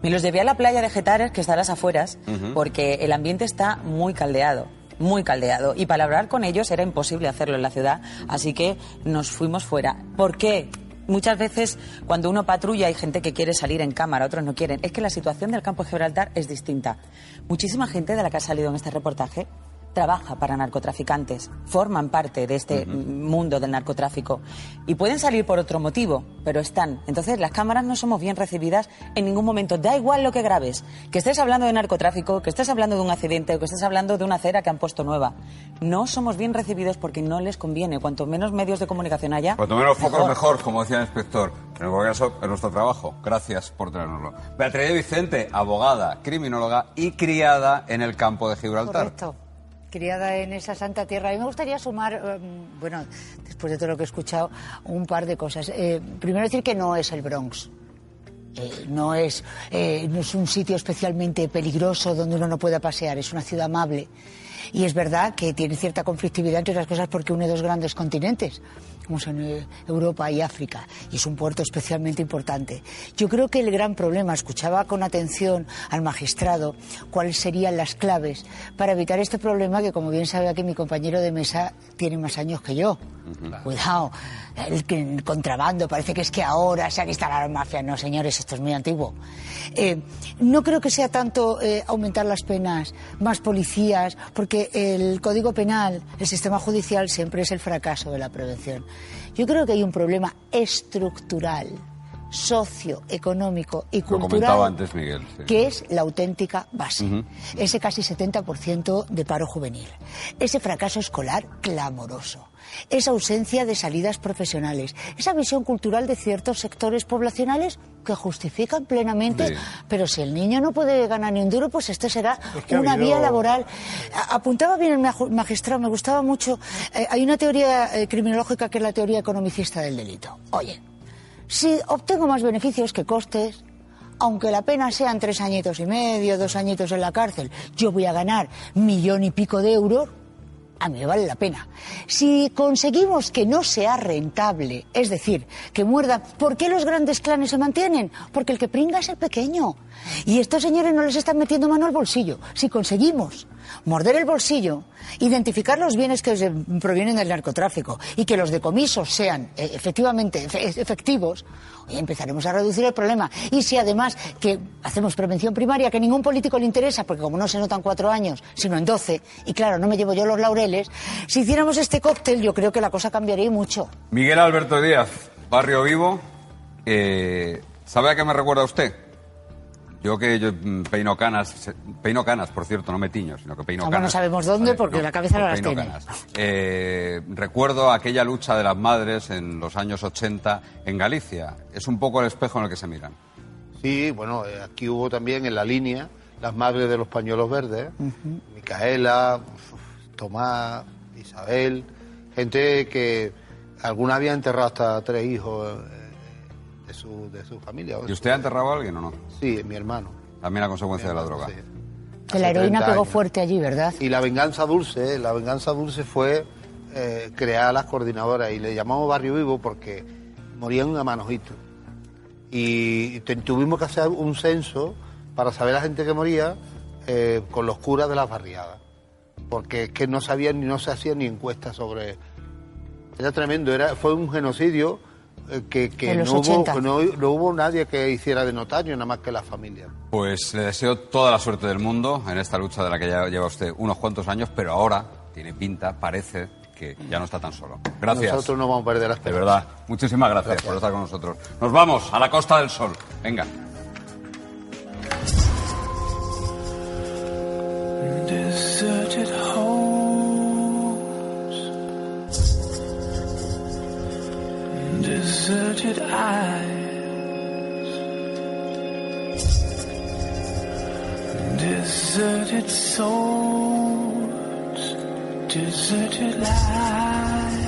me los llevé a la playa de Getares, que está a las afueras, porque el ambiente está muy caldeado. Muy caldeado. Y para hablar con ellos era imposible hacerlo en la ciudad, así que nos fuimos fuera. ¿Por qué? Muchas veces cuando uno patrulla hay gente que quiere salir en cámara, otros no quieren. Es que la situación del campo de Gibraltar es distinta. Muchísima gente de la que ha salido en este reportaje trabaja para narcotraficantes, forman parte de este mundo del narcotráfico y pueden salir por otro motivo, pero están. Entonces las cámaras no somos bien recibidas en ningún momento. Da igual lo que grabes, que estés hablando de narcotráfico, que estés hablando de un accidente o que estés hablando de una acera que han puesto nueva. No somos bien recibidos porque no les conviene. Cuanto menos medios de comunicación haya, Cuanto menos focos mejor, como decía el inspector. En cualquier caso, es nuestro trabajo. Gracias por traernoslo. Beatriz Vicente, abogada, criminóloga y criada en el campo de Gibraltar. Correcto. Criada en esa santa tierra. A mí me gustaría sumar, eh, bueno, después de todo lo que he escuchado, un par de cosas. Eh, primero decir que no es el Bronx. Eh, no, es, eh, no es un sitio especialmente peligroso donde uno no pueda pasear, es una ciudad amable. Y es verdad que tiene cierta conflictividad, entre otras cosas, porque une dos grandes continentes, como son Europa y África, y es un puerto especialmente importante. Yo creo que el gran problema, escuchaba con atención al magistrado cuáles serían las claves para evitar este problema que, como bien sabe aquí mi compañero de mesa, tiene más años que yo. Cuidado, el, contrabando, parece que es que ahora se ha que instalar la mafia. No, señores, esto es muy antiguo. Eh, no creo que sea tanto eh, aumentar las penas, más policías, porque el Código Penal, el sistema judicial siempre es el fracaso de la prevención. Yo creo que hay un problema estructural, socioeconómico y cultural comentaba antes Miguel. sí. que es la auténtica base. Ese casi 70% de paro juvenil. Ese fracaso escolar clamoroso. Esa ausencia de salidas profesionales. Esa visión cultural de ciertos sectores poblacionales que justifican plenamente. Pero si el niño no puede ganar ni un duro, pues esto será Es que ha una habido- vía laboral. Apuntaba bien el magistrado, me gustaba mucho. eh, hay una teoría eh, criminológica que es la teoría economicista del delito. Oye, si obtengo más beneficios que costes, aunque la pena sean tres añitos y medio, dos añitos en la cárcel, yo voy a ganar millón y pico de euros, a mí me vale la pena. Si conseguimos que no sea rentable, es decir, que muerda, ¿por qué los grandes clanes se mantienen? Porque el que pringa es el pequeño. Y estos señores no les están metiendo mano al bolsillo. Si conseguimos morder el bolsillo, identificar los bienes que provienen del narcotráfico y que los decomisos sean eh, efectivamente efe- efectivos, empezaremos a reducir el problema. Y si además que hacemos prevención primaria, que a ningún político le interesa, porque como no se notan cuatro años, sino en doce, y claro, no me llevo yo los laureles, si hiciéramos este cóctel, yo creo que la cosa cambiaría mucho. Miguel Alberto Díaz, Barrio Vivo. eh, ¿Sabe a qué me recuerda usted? Yo que yo mm, peino canas, peino canas, por cierto, no me tiño, sino que peino no canas. sabemos dónde porque la cabeza no las peino tiene. canas. Eh, recuerdo aquella lucha de las madres en los años 80 en Galicia. Es un poco el espejo en el que se miran. Sí, bueno, eh, aquí hubo también en la línea las madres de los pañuelos verdes, Micaela, Tomás, Isabel, gente que alguna había enterrado hasta tres hijos eh, de su, de su familia. ¿Y usted ha enterrado a alguien o no? Sí, mi hermano. También a consecuencia de la droga. Que la heroína 30 pegó años. fuerte allí, ¿verdad? Y la venganza dulce, la venganza dulce fue eh, crear las coordinadoras y le llamamos Barrio Vivo porque morían a manojito. Y te- tuvimos que hacer un censo para saber la gente que moría eh, con los curas de las barriadas. Porque es que no sabían ni no se hacían ni encuestas sobre. Era tremendo, era, fue un genocidio eh, que, que no, hubo, 80. no, no hubo nadie que hiciera de notario, nada más que la familia. Pues le deseo toda la suerte del mundo en esta lucha de la que ya lleva usted unos cuantos años, pero ahora tiene pinta, parece que ya no está tan solo. Gracias. Nosotros no vamos a perder la De verdad, muchísimas gracias, por estar con nosotros. Nos vamos a la Costa del Sol. Venga. Deserted eyes, deserted souls, deserted lives.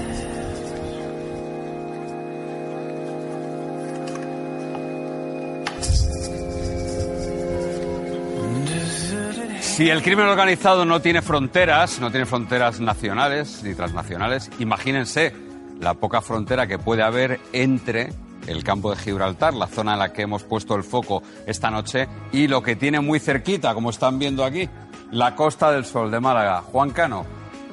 Si el crimen organizado no tiene fronteras, no tiene fronteras nacionales ni transnacionales, imagínense la poca frontera que puede haber entre el campo de Gibraltar, la zona en la que hemos puesto el foco esta noche, y lo que tiene muy cerquita, como están viendo aquí, la Costa del Sol de Málaga. Juan Cano,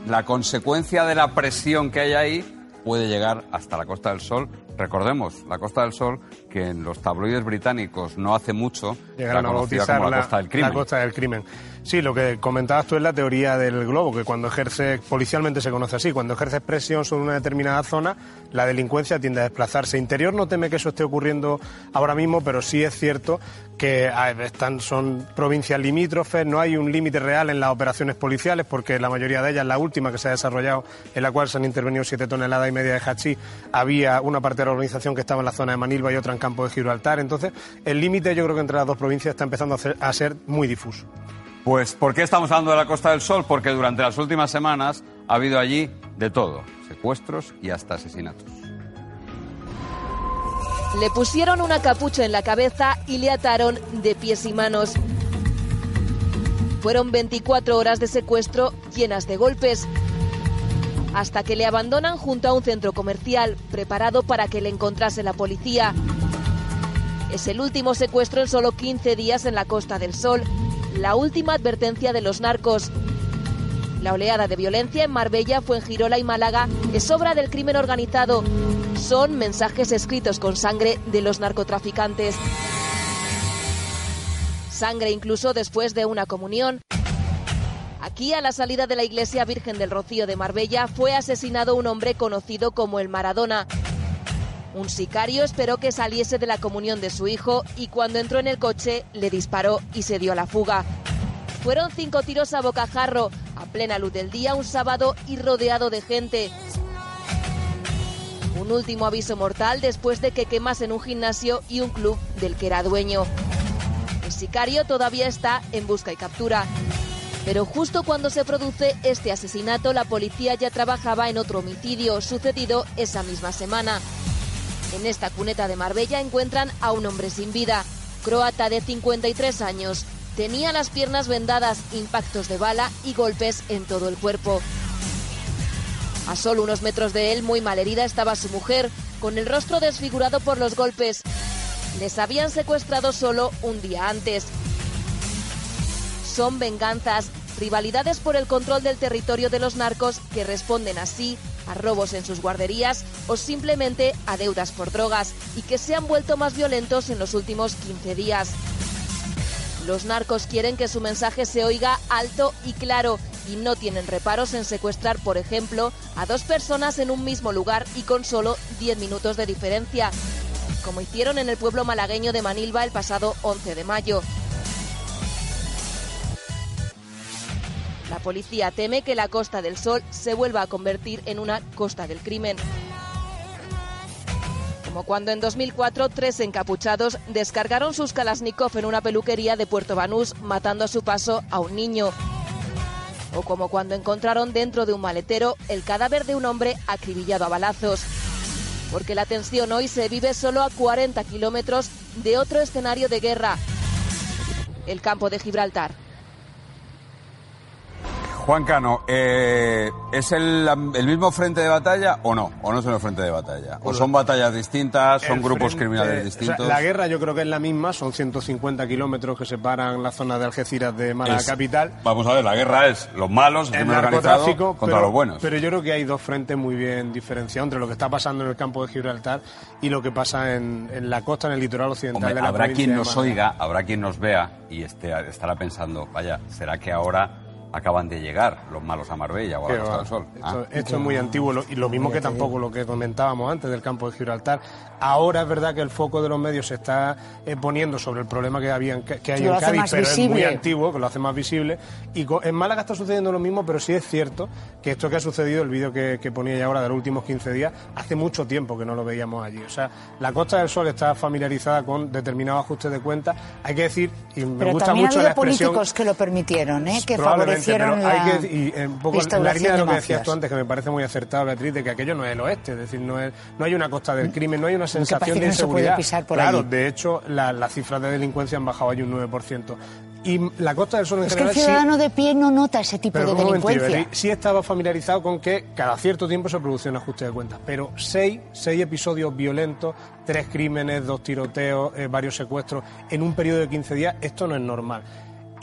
la consecuencia de la presión que hay ahí puede llegar hasta la Costa del Sol. Recordemos, la Costa del Sol, que en los tabloides británicos no hace mucho Llegaron la a conocida bautizar como la la, Costa del Crimen. la costa del crimen. Sí, lo que comentabas tú es la teoría del globo, que cuando ejerce, policialmente se conoce así, cuando ejerces presión sobre una determinada zona, la delincuencia tiende a desplazarse. Interior no teme que eso esté ocurriendo ahora mismo, pero sí es cierto que están, son provincias limítrofes, no hay un límite real en las operaciones policiales, porque la mayoría de ellas, la última que se ha desarrollado, en la cual se han intervenido siete toneladas y media de hachís, había una parte de la organización que estaba en la zona de Manilva y otra en Campo de Gibraltar. Entonces, el límite yo creo que entre las dos provincias está empezando a ser muy difuso. Pues, ¿por qué estamos hablando de la Costa del Sol? Porque durante las últimas semanas ha habido allí de todo, secuestros y hasta asesinatos. Le pusieron una capucha en la cabeza y le ataron de pies y manos. Fueron 24 horas de secuestro llenas de golpes, hasta que le abandonan junto a un centro comercial preparado para que le encontrase la policía. Es el último secuestro en solo 15 días en la Costa del Sol, la última advertencia de los narcos. La oleada de violencia en Marbella, Fuengirola y Málaga es obra del crimen organizado. Son mensajes escritos con sangre de los narcotraficantes. Sangre incluso después de una comunión. Aquí, a la salida de la iglesia Virgen del Rocío de Marbella, fue asesinado un hombre conocido como el Maradona. Un sicario esperó que saliese de la comunión de su hijo y cuando entró en el coche le disparó y se dio a la fuga. Fueron cinco tiros a bocajarro, a plena luz del día, un sábado y rodeado de gente. Un último aviso mortal después de que quemasen un gimnasio y un club del que era dueño. El sicario todavía está en busca y captura. Pero justo cuando se produce este asesinato, la policía ya trabajaba en otro homicidio sucedido esa misma semana. En esta cuneta de Marbella encuentran a un hombre sin vida, croata de 53 años. Tenía las piernas vendadas, impactos de bala y golpes en todo el cuerpo. A solo unos metros de él, muy malherida, estaba su mujer, con el rostro desfigurado por los golpes. Les habían secuestrado solo un día antes. Son venganzas, rivalidades por el control del territorio de los narcos que responden así a robos en sus guarderías o simplemente a deudas por drogas y que se han vuelto más violentos en los últimos 15 días. Los narcos quieren que su mensaje se oiga alto y claro y no tienen reparos en secuestrar, por ejemplo, a dos personas en un mismo lugar y con solo 10 minutos de diferencia, como hicieron en el pueblo malagueño de Manilva el pasado 11 de mayo. La policía teme que la Costa del Sol se vuelva a convertir en una costa del crimen. Como cuando en 2004 tres encapuchados descargaron sus Kalashnikov en una peluquería de Puerto Banús, matando a su paso a un niño. O como cuando encontraron dentro de un maletero el cadáver de un hombre acribillado a balazos. Porque la tensión hoy se vive solo a 40 kilómetros de otro escenario de guerra, el campo de Gibraltar. Juan Cano, eh, ¿es el, el mismo frente de batalla o no? ¿O no es el frente de batalla? ¿O son batallas distintas? ¿Son El grupos frente- criminales o sea, distintos? la guerra yo creo que es la misma, son 150 kilómetros que separan la zona de Algeciras de Málaga Es- capital. Vamos a ver, la guerra es los malos, el El organizado contra pero, los buenos. Pero yo creo que hay dos frentes muy bien diferenciados entre lo que está pasando en el campo de Gibraltar y lo que pasa en, en la costa, en el litoral occidental Hombre, de la habrá quien nos oiga, habrá quien nos vea y esté, estará pensando, vaya, ¿será que ahora acaban de llegar los malos a Marbella o a la Costa del Sol? Esto, Ah. esto es muy antiguo lo- y lo mismo que tampoco lo que comentábamos antes del campo de Gibraltar. Ahora es verdad que el foco de los medios se está eh, poniendo sobre el problema que, había en, que hay Lo en Cádiz, pero es muy antiguo, que lo hace más visible. Y en Málaga está sucediendo lo mismo, pero sí es cierto que esto que ha sucedido, el vídeo que, que ponía ya ahora de los últimos 15 días, hace mucho tiempo que no lo veíamos allí. O sea, la Costa del Sol está familiarizada con determinados ajustes de cuenta. Hay que decir, y me Pero gusta ha mucho la expresión... políticos que lo permitieron, ¿eh? que Favorecieron pero hay que- y, eh, un poco la línea de lo que decías tú antes, que me parece muy acertado, Beatriz, de que aquello no es el oeste, es decir, no, es, no hay una costa del crimen, no hay una sensación que de inseguridad. por claro, allí. de hecho, la- las cifras de delincuencia han bajado allí un 9%. Y la Costa del Sol en Es que el general sí- ciudadano de pie no nota ese tipo pero de delincuencia. Beatriz, sí estaba familiarizado con que cada cierto tiempo se producía un ajuste de cuentas, pero seis, seis episodios violentos, tres crímenes, dos tiroteos, eh, varios secuestros en un periodo de 15 días, esto no es normal.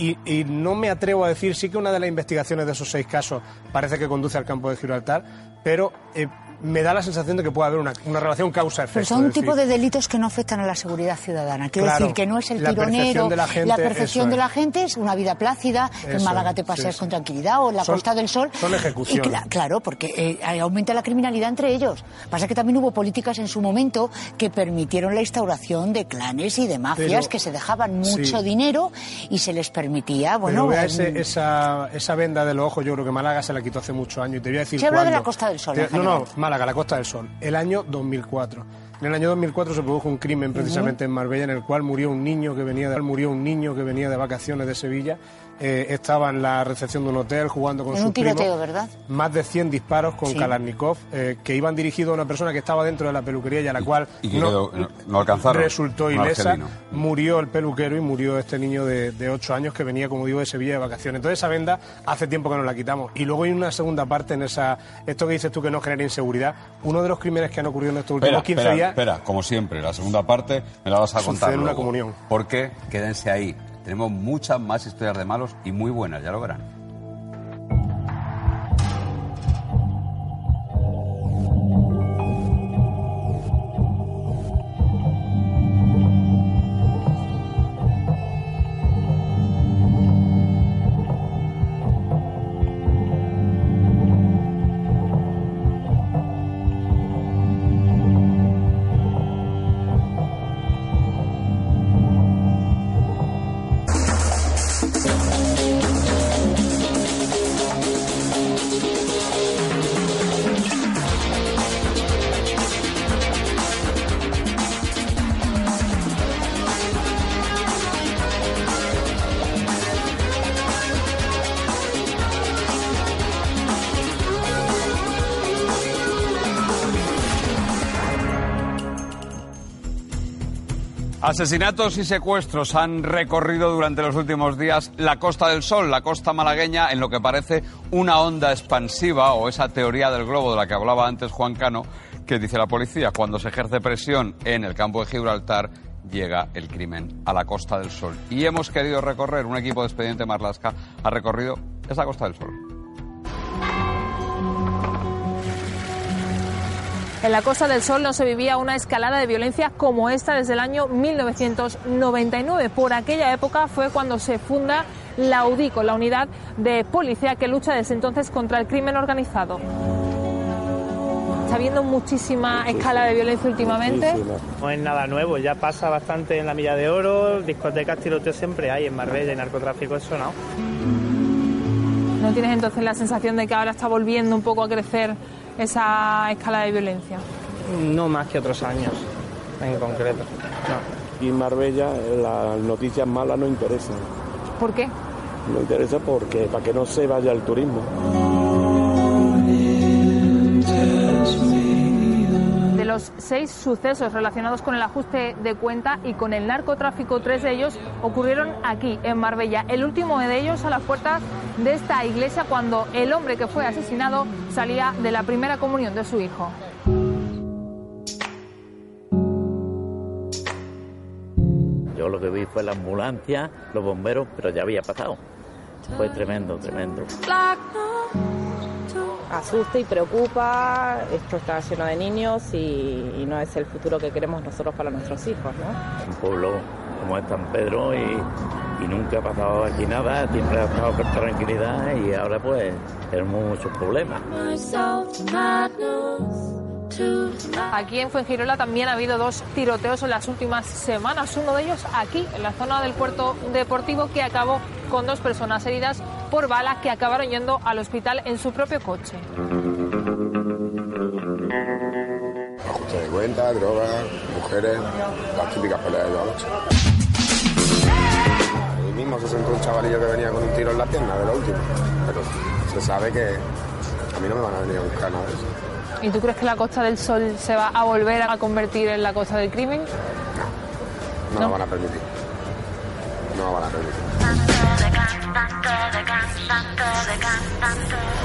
Y, y no me atrevo a decir, sí que una de las investigaciones de esos seis casos parece que conduce al campo de Gibraltar, pero eh, me da la sensación de que puede haber una, una relación causa-efecto. Pero son un tipo de delitos que no afectan a la seguridad ciudadana. Quiero Claro, decir que no es el la tironero, percepción de la gente, la percepción de la gente es una vida plácida, en Málaga te paseas sí. con tranquilidad o en la Son- Costa del Sol. son ejecuciones. Y claro, porque eh, aumenta la criminalidad entre ellos. Pasa que también hubo políticas en su momento que permitieron la instauración de clanes y de mafias Pero- que se dejaban Sí. mucho dinero y se les permitía, bueno, Pero vea mm, ese- esa, esa venda de los ojos, yo creo que Málaga se la quitó hace muchos años. Y te voy a decir Se habla de la Costa del Sol, Te- no, no. Málaga, la Costa del Sol. El año 2004. En el año 2004 se produjo un crimen precisamente en Marbella en el cual murió un niño que venía de, murió un niño que venía de vacaciones de Sevilla. Eh, estaba en la recepción de un hotel jugando con En sus un tiroteo, primos. ¿verdad? Más de 100 disparos con Sí. Kalashnikov eh, que iban dirigidos a una persona que estaba dentro de la peluquería y a la cual y no, quedó- no- no alcanzaron. resultó ilesa. Murió el peluquero y murió este niño de, de 8 años que venía, como digo, de Sevilla de vacaciones. Entonces esa venda hace tiempo que nos la quitamos. Y luego hay una segunda parte en esa esto que dices tú que no genera inseguridad. Uno de los crímenes que han ocurrido en estos últimos Espera, 15 espera, días espera, como siempre, la segunda parte me la vas a contar en una luego. comunión. Porque quédense ahí. Tenemos muchas más historias de malos y muy buenas, ya lo verán. Asesinatos y secuestros han recorrido durante los últimos días la Costa del Sol, la costa malagueña, en lo que parece una onda expansiva o esa teoría del globo de la que hablaba antes Juan Cano, que dice la policía, cuando se ejerce presión en el campo de Gibraltar, llega el crimen a la Costa del Sol. Y hemos querido recorrer, un equipo de Expediente Marlasca ha recorrido esa Costa del Sol. En la Costa del Sol no se vivía una escalada de violencia como esta desde el año 1999. Por aquella época fue cuando se funda la UDICO, la unidad de policía que lucha desde entonces contra el crimen organizado. Está habiendo muchísima escala de violencia últimamente. No es nada nuevo, ya pasa bastante en la Milla de Oro, discotecas, tiroteos siempre hay, en Marbella y narcotráfico eso no. ¿No tienes entonces la sensación de que ahora está volviendo un poco a crecer esa escala de violencia? No más que otros años, en concreto. Y en Marbella eh, las noticias malas no interesan. ¿Por qué? No interesa porque para que no se vaya el turismo. De los seis sucesos relacionados con el ajuste de cuenta y con el narcotráfico, tres de ellos ocurrieron aquí, en Marbella. El último de ellos a las puertas de esta iglesia cuando el hombre que fue asesinado salía de la primera comunión de su hijo. Yo lo que vi fue la ambulancia, los bomberos, pero ya había pasado. Fue tremendo, tremendo. asusta y preocupa. Esto está lleno de niños y, y no es el futuro que queremos nosotros para nuestros hijos, ¿no? Un pueblo como es San Pedro y, y nunca ha pasado aquí nada, siempre ha estado con tranquilidad y ahora pues tenemos muchos problemas. Aquí en Fuengirola también ha habido dos tiroteos en las últimas semanas. Uno de ellos aquí, en la zona del puerto deportivo, que acabó con dos personas heridas por balas que acabaron yendo al hospital en su propio coche. Ajuste de cuenta, drogas, mujeres, las típicas peleas de la noche. Mismo se sentó un chavalillo que venía con un tiro en la pierna de lo último. Pero se sabe que a mí no me van a venir a buscar nada de eso. ¿Y tú crees que la Costa del Sol se va a volver a convertir en la Costa del Crimen? No, lo van a permitir. No lo van a permitir.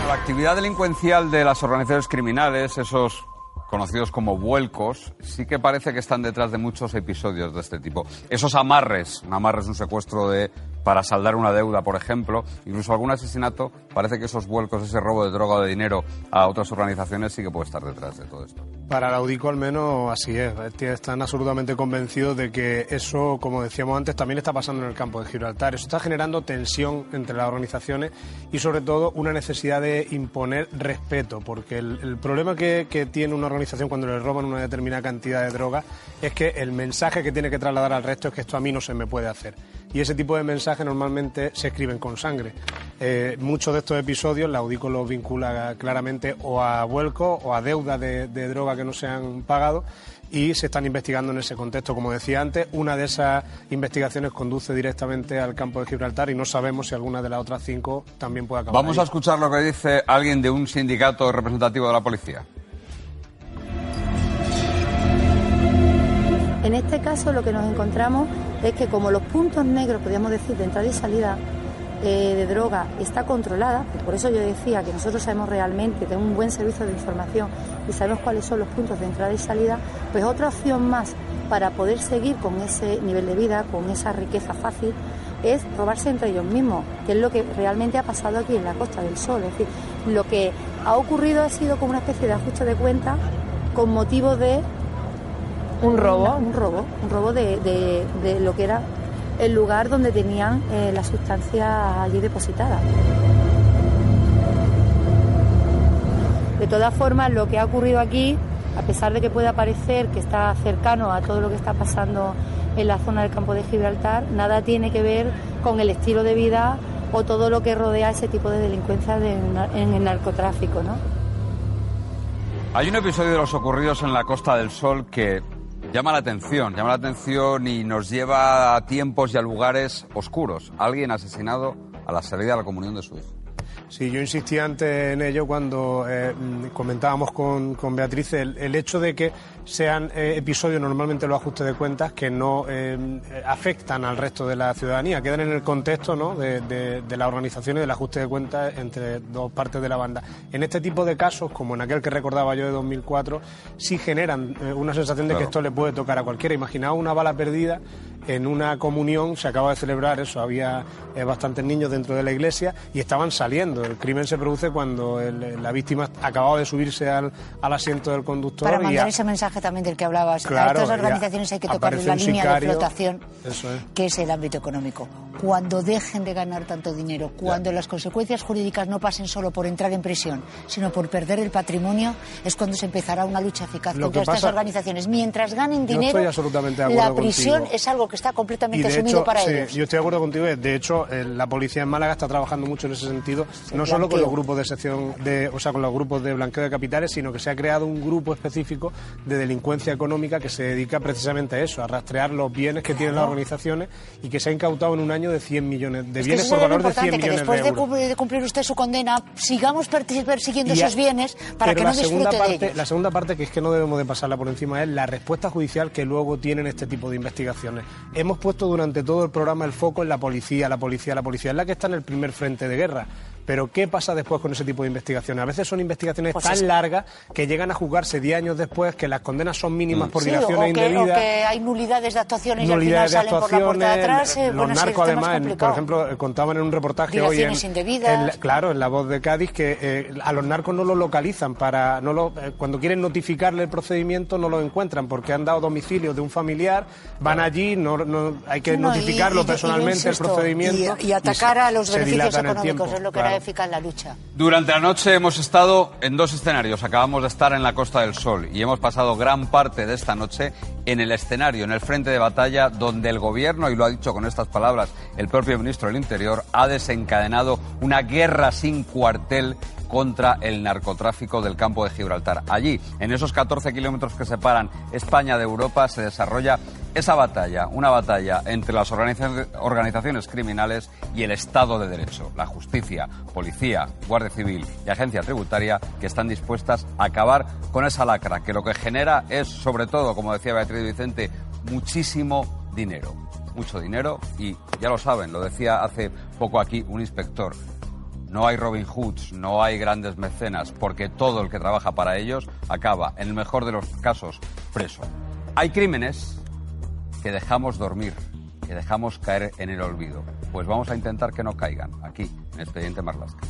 La actividad delincuencial de las organizaciones criminales, esos conocidos como vuelcos, sí que parece que están detrás de muchos episodios de este tipo. Esos amarres, un amarre es un secuestro de para saldar una deuda, por ejemplo, incluso algún asesinato, parece que esos vuelcos, ese robo de droga o de dinero a otras organizaciones sí que puede estar detrás de todo esto. Para la UDICO al menos así es. Están absolutamente convencidos de que eso, como decíamos antes, también está pasando en el campo de Gibraltar. Eso está generando tensión entre las organizaciones y sobre todo una necesidad de imponer respeto, porque el, el problema que, que tiene una organización cuando le roban una determinada cantidad de droga es que el mensaje que tiene que trasladar al resto es que esto a mí no se me puede hacer. Y ese tipo de mensajes normalmente se escriben con sangre. Eh, muchos de estos episodios la UDICO los vincula claramente o a vuelco o a deuda de, de droga que no se han pagado y se están investigando en ese contexto. Como decía antes, una de esas investigaciones conduce directamente al campo de Gibraltar y no sabemos si alguna de las otras cinco también puede acabar. Vamos ahí. a escuchar lo que dice alguien de un sindicato representativo de la policía. En este caso lo que nos encontramos es que como los puntos negros, podríamos decir, de entrada y salida eh, de droga está controlada, por eso yo decía que nosotros sabemos realmente, tenemos un buen servicio de información y sabemos cuáles son los puntos de entrada y salida, pues otra opción más para poder seguir con ese nivel de vida, con esa riqueza fácil, es robarse entre ellos mismos, que es lo que realmente ha pasado aquí en la Costa del Sol. Es decir, lo que ha ocurrido ha sido como una especie de ajuste de cuenta con motivo de ¿Un robo? un robo, un robo de, de- lo que era el lugar donde tenían eh, la sustancia allí depositada. De todas formas, lo que ha ocurrido aquí, a pesar de que pueda parecer que está cercano a todo lo que está pasando en la zona del campo de Gibraltar, nada tiene que ver con el estilo de vida o todo lo que rodea ese tipo de delincuencia de- en el narcotráfico, ¿no? Hay un episodio de los ocurridos en la Costa del Sol que llama la atención, llama la atención y nos lleva a tiempos y a lugares oscuros. Alguien asesinado a la salida de la comunión de su hijo. Sí, yo insistí antes en ello cuando eh, comentábamos con, con Beatriz el, el hecho de que sean eh, episodios, normalmente los ajustes de cuentas, que no eh, afectan al resto de la ciudadanía, quedan en el contexto ¿no? de, de, de la organización y del ajuste de cuentas entre dos partes de la banda. En este tipo de casos, como en aquel que recordaba yo de 2004, sí generan eh, una sensación de que esto le puede tocar a cualquiera. Imaginaos una bala perdida en una comunión, se acaba de celebrar eso, había eh, bastantes niños dentro de la iglesia y estaban saliendo. El crimen se produce cuando el- la víctima acababa de subirse al, al asiento del conductor Para y mandar a- ese mensaje también del que hablabas. Claro, a estas organizaciones hay que tocar aparece la línea sicario. de flotación, es. que es el ámbito económico. Cuando dejen de ganar tanto dinero, cuando las consecuencias jurídicas no pasen solo por entrar en prisión, sino por perder el patrimonio, es cuando se empezará una lucha eficaz Lo contra estas organizaciones. Mientras ganen dinero, la prisión contigo. es algo que está completamente asumido hecho, para sí, ellos. yo estoy de acuerdo contigo. De hecho, eh, la policía en Málaga está trabajando mucho en ese sentido, no solo con los grupos de sección, de, o sea, con los grupos de blanqueo de capitales, sino que se ha creado un grupo específico de delincuencia económica que se dedica precisamente a eso, a rastrear los bienes que tienen las organizaciones y que se ha incautado en un año de 100 millones de Es bienes por valor de 100 importante, que millones después de euros. cumplir- de cumplir usted su condena, sigamos per- persiguiendo a- esos bienes para que no disfrute parte, de ellos. La segunda parte, que es que no debemos de pasarla por encima, es la respuesta judicial que luego tienen este tipo de investigaciones. Hemos puesto durante todo el programa el foco en la policía, la policía, la policía, es la que está en el primer frente de guerra. Pero ¿qué pasa después con ese tipo de investigaciones? A veces son investigaciones Pues tan es- largas que llegan a juzgarse 10 años después, que las condenas son mínimas por Sí, dilaciones o indebidas. que hay nulidades de actuaciones nulidades y de al final salen por la puerta de actuaciones, atrás. eh, los bueno, narcos además, en- por ejemplo, eh, contaban en un reportaje hoy en, en la- claro, en la voz de Cádiz que eh, a los narcos no lo localizan para no lo, eh, cuando quieren notificarle el procedimiento no lo encuentran porque han dado domicilio de un familiar, van allí, no, no hay que No, notificarlo y- personalmente y, el procedimiento Y, atacar a los beneficios económicos es lo que claro. Eficaz la lucha. Durante la noche hemos estado en dos escenarios. Acabamos de estar en la Costa del Sol y hemos pasado gran parte de esta noche en el escenario, en el frente de batalla, donde el gobierno, y lo ha dicho con estas palabras el propio ministro del Interior, ha desencadenado una guerra sin cuartel contra el narcotráfico del campo de Gibraltar. Allí, en esos 14 kilómetros que separan España de Europa, se desarrolla esa batalla, una batalla entre las organiza- organizaciones criminales y el Estado de Derecho, la justicia, policía, Guardia Civil y agencia tributaria que están dispuestas a acabar con esa lacra, que lo que genera es, sobre todo, como decía Beatriz Vicente, muchísimo dinero. Mucho dinero y ya lo saben, lo decía hace poco aquí un inspector. No hay Robin Hoods, no hay grandes mecenas, porque todo el que trabaja para ellos acaba, en el mejor de los casos, preso. Hay crímenes que dejamos dormir, que dejamos caer en el olvido. Pues vamos a intentar que no caigan aquí, en Expediente Marlasca.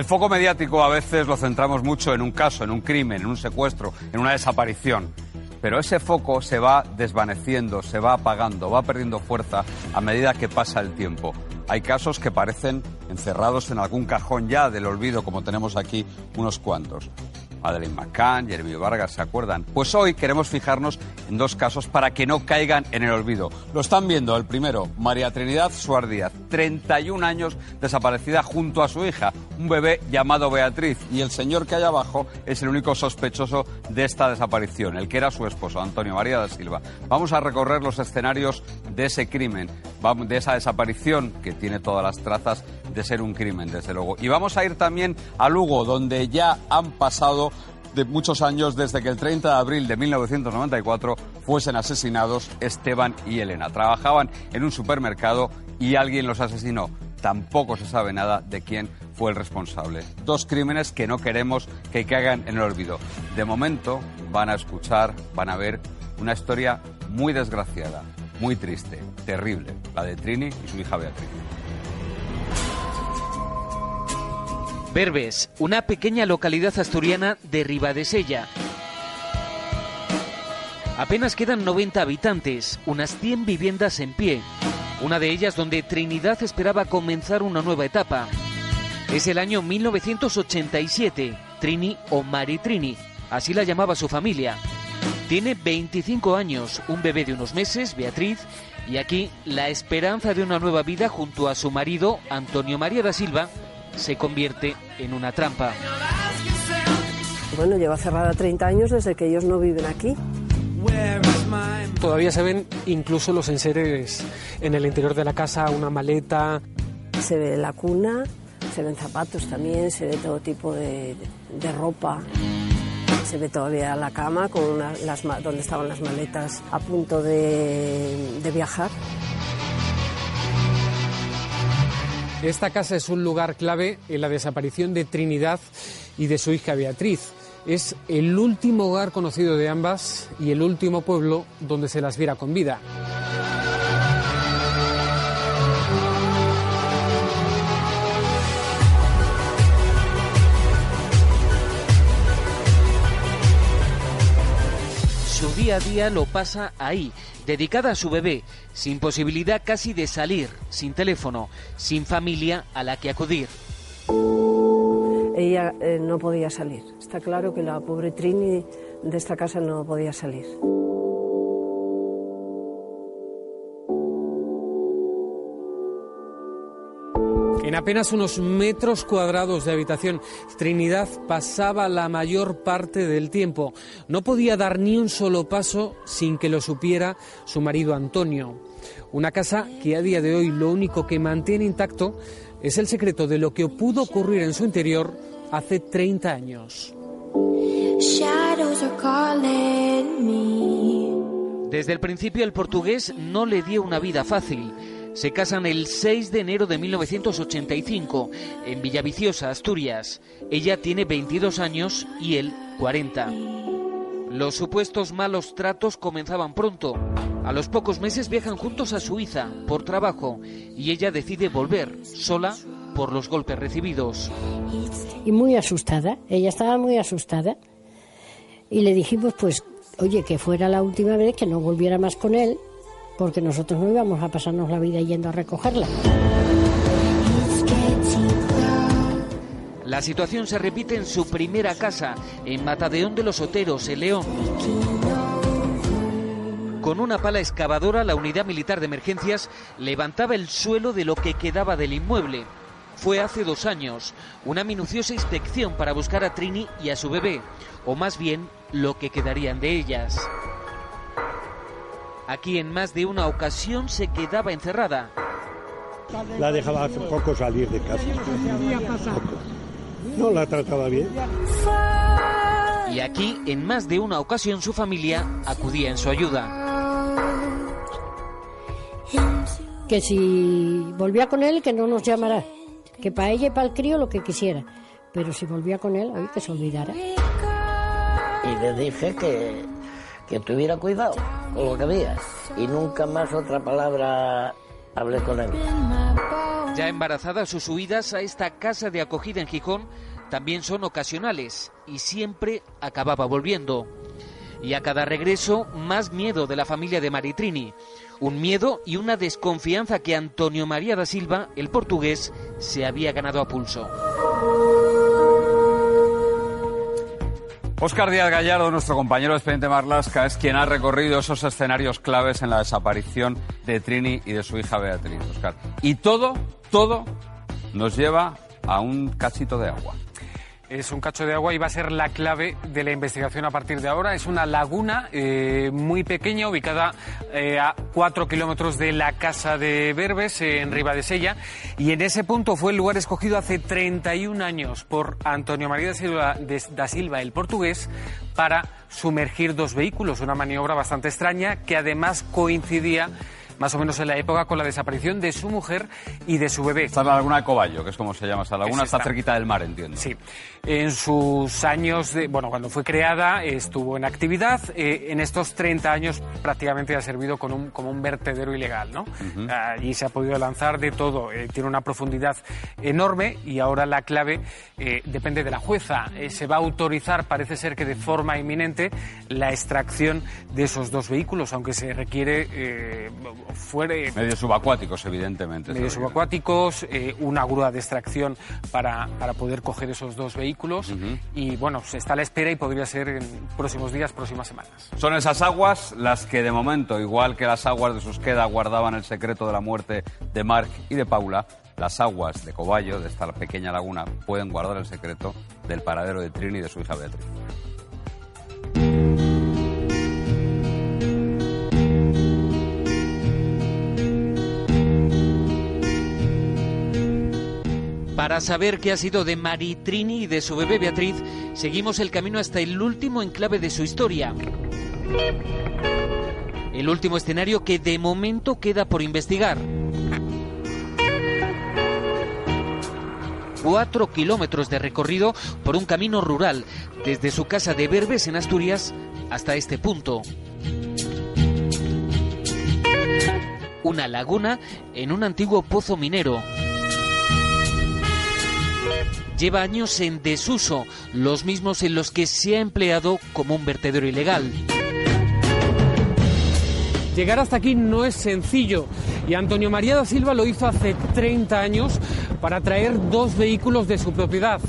El foco mediático a veces lo centramos mucho en un caso, en un crimen, en un secuestro, en una desaparición. Pero ese foco se va desvaneciendo, se va apagando, va perdiendo fuerza a medida que pasa el tiempo. Hay casos que parecen encerrados en algún cajón ya del olvido, como tenemos aquí unos cuantos. Madeleine McCann, Jeremy Vargas, ¿se acuerdan? Pues hoy queremos fijarnos en dos casos para que no caigan en el olvido. Lo están viendo, el primero, María Trinidad Suárez Díaz, 31 años desaparecida junto a su hija, un bebé llamado Beatriz, y el señor que hay abajo es el único sospechoso de esta desaparición, el que era su esposo, Antonio María da Silva. Vamos a recorrer los escenarios de ese crimen, de esa desaparición que tiene todas las trazas de ser un crimen, desde luego. Y vamos a ir también a Lugo, donde ya han pasado de muchos años desde que el 30 de abril de 1994 fuesen asesinados Esteban y Elena. Trabajaban en un supermercado y alguien los asesinó. Tampoco se sabe nada de quién fue el responsable. Dos crímenes que no queremos que caigan en el olvido. De momento van a escuchar, van a ver una historia muy desgraciada, muy triste, terrible, la de Trini y su hija Beatriz. Berbes, una pequeña localidad asturiana de Ribadesella. Apenas quedan 90 habitantes, unas 100 viviendas en pie. Una de ellas donde Trinidad esperaba comenzar una nueva etapa. Es el año 1987, Trini o Mari Trini, así la llamaba su familia. Tiene 25 años, un bebé de unos meses, Beatriz, y aquí la esperanza de una nueva vida junto a su marido, Antonio María da Silva, se convierte en una trampa. Bueno, lleva cerrada 30 años desde que ellos no viven aquí. Todavía se ven incluso los enseres en el interior de la casa, una maleta. Se ve la cuna, se ven zapatos también, se ve todo tipo de, de ropa. Se ve todavía la cama con una- las, ma- donde estaban las maletas a punto de, de viajar. Esta casa es un lugar clave en la desaparición de Trinidad y de su hija Beatriz. Es el último hogar conocido de ambas y el último pueblo donde se las viera con vida. Día a día lo pasa ahí, dedicada a su bebé, sin posibilidad casi de salir, sin teléfono, sin familia a la que acudir. Ella eh, no podía salir. Está claro que la pobre Trini de esta casa no podía salir. En apenas unos metros cuadrados de habitación, Trinidad pasaba la mayor parte del tiempo. No podía dar ni un solo paso sin que lo supiera su marido Antonio. Una casa que a día de hoy lo único que mantiene intacto es el secreto de lo que pudo ocurrir en su interior hace 30 años. Desde el principio el portugués no le dio una vida fácil. Se casan el 6 de enero de 1985 en Villaviciosa, Asturias. Ella tiene 22 años y él 40. Los supuestos malos tratos comenzaban pronto. A los pocos meses viajan juntos a Suiza por trabajo y ella decide volver sola por los golpes recibidos. y muy asustada. Ella estaba muy asustada. Y le dijimos, pues, oye, que fuera la última vez, que no volviera más con él, porque nosotros no íbamos a pasarnos la vida yendo a recogerla. La situación se repite en su primera casa, en Matadeón de los Oteros, en León. Con una pala excavadora, la unidad militar de emergencias levantaba el suelo de lo que quedaba del inmueble. Fue hace dos años, una minuciosa inspección para buscar a Trini y a su bebé, o más bien lo que quedarían de ellas. Aquí en más de una ocasión se quedaba encerrada. La dejaba hace poco salir de casa. Poco. No la trataba bien. Y aquí, en más de una ocasión, su familia acudía en su ayuda. Que si volvía con él, que no nos llamará. Que para ella y para el crío lo que quisiera. Pero si volvía con él, ay, que se olvidara. Y le dije que, que tuviera cuidado con lo que había. Y nunca más otra palabra hablé con él. Ya embarazada, sus huidas a esta casa de acogida en Gijón también son ocasionales y siempre acababa volviendo. Y a cada regreso, más miedo de la familia de Maritrini. Un miedo y una desconfianza que Antonio María da Silva, el portugués, se había ganado a pulso. Óscar Díaz Gallardo, nuestro compañero de Expediente Marlasca, es quien ha recorrido esos escenarios claves en la desaparición de Trini y de su hija Beatriz, Óscar. Y todo, todo nos lleva a un cachito de agua. Es un cacho de agua y va a ser la clave de la investigación a partir de ahora. Es una laguna eh, muy pequeña, ubicada eh, a cuatro kilómetros de la casa de Berbes, en Ribadesella. Y en ese punto fue el lugar escogido hace 31 años por Antonio María Silva, de- da Silva, el portugués, para sumergir dos vehículos. Una maniobra bastante extraña que además coincidía más o menos en la época con la desaparición de su mujer y de su bebé. Está en la laguna de Coballo, que es como se llama esa laguna, Es está cerquita del mar, entiendo. Sí. En sus años, de, bueno, cuando fue creada, estuvo en actividad. Eh, en estos 30 años prácticamente ha servido con un- como un vertedero ilegal, ¿no? Allí se ha podido lanzar de todo. Eh, tiene una profundidad enorme y ahora la clave eh, depende de la jueza. Se va a autorizar, parece ser que de forma inminente, la extracción de esos dos vehículos, aunque se requiere fuera, Medios subacuáticos, evidentemente. medios subacuáticos, eh, una grúa de extracción para, para poder coger esos dos vehículos y bueno, se está a la espera y podría ser en próximos días, próximas semanas. Son esas aguas las que de momento, igual que las aguas de Susqueda guardaban el secreto de la muerte de Marc y de Paula, las aguas de Coballo, de esta pequeña laguna, pueden guardar el secreto del paradero de Trini y de su hija Beatriz. Para saber qué ha sido de Maritrini y de su bebé Beatriz, seguimos el camino hasta el último enclave de su historia. El último escenario que de momento queda por investigar. Cuatro kilómetros de recorrido por un camino rural, desde su casa de Berbes en Asturias hasta este punto. Una laguna en un antiguo pozo minero. Lleva años en desuso, los mismos en los que se ha empleado como un vertedero ilegal. Llegar hasta aquí no es sencillo y Antonio María da Silva lo hizo hace 30 años para traer dos vehículos de su propiedad.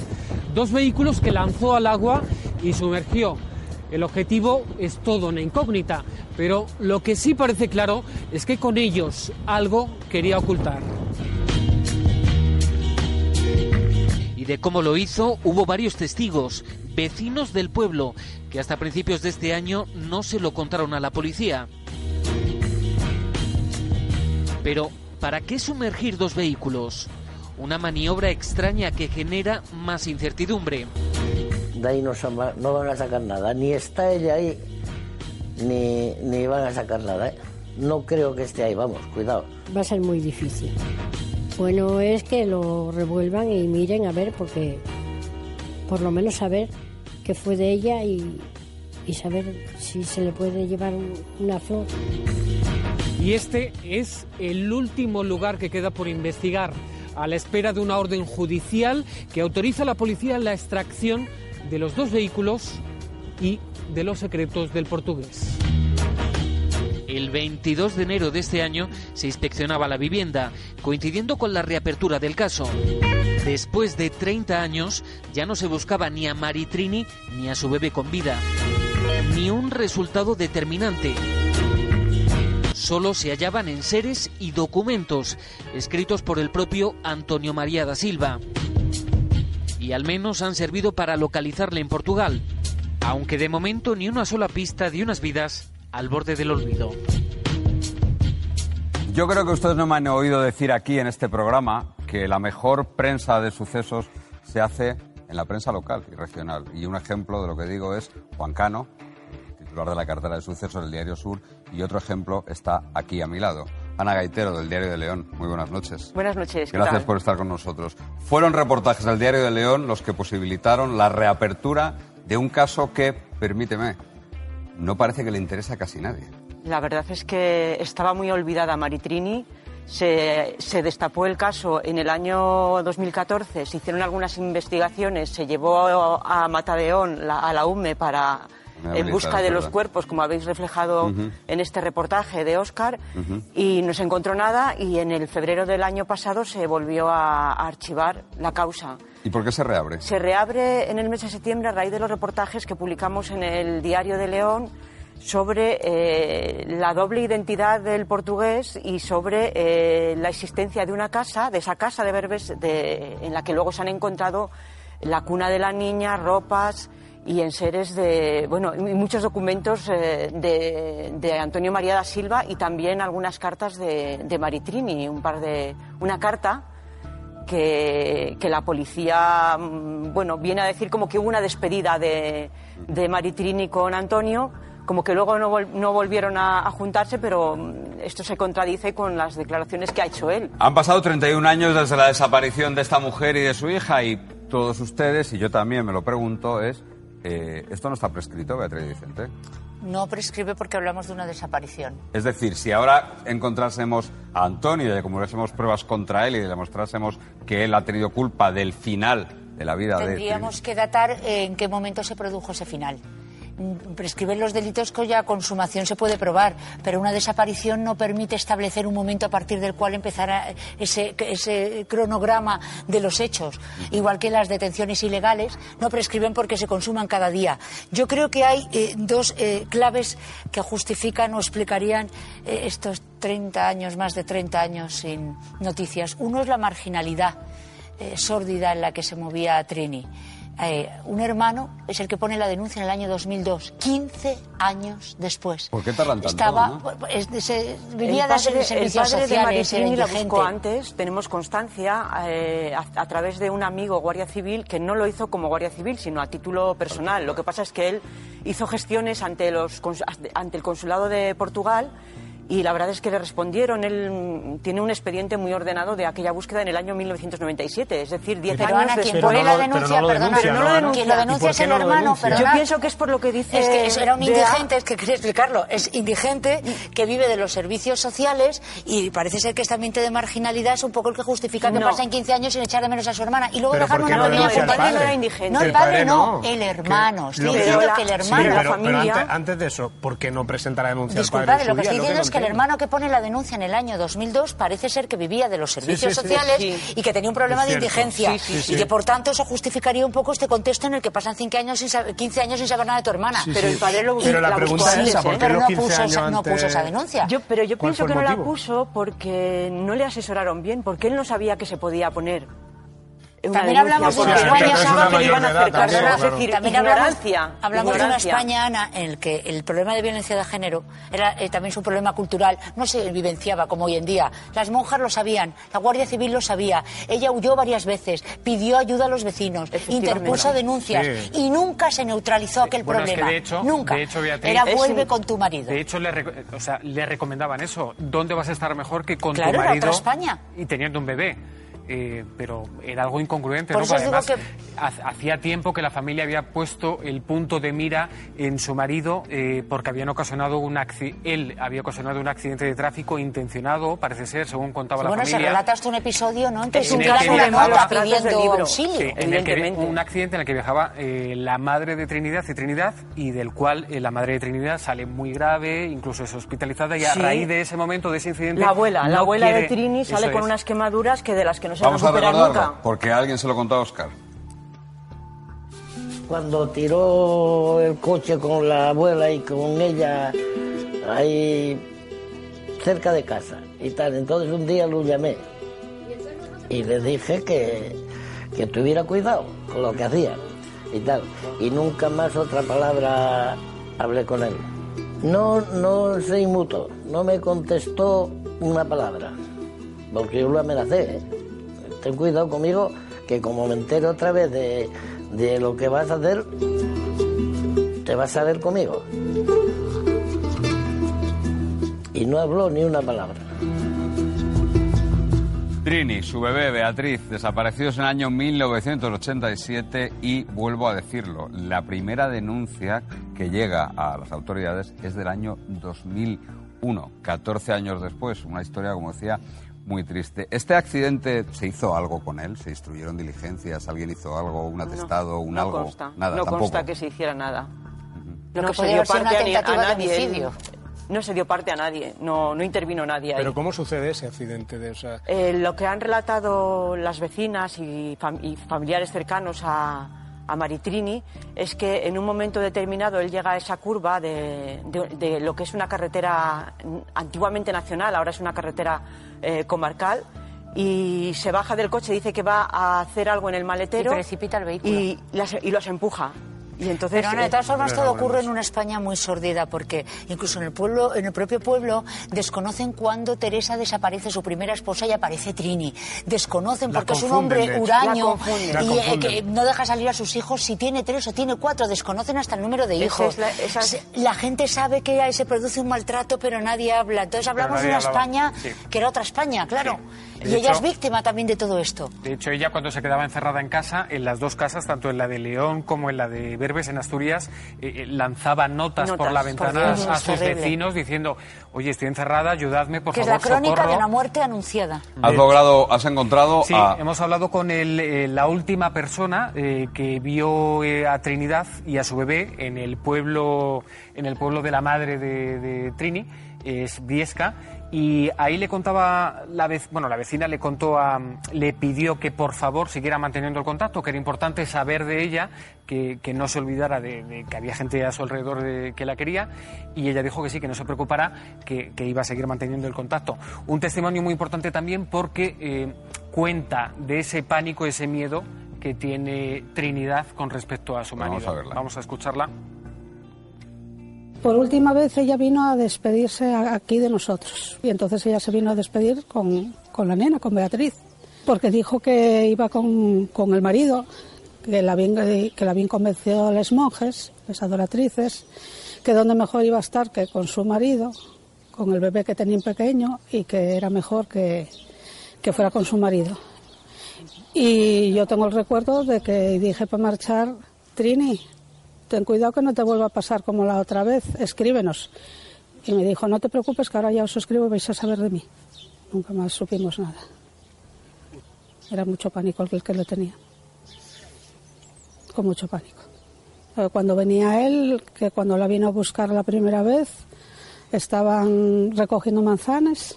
Dos vehículos que lanzó al agua y sumergió. El objetivo es todo una incógnita, pero lo que sí parece claro es que con ellos algo quería ocultar. De cómo lo hizo hubo varios testigos, vecinos del pueblo, que hasta principios de este año no se lo contaron a la policía. Pero, ¿para qué sumergir dos vehículos? Una maniobra extraña que genera más incertidumbre. De ahí no, va- no van a sacar nada. Ni está ella ahí, ni, ni van a sacar nada. ¿eh? No creo que esté ahí, vamos, cuidado. Va a ser muy difícil. Bueno es que lo revuelvan y miren a ver, porque por lo menos saber qué fue de ella y, saber si se le puede llevar un- una flor. Y este es el último lugar que queda por investigar, a la espera de una orden judicial que autoriza a la policía la extracción de los dos vehículos y de los secretos del portugués. El 22 de enero de este año se inspeccionaba la vivienda, coincidiendo con la reapertura del caso. Después de 30 años, ya no se buscaba ni a Maritrini ni a su bebé con vida. Ni un resultado determinante. Solo se hallaban enseres y documentos escritos por el propio Antonio María da Silva. Y al menos han servido para localizarle en Portugal, aunque de momento ni una sola pista de unas vidas al borde del olvido. Yo creo que ustedes no me han oído decir aquí en este programa que la mejor prensa de sucesos se hace en la prensa local y regional. Y un ejemplo de lo que digo es Juan Cano, titular de la cartera de sucesos del Diario Sur, y otro ejemplo está aquí a mi lado. Ana Gaitero, del Diario de León. Muy buenas noches. Buenas noches. ¿qué Gracias tal? por estar con nosotros. Fueron reportajes del Diario de León los que posibilitaron la reapertura de un caso que, permíteme, no parece que le interesa a casi nadie. La verdad es que estaba muy olvidada Maritrini. Se, se destapó el caso en el año 2014, se hicieron algunas investigaciones, se llevó a Matadeón, la- a la UME, para en busca de los cuerpos, como habéis reflejado en este reportaje de Oscar, y no se encontró nada y en el febrero del año pasado se volvió a, a archivar la causa. ¿Y por qué se reabre? Se reabre en el mes de septiembre a raíz de los reportajes que publicamos en el Diario de León sobre eh, la doble identidad del portugués y sobre eh, la existencia de una casa, de esa casa de Berbes, de- en la que luego se han encontrado la cuna de la niña, ropas y enseres de, bueno, y muchos documentos eh, de, de Antonio María da Silva y también algunas cartas de, de Maritrini, un par de, una carta que, la policía mm, bueno viene a decir como que hubo una despedida de, de Maritrini con Antonio como que luego no, no volvieron a, a juntarse pero mm, esto se contradice con las declaraciones que ha hecho él. Han pasado 31 años desde la desaparición de esta mujer y de su hija y todos ustedes, y yo también me lo pregunto, es, eh, ¿esto no está prescrito, Beatriz Vicente? No prescribe porque hablamos de una desaparición. Es decir, si ahora encontrásemos a Antonio y acumulásemos pruebas contra él y le demostrásemos que él ha tenido culpa del final de la vida de Tendríamos que datar en qué momento se produjo ese final. Mm, Prescriben los delitos cuya consumación se puede probar, pero una desaparición no permite establecer un momento a partir del cual empezará ese, ese cronograma de los hechos. Igual que las detenciones ilegales no prescriben porque se consuman cada día. Yo creo que hay eh, dos eh, claves que justifican o explicarían eh, estos 30 años, más de 30 años sin noticias. Uno es la marginalidad sórdida en la que se movía Trini. Eh, un hermano es el que pone la denuncia en el año 2002, 15 años después. ¿Por qué tardan tanto? Estaba, no? es- se- el vivía de padre, el padre de sociales, la indigente. buscó antes, tenemos constancia eh, a, a través de un amigo guardia civil que no lo hizo como guardia civil, sino a título personal. Lo que pasa es que él hizo gestiones ante, los, ante el consulado de Portugal y la verdad es que le respondieron. Él tiene un expediente muy ordenado de aquella búsqueda en el año 1997, es decir, 10 Pero años Ana, quien después. pone la denuncia, perdona, Pero no lo denuncia. quien lo denuncia es el hermano, perdona. Yo pienso que es por lo que dice. Es que es- era un indigente, es que quería explicarlo, es indigente que vive de los servicios sociales y parece ser que este ambiente de marginalidad es un poco el que justifica que No. pasen 15 años sin echar de menos a su hermana. Y luego Pero dejarme ¿por qué una no pequeña denuncia el padre? no indigente. No, El padre no, no. el hermano. Estoy Lo que- diciendo la- que el hermano... pero, pero antes, de eso, ¿por qué no presenta la denuncia al padre? Lo que estoy diciendo no es que el hermano que pone la denuncia en el año 2002 parece ser que vivía de los servicios sí, sí. sociales Sí. y que tenía un problema de indigencia. Sí, sí, sí. Y que por tanto eso justificaría un poco este contexto en el que pasan 15 años sin, saber- 15 años sin saber nada de tu hermana. Sí, Pero sí. el padre lo- Pero la la pregunta buscó es esa, antes, ¿por ¿eh? qué Pero los no 15 puso, años esa, no antes- puso esa denuncia. Yo, pero yo ¿Cuál pienso que no la puso porque no le asesoraron bien, porque él no sabía que se podía poner. También hablamos de una España, hablamos, ignorancia. hablamos de una. España, Ana, en el que el problema de violencia de género era eh, también su problema cultural. No se vivenciaba como hoy en día. Las monjas lo sabían, la Guardia Civil lo sabía. Ella huyó varias veces, pidió ayuda a los vecinos, interpuso denuncias Sí. y nunca se neutralizó aquel Bueno, es que problema. de hecho, nunca. de hecho, Beatriz, era vuelve un- con tu marido. De hecho, le, reco- o sea, le recomendaban eso. ¿Dónde vas a estar mejor que con Claro, tu era marido otra España. y teniendo un bebé? Eh, pero era algo incongruente, Por ¿no? además ha- hacía tiempo que la familia había puesto el punto de mira en su marido eh, porque habían ocasionado un él había ocasionado un accidente de tráfico intencionado, parece ser, según contaba bueno, la se familia. relata hasta un episodio, ¿no? En que En se el tira que una viajaba- nota pidiendo auxilio. Sí, en el que un accidente en el que viajaba eh, la madre de Trinidad y Trinidad y del cual eh, la madre de Trinidad sale muy grave, incluso es hospitalizada y a Sí. raíz de ese momento, de ese incidente... La abuela, la abuela de Trini sale Eso con es. unas quemaduras que de las que no se Vamos a recordarlo, nunca. porque alguien se lo contó a Oscar. Cuando tiró el coche con la abuela y con ella ahí cerca de casa y tal, entonces un día lo llamé y le dije que, que tuviera cuidado con lo que hacía y tal. Y nunca más otra palabra hablé con él. No, no se inmutó, no me contestó una palabra, porque yo lo amenacé. ¿eh? Ten cuidado conmigo, que como me entere otra vez de, de lo que vas a hacer, te vas a ver conmigo. Y no habló ni una palabra. Trini, su bebé Beatriz, desaparecidos en el año 1987 y vuelvo a decirlo, la primera denuncia que llega a las autoridades es del año 2001, 14 años después, una historia, como decía, muy triste. ¿Este accidente se hizo algo con él? ¿Se instruyeron diligencias? ¿Alguien hizo algo? ¿Un atestado? ¿Un no algo? Consta, Nada, no tampoco. consta que se hiciera nada. No que se dio parte una a, ni- a de nadie. homicidio. No se dio parte a nadie, no, no intervino nadie ahí. Pero ¿cómo sucede ese accidente? De, o sea, Eh, lo que han relatado las vecinas y, fam- y familiares cercanos a, a Maritrini es que en un momento determinado él llega a esa curva de, de- de lo que es una carretera antiguamente nacional, ahora es una carretera eh, comarcal, y se baja del coche, dice que va a hacer algo en el maletero Y precipita el vehículo. y, las- y los empuja. Y entonces, Pero no, de todas eh, formas todo ocurre en una España muy sordida porque incluso en el pueblo, en el propio pueblo, desconocen cuando Teresa desaparece su primera esposa y aparece Trini. Desconocen porque es un hombre huraño y eh, que no deja salir a sus hijos si tiene tres o tiene cuatro. Desconocen hasta el número de hijos. es la- gente sabe que ahí se produce un maltrato, pero nadie habla. Entonces hablamos de una hablaba. España Sí. que era otra España, claro. De Y ella es víctima también de todo esto. De hecho, ella cuando se quedaba encerrada en casa, en las dos casas, tanto en la de León como en la de Berbes, en Asturias, eh, eh, lanzaba notas, por la ventana a es sus terrible. vecinos diciendo, oye, estoy encerrada, ayudadme, por que es favor, la crónica socorro". de una muerte anunciada. Has logrado, has encontrado Sí, a... hemos hablado con el, eh, la última persona eh, que vio eh, a Trinidad y a su bebé en el pueblo, en el pueblo de la madre de, de Trini, es Viesca, y ahí le contaba la vez, bueno, la vecina le contó a, le pidió que por favor siguiera manteniendo el contacto, que era importante saber de ella, que, que no se olvidara de, de que había gente a su alrededor de- que la quería, y ella dijo que sí, que no se preocupara, que, que iba a seguir manteniendo el contacto. Un testimonio muy importante también porque eh, cuenta de ese pánico, ese miedo que tiene Trinidad con respecto a su Vamos marido. a verla. Vamos a escucharla. Por última vez ella vino a despedirse aquí de nosotros y entonces ella se vino a despedir con, con la nena, con Beatriz, porque dijo que iba con, con el marido, que la, habían, que la convencido a los monjes, las adoratrices, que donde mejor iba a estar que con su marido, con el bebé que tenía pequeño y que era mejor que, que fuera con su marido. Y yo tengo el recuerdo de que dije para marchar, Trini, ten cuidado que no te vuelva a pasar como la otra vez, escríbenos. Y me dijo, no te preocupes que ahora ya os escribo y vais a saber de mí. Nunca más supimos nada. Era mucho pánico el que le tenía. Con mucho pánico. Eh, Cuando venía él, que cuando la vino a buscar la primera vez, estaban recogiendo manzanas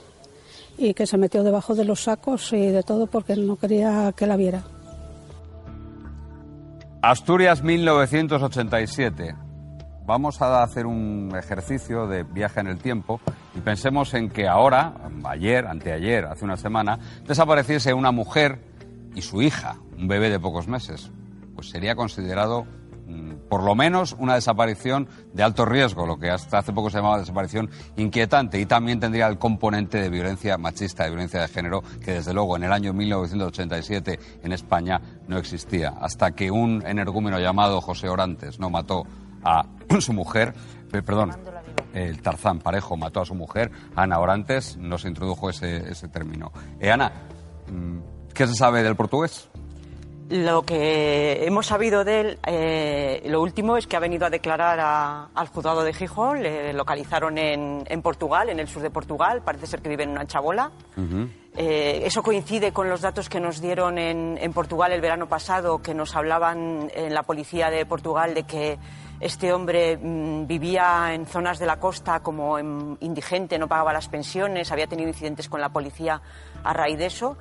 y que se metió debajo de los sacos y de todo porque no quería que la viera. Asturias 1987. Vamos a hacer un ejercicio de viaje en el tiempo y pensemos en que ahora, ayer, anteayer, hace una semana, desapareciese una mujer y su hija, un bebé de pocos meses. Pues sería considerado por lo menos una desaparición de alto riesgo, lo que hasta hace poco se llamaba desaparición inquietante, y también tendría el componente de violencia machista, de violencia de género, que desde luego en el año 1987 en España no existía, hasta que un energúmeno llamado José Orantes no mató a su mujer, eh, perdón, el Tarzán Parejo mató a su mujer, Ana Orantes, no se introdujo ese, ese término. Eh, Ana, mm, ¿qué se sabe del portugués? Lo que hemos sabido de él, eh, lo último es que ha venido a declarar a- al juzgado de Gijón, le localizaron en, en Portugal, en el sur de Portugal, parece ser que vive en una chabola. Eh, eso coincide con los datos que nos dieron en, en Portugal el verano pasado, que nos hablaban en la policía de Portugal de que este hombre mm, vivía en zonas de la costa como en- indigente, no pagaba las pensiones, había tenido incidentes con la policía a raíz de eso.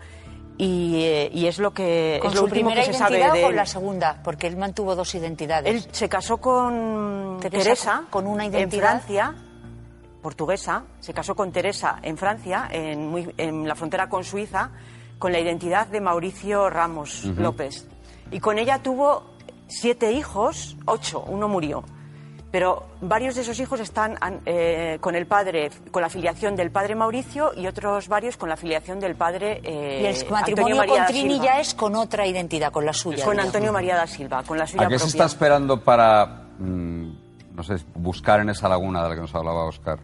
Y, eh, y es lo que ¿Con es lo su último primera que se sabe de o con él. la segunda? Porque él mantuvo dos identidades. Él se casó con Teresa, Teresa, con una en identidad. Francia, portuguesa, se casó con Teresa en Francia, en, muy- en la frontera con Suiza, con la identidad de Mauricio Ramos. López. Y con ella tuvo siete hijos, ocho, uno murió. Pero varios de esos hijos están an- eh, con el padre, con la filiación del padre Mauricio y otros varios con la filiación del padre eh, y el Antonio matrimonio María con da Trini Silva. ya es con otra identidad, con la suya. Con digamos. Antonio María da Silva, con la suya ¿A qué se está esperando para, mm, no sé, buscar en esa laguna de la que nos hablaba Oscar?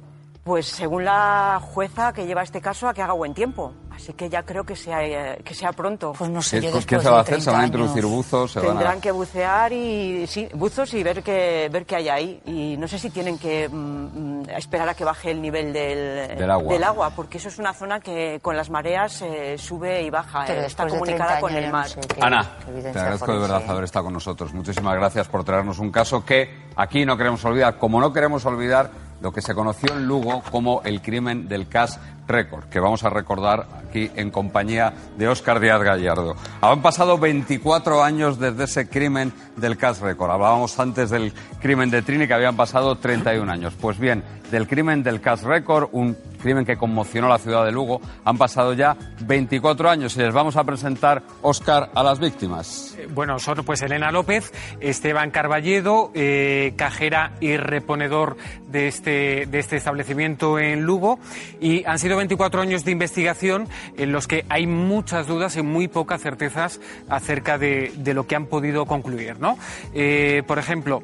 Pues según la jueza que lleva este caso, a que haga buen tiempo. Así que ya creo que sea, eh, que sea pronto. Pues no ¿Qué, qué se va a hacer? ¿Se van a introducir buzos? ¿Se van Tendrán a... que bucear y sí, buzos y ver qué ver qué hay ahí. Y no sé si tienen que mm, mm, esperar a que baje el nivel del, Del agua. porque eso es una zona que con las mareas eh, sube y baja. Pero eh, está comunicada 30 con el no mar. sé qué- Ana, qué te agradezco de verdad hay. haber estado con nosotros. Muchísimas gracias por traernos un caso que aquí no queremos olvidar, como no queremos olvidar lo que se conoció en Lugo como el crimen del Cash Record, que vamos a recordar aquí en compañía de Óscar Díaz Gallardo. Han pasado 24 años desde ese crimen del Cash Record. Hablábamos antes del crimen de Trini, que habían pasado 31 años. Pues bien, del crimen del Cash Record, un crimen que conmocionó la ciudad de Lugo, han pasado ya 24 años y les vamos a presentar, Óscar, a las víctimas. Bueno, son pues Elena López, Esteban Carballedo, eh, cajera y reponedor de este, de este establecimiento en Lugo. Y han sido 24 años de investigación en los que hay muchas dudas y muy pocas certezas acerca de, de lo que han podido concluir. ¿no? Eh, por ejemplo,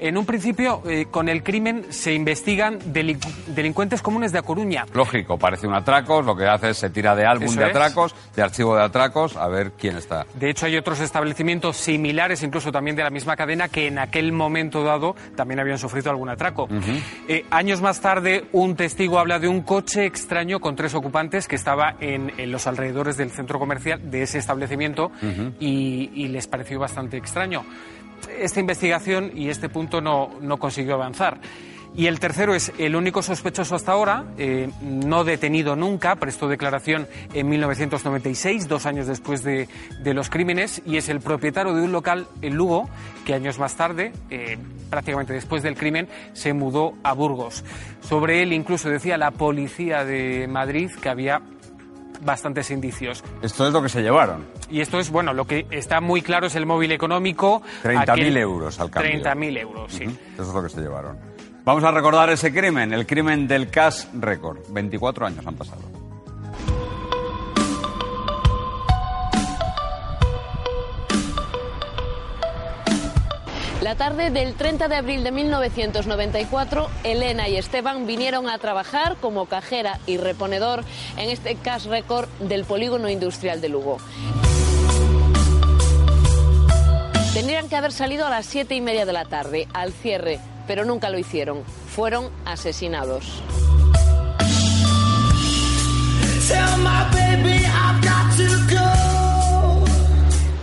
en un principio, eh, con el crimen se investigan delincu- delincuentes comunes de A Coruña. Lógico, parece un atracos, lo que hace es se tira de álbum Eso de es. atracos, de archivo de atracos, a ver quién está. De hecho, hay otros establecimientos similares, incluso también de la misma cadena, que en aquel momento dado también habían sufrido algún atraco. Eh, años más tarde, un testigo habla de un coche extraño con tres ocupantes que estaba en, en los alrededores del centro comercial de ese establecimiento y, y les pareció bastante extraño. Esta investigación y este punto no, no consiguió avanzar. Y el tercero es el único sospechoso hasta ahora, eh, no detenido nunca, prestó declaración en 1996, dos años después de, de los crímenes, y es el propietario de un local en Lugo, que años más tarde, eh, prácticamente después del crimen, se mudó a Burgos. Sobre él incluso decía la policía de Madrid que había bastantes indicios. Esto es lo que se llevaron. Y esto es, bueno, lo que está muy claro es el móvil económico. 30.000 aquel- euros al cambio. 30.000 euros, sí. Eso es lo que se llevaron. Vamos a recordar ese crimen, el crimen del Cash Record. 24 años han pasado. La tarde del 30 de abril de 1994, Elena y Esteban vinieron a trabajar como cajera y reponedor en este cash record del polígono industrial de Lugo. Tendrían que haber salido a las siete y media de la tarde, al cierre, pero nunca lo hicieron. Fueron asesinados.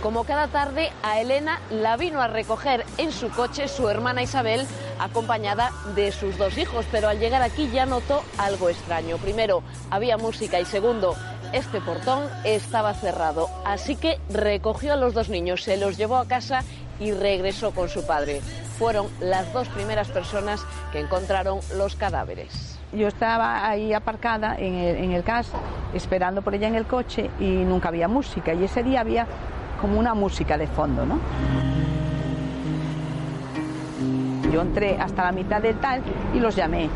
Como cada tarde, a Elena la vino a recoger en su coche su hermana Isabel, acompañada de sus dos hijos, pero al llegar aquí ya notó algo extraño. Primero, había música y segundo, este portón estaba cerrado, así que recogió a los dos niños, se los llevó a casa y regresó con su padre. Fueron las dos primeras personas que encontraron los cadáveres. Yo estaba ahí aparcada en el, en esperando por ella en el coche y nunca había música. Y ese día había como una música de fondo, ¿no? Yo entré hasta la mitad del tal y los llamé,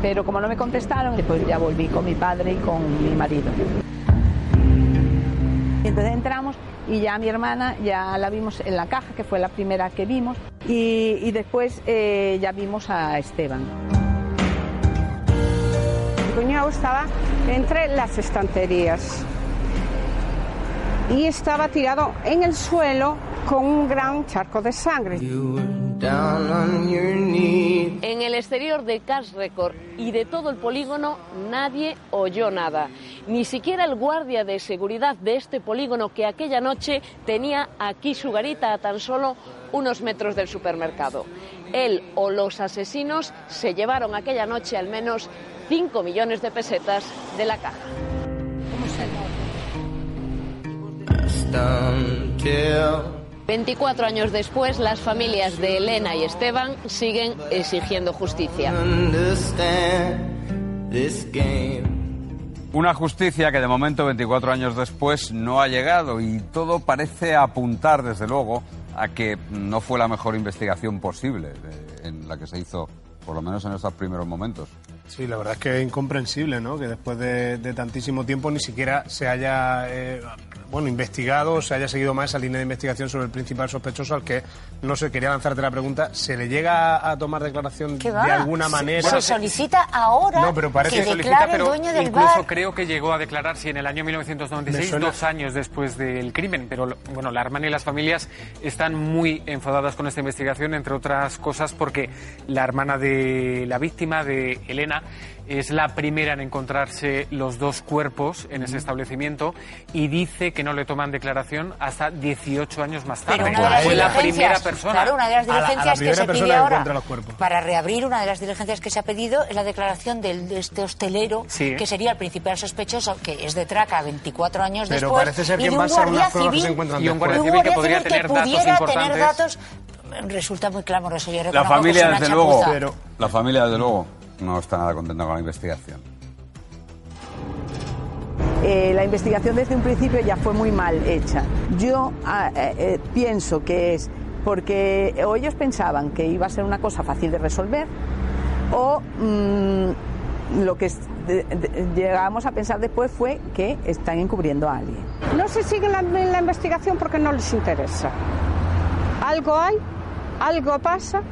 pero como no me contestaron, después ya volví con mi padre y con mi marido. Entonces entramos y ya mi hermana ya la vimos en la caja, que fue la primera que vimos, y, después eh, ya vimos a Esteban. Mi cuñado estaba entre las estanterías y estaba tirado en el suelo con un gran charco de sangre. En el exterior de Cash Record y de todo el polígono nadie oyó nada. Ni siquiera el guardia de seguridad de este polígono que aquella noche tenía aquí su garita a tan solo unos metros del supermercado. Él o los asesinos se llevaron aquella noche al menos 5 millones de pesetas de la caja. 24 años después, las familias de Elena y Esteban siguen exigiendo justicia. Una justicia que de momento, 24 años después, no ha llegado y todo parece apuntar, desde luego, a que no fue la mejor investigación posible de- en la que se hizo, por lo menos en estos primeros momentos. Sí, la verdad es que es incomprensible, ¿no? Que después de, de tantísimo tiempo ni siquiera se haya eh, bueno, investigado, se haya seguido más esa línea de investigación sobre el principal sospechoso al que, no sé, quería lanzarte la pregunta, ¿se le llega a, tomar declaración ¿Qué de alguna manera? Se solicita ahora No, pero parece que que solicita, pero dueño del incluso bar. creo que llegó a declarar, sí, en el año Me 1996, suena- dos años después del crimen. Pero bueno, la hermana y las familias están muy enfadadas con esta investigación, entre otras cosas porque la hermana de la víctima, de Elena, es la primera en encontrarse los dos cuerpos en ese establecimiento y dice que no le toman declaración hasta 18 años más tarde. Pero una de las Fue la primera persona. Claro, una de las A la- a la diligencias que se pide ahora encuentra los cuerpos. para reabrir una de las diligencias que se ha pedido es la declaración del, de este hostelero Sí. que sería el principal sospechoso que es de Traca 24 años Pero después parece ser y que en de un base a unas guardia pruebas que se civil encuentran Y un guardia y civil que podría civil tener que datos pudiera importantes. tener datos resulta muy clamoroso yo La familia, desde luego, chapuza. la familia, desde luego, no está nada contenta con la investigación. Eh, la investigación desde un principio ya fue muy mal hecha. Yo ah, eh, eh, pienso que es porque o ellos pensaban que iba a ser una cosa fácil de resolver o mm, lo que es- de- de- llegamos a pensar después fue que están encubriendo a alguien. No se sigue la, la investigación porque no les interesa. Algo hay, algo pasa,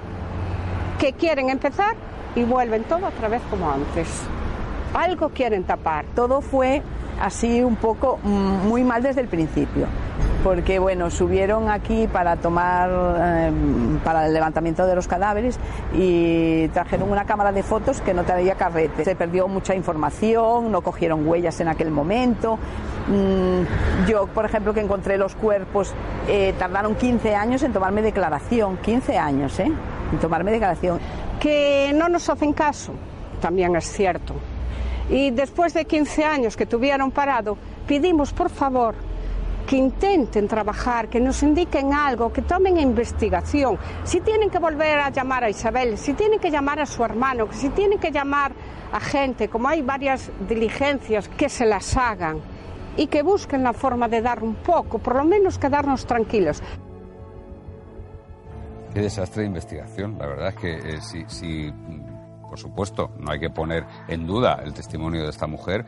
que quieren empezar y vuelven todo otra vez como antes. Algo quieren tapar. Todo fue así un poco mm, muy mal desde el principio. Porque bueno, subieron aquí para tomar, eh, para el levantamiento de los cadáveres y trajeron una cámara de fotos que no traía carrete. Se perdió mucha información, no cogieron huellas en aquel momento. Mm, yo, por ejemplo, que encontré los cuerpos, eh, tardaron 15 años en tomarme declaración. 15 años, ¿eh? En tomarme declaración. Que no nos hacen caso, también es cierto. Y después de 15 años que tuvieron parado, pedimos por favor que intenten trabajar, que nos indiquen algo, que tomen investigación. Si tienen que volver a llamar a Isabel, si tienen que llamar a su hermano, si tienen que llamar a gente, como hay varias diligencias, que se las hagan y que busquen la forma de dar un poco, por lo menos quedarnos tranquilos. Qué desastre de investigación. La verdad es que eh, si, mm, por supuesto, no hay que poner en duda el testimonio de esta mujer.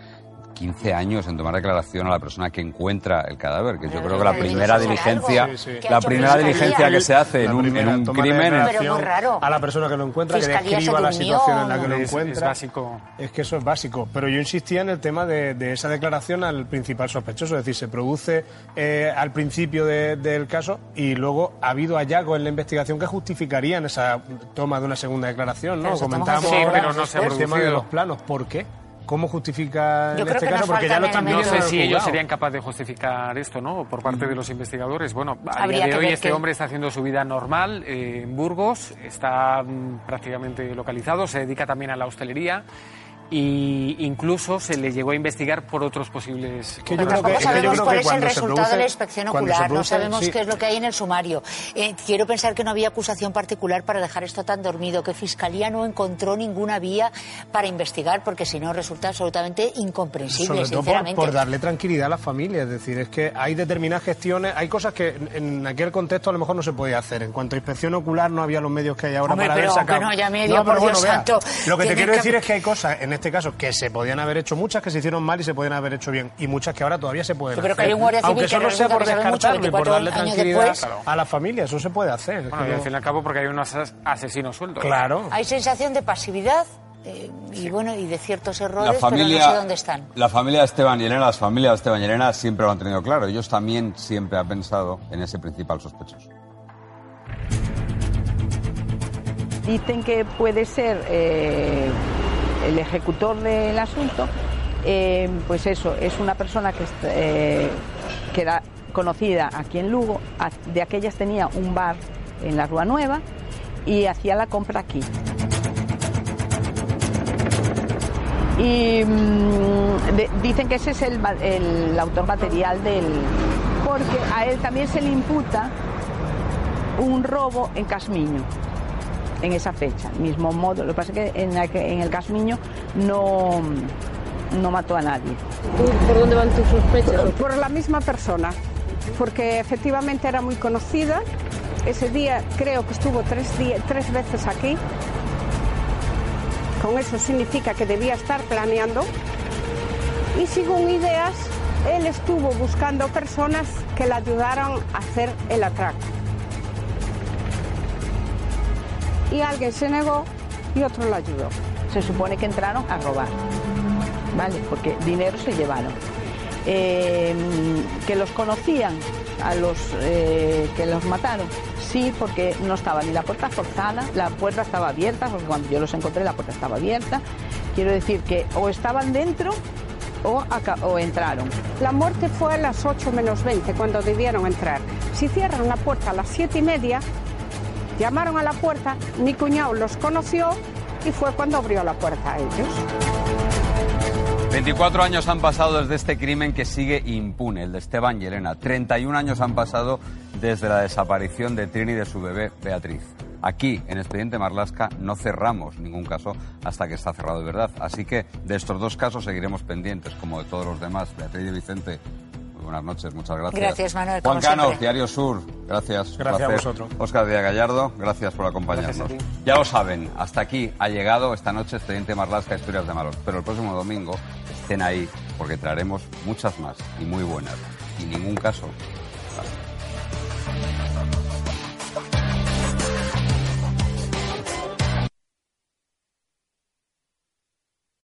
15 años en tomar declaración a la persona que encuentra el cadáver, que yo creo que la primera diligencia, la primera diligencia que se hace en un, en un crimen, A la persona que lo encuentra, que describa la situación en la que lo Es- es encuentra. básico. Es que eso es básico. Pero yo insistía en el tema de, de esa declaración al principal sospechoso. Es decir, se produce eh, al principio de- del caso y luego ha habido hallazgos en la investigación que justificarían esa toma de una segunda declaración. ¿no? Comentábamos estamos Sí, ahora pero no se ha el tema de los planos. ¿Por qué? ¿Cómo justifica Yo en creo este caso? Porque ya lo están No sé si ellos serían capaces de justificar esto, ¿no? Por parte de los investigadores. Bueno, a Habría día de hoy este hombre está haciendo su vida normal eh, en Burgos, está mm, prácticamente localizado, se dedica también a la hostelería y incluso se le llegó a investigar por otros posibles. que yo creo que- que yo sabemos creo cuál que es el resultado produce- de la inspección ocular, no sabemos sí. qué es lo que hay en el sumario. Eh, quiero pensar que no había acusación particular para dejar esto tan dormido, que Fiscalía no encontró ninguna vía para investigar, porque si no resulta absolutamente incomprensible, Sobre todo por, sinceramente. por darle tranquilidad a la familia, es decir, es que hay determinadas gestiones, hay cosas que en- en aquel contexto a lo mejor no se podía hacer. En cuanto a inspección ocular no había los medios que hay ahora Hombre, para pero haber sacado. no haya medio, pero por bueno, Dios vea, santo. Lo que te quiero que- decir es que hay cosas, en este caso, que se podían haber hecho muchas que se hicieron mal y se podían haber hecho bien, y muchas que ahora todavía se pueden Yo creo hacer. que hay un guardia civil Aunque que eso no sea por descartarlo y por 24 darle tranquilidad después. a la familia, eso se puede hacer. Bueno, y al fin y al cabo porque hay unos as- asesinos sueltos. Claro. Hay sensación de pasividad eh, y bueno y de ciertos la errores, familia, pero no sé dónde están. la familia de Esteban y Elena, las familias de Esteban y Elena siempre lo han tenido claro. Ellos también siempre han pensado en ese principal sospechoso. Dicen que puede ser eh, el ejecutor del asunto, eh, pues eso, es una persona que, eh, era conocida aquí en Lugo, de aquellas tenía un bar en la Rúa Nueva y hacía la compra aquí. Y mm, dicen que ese es el, el autor material del... porque a él también se le imputa un robo en Casmiño en esa fecha, mismo modo. Lo que pasa es que en, el Casmiño no, no mató a nadie. ¿Por dónde van tus sospechas? Por la misma persona, porque efectivamente era muy conocida. Ese día creo que estuvo tres, días, tres veces aquí. Con eso significa que debía estar planeando. Y según ideas, él estuvo buscando personas que le ayudaran a hacer el atraco. Y alguien se negó y otro lo ayudó. Se supone que entraron a robar, ¿vale? Porque dinero se llevaron. Eh, que los conocían a los eh, que los mataron. Sí, porque no estaba ni la puerta forzada, la puerta estaba abierta, porque cuando yo los encontré la puerta estaba abierta. Quiero decir que o estaban dentro o, o entraron. La muerte fue a las 8 menos 20 cuando debieron entrar. Si cierran la puerta a las 7 y media, llamaron a la puerta, mi cuñado los conoció y fue cuando abrió la puerta a ellos. 24 años han pasado desde este crimen que sigue impune, el de Esteban y Elena. 31 años han pasado desde la desaparición de Trini y de su bebé Beatriz. Aquí, en Expediente Marlasca, no cerramos ningún caso hasta que está cerrado de verdad. Así que de estos dos casos seguiremos pendientes, como de todos los demás. Beatriz y Vicente, Buenas noches, muchas gracias. Gracias, Manuel. Juan Cano. Diario Sur, gracias. Gracias a vosotros. Oscar Díaz Gallardo, gracias por acompañarnos. Ya lo saben, hasta aquí ha llegado esta noche Expediente Marlasca Historias de Malos. Pero el próximo domingo estén ahí porque traeremos muchas más y muy buenas. Y ningún caso.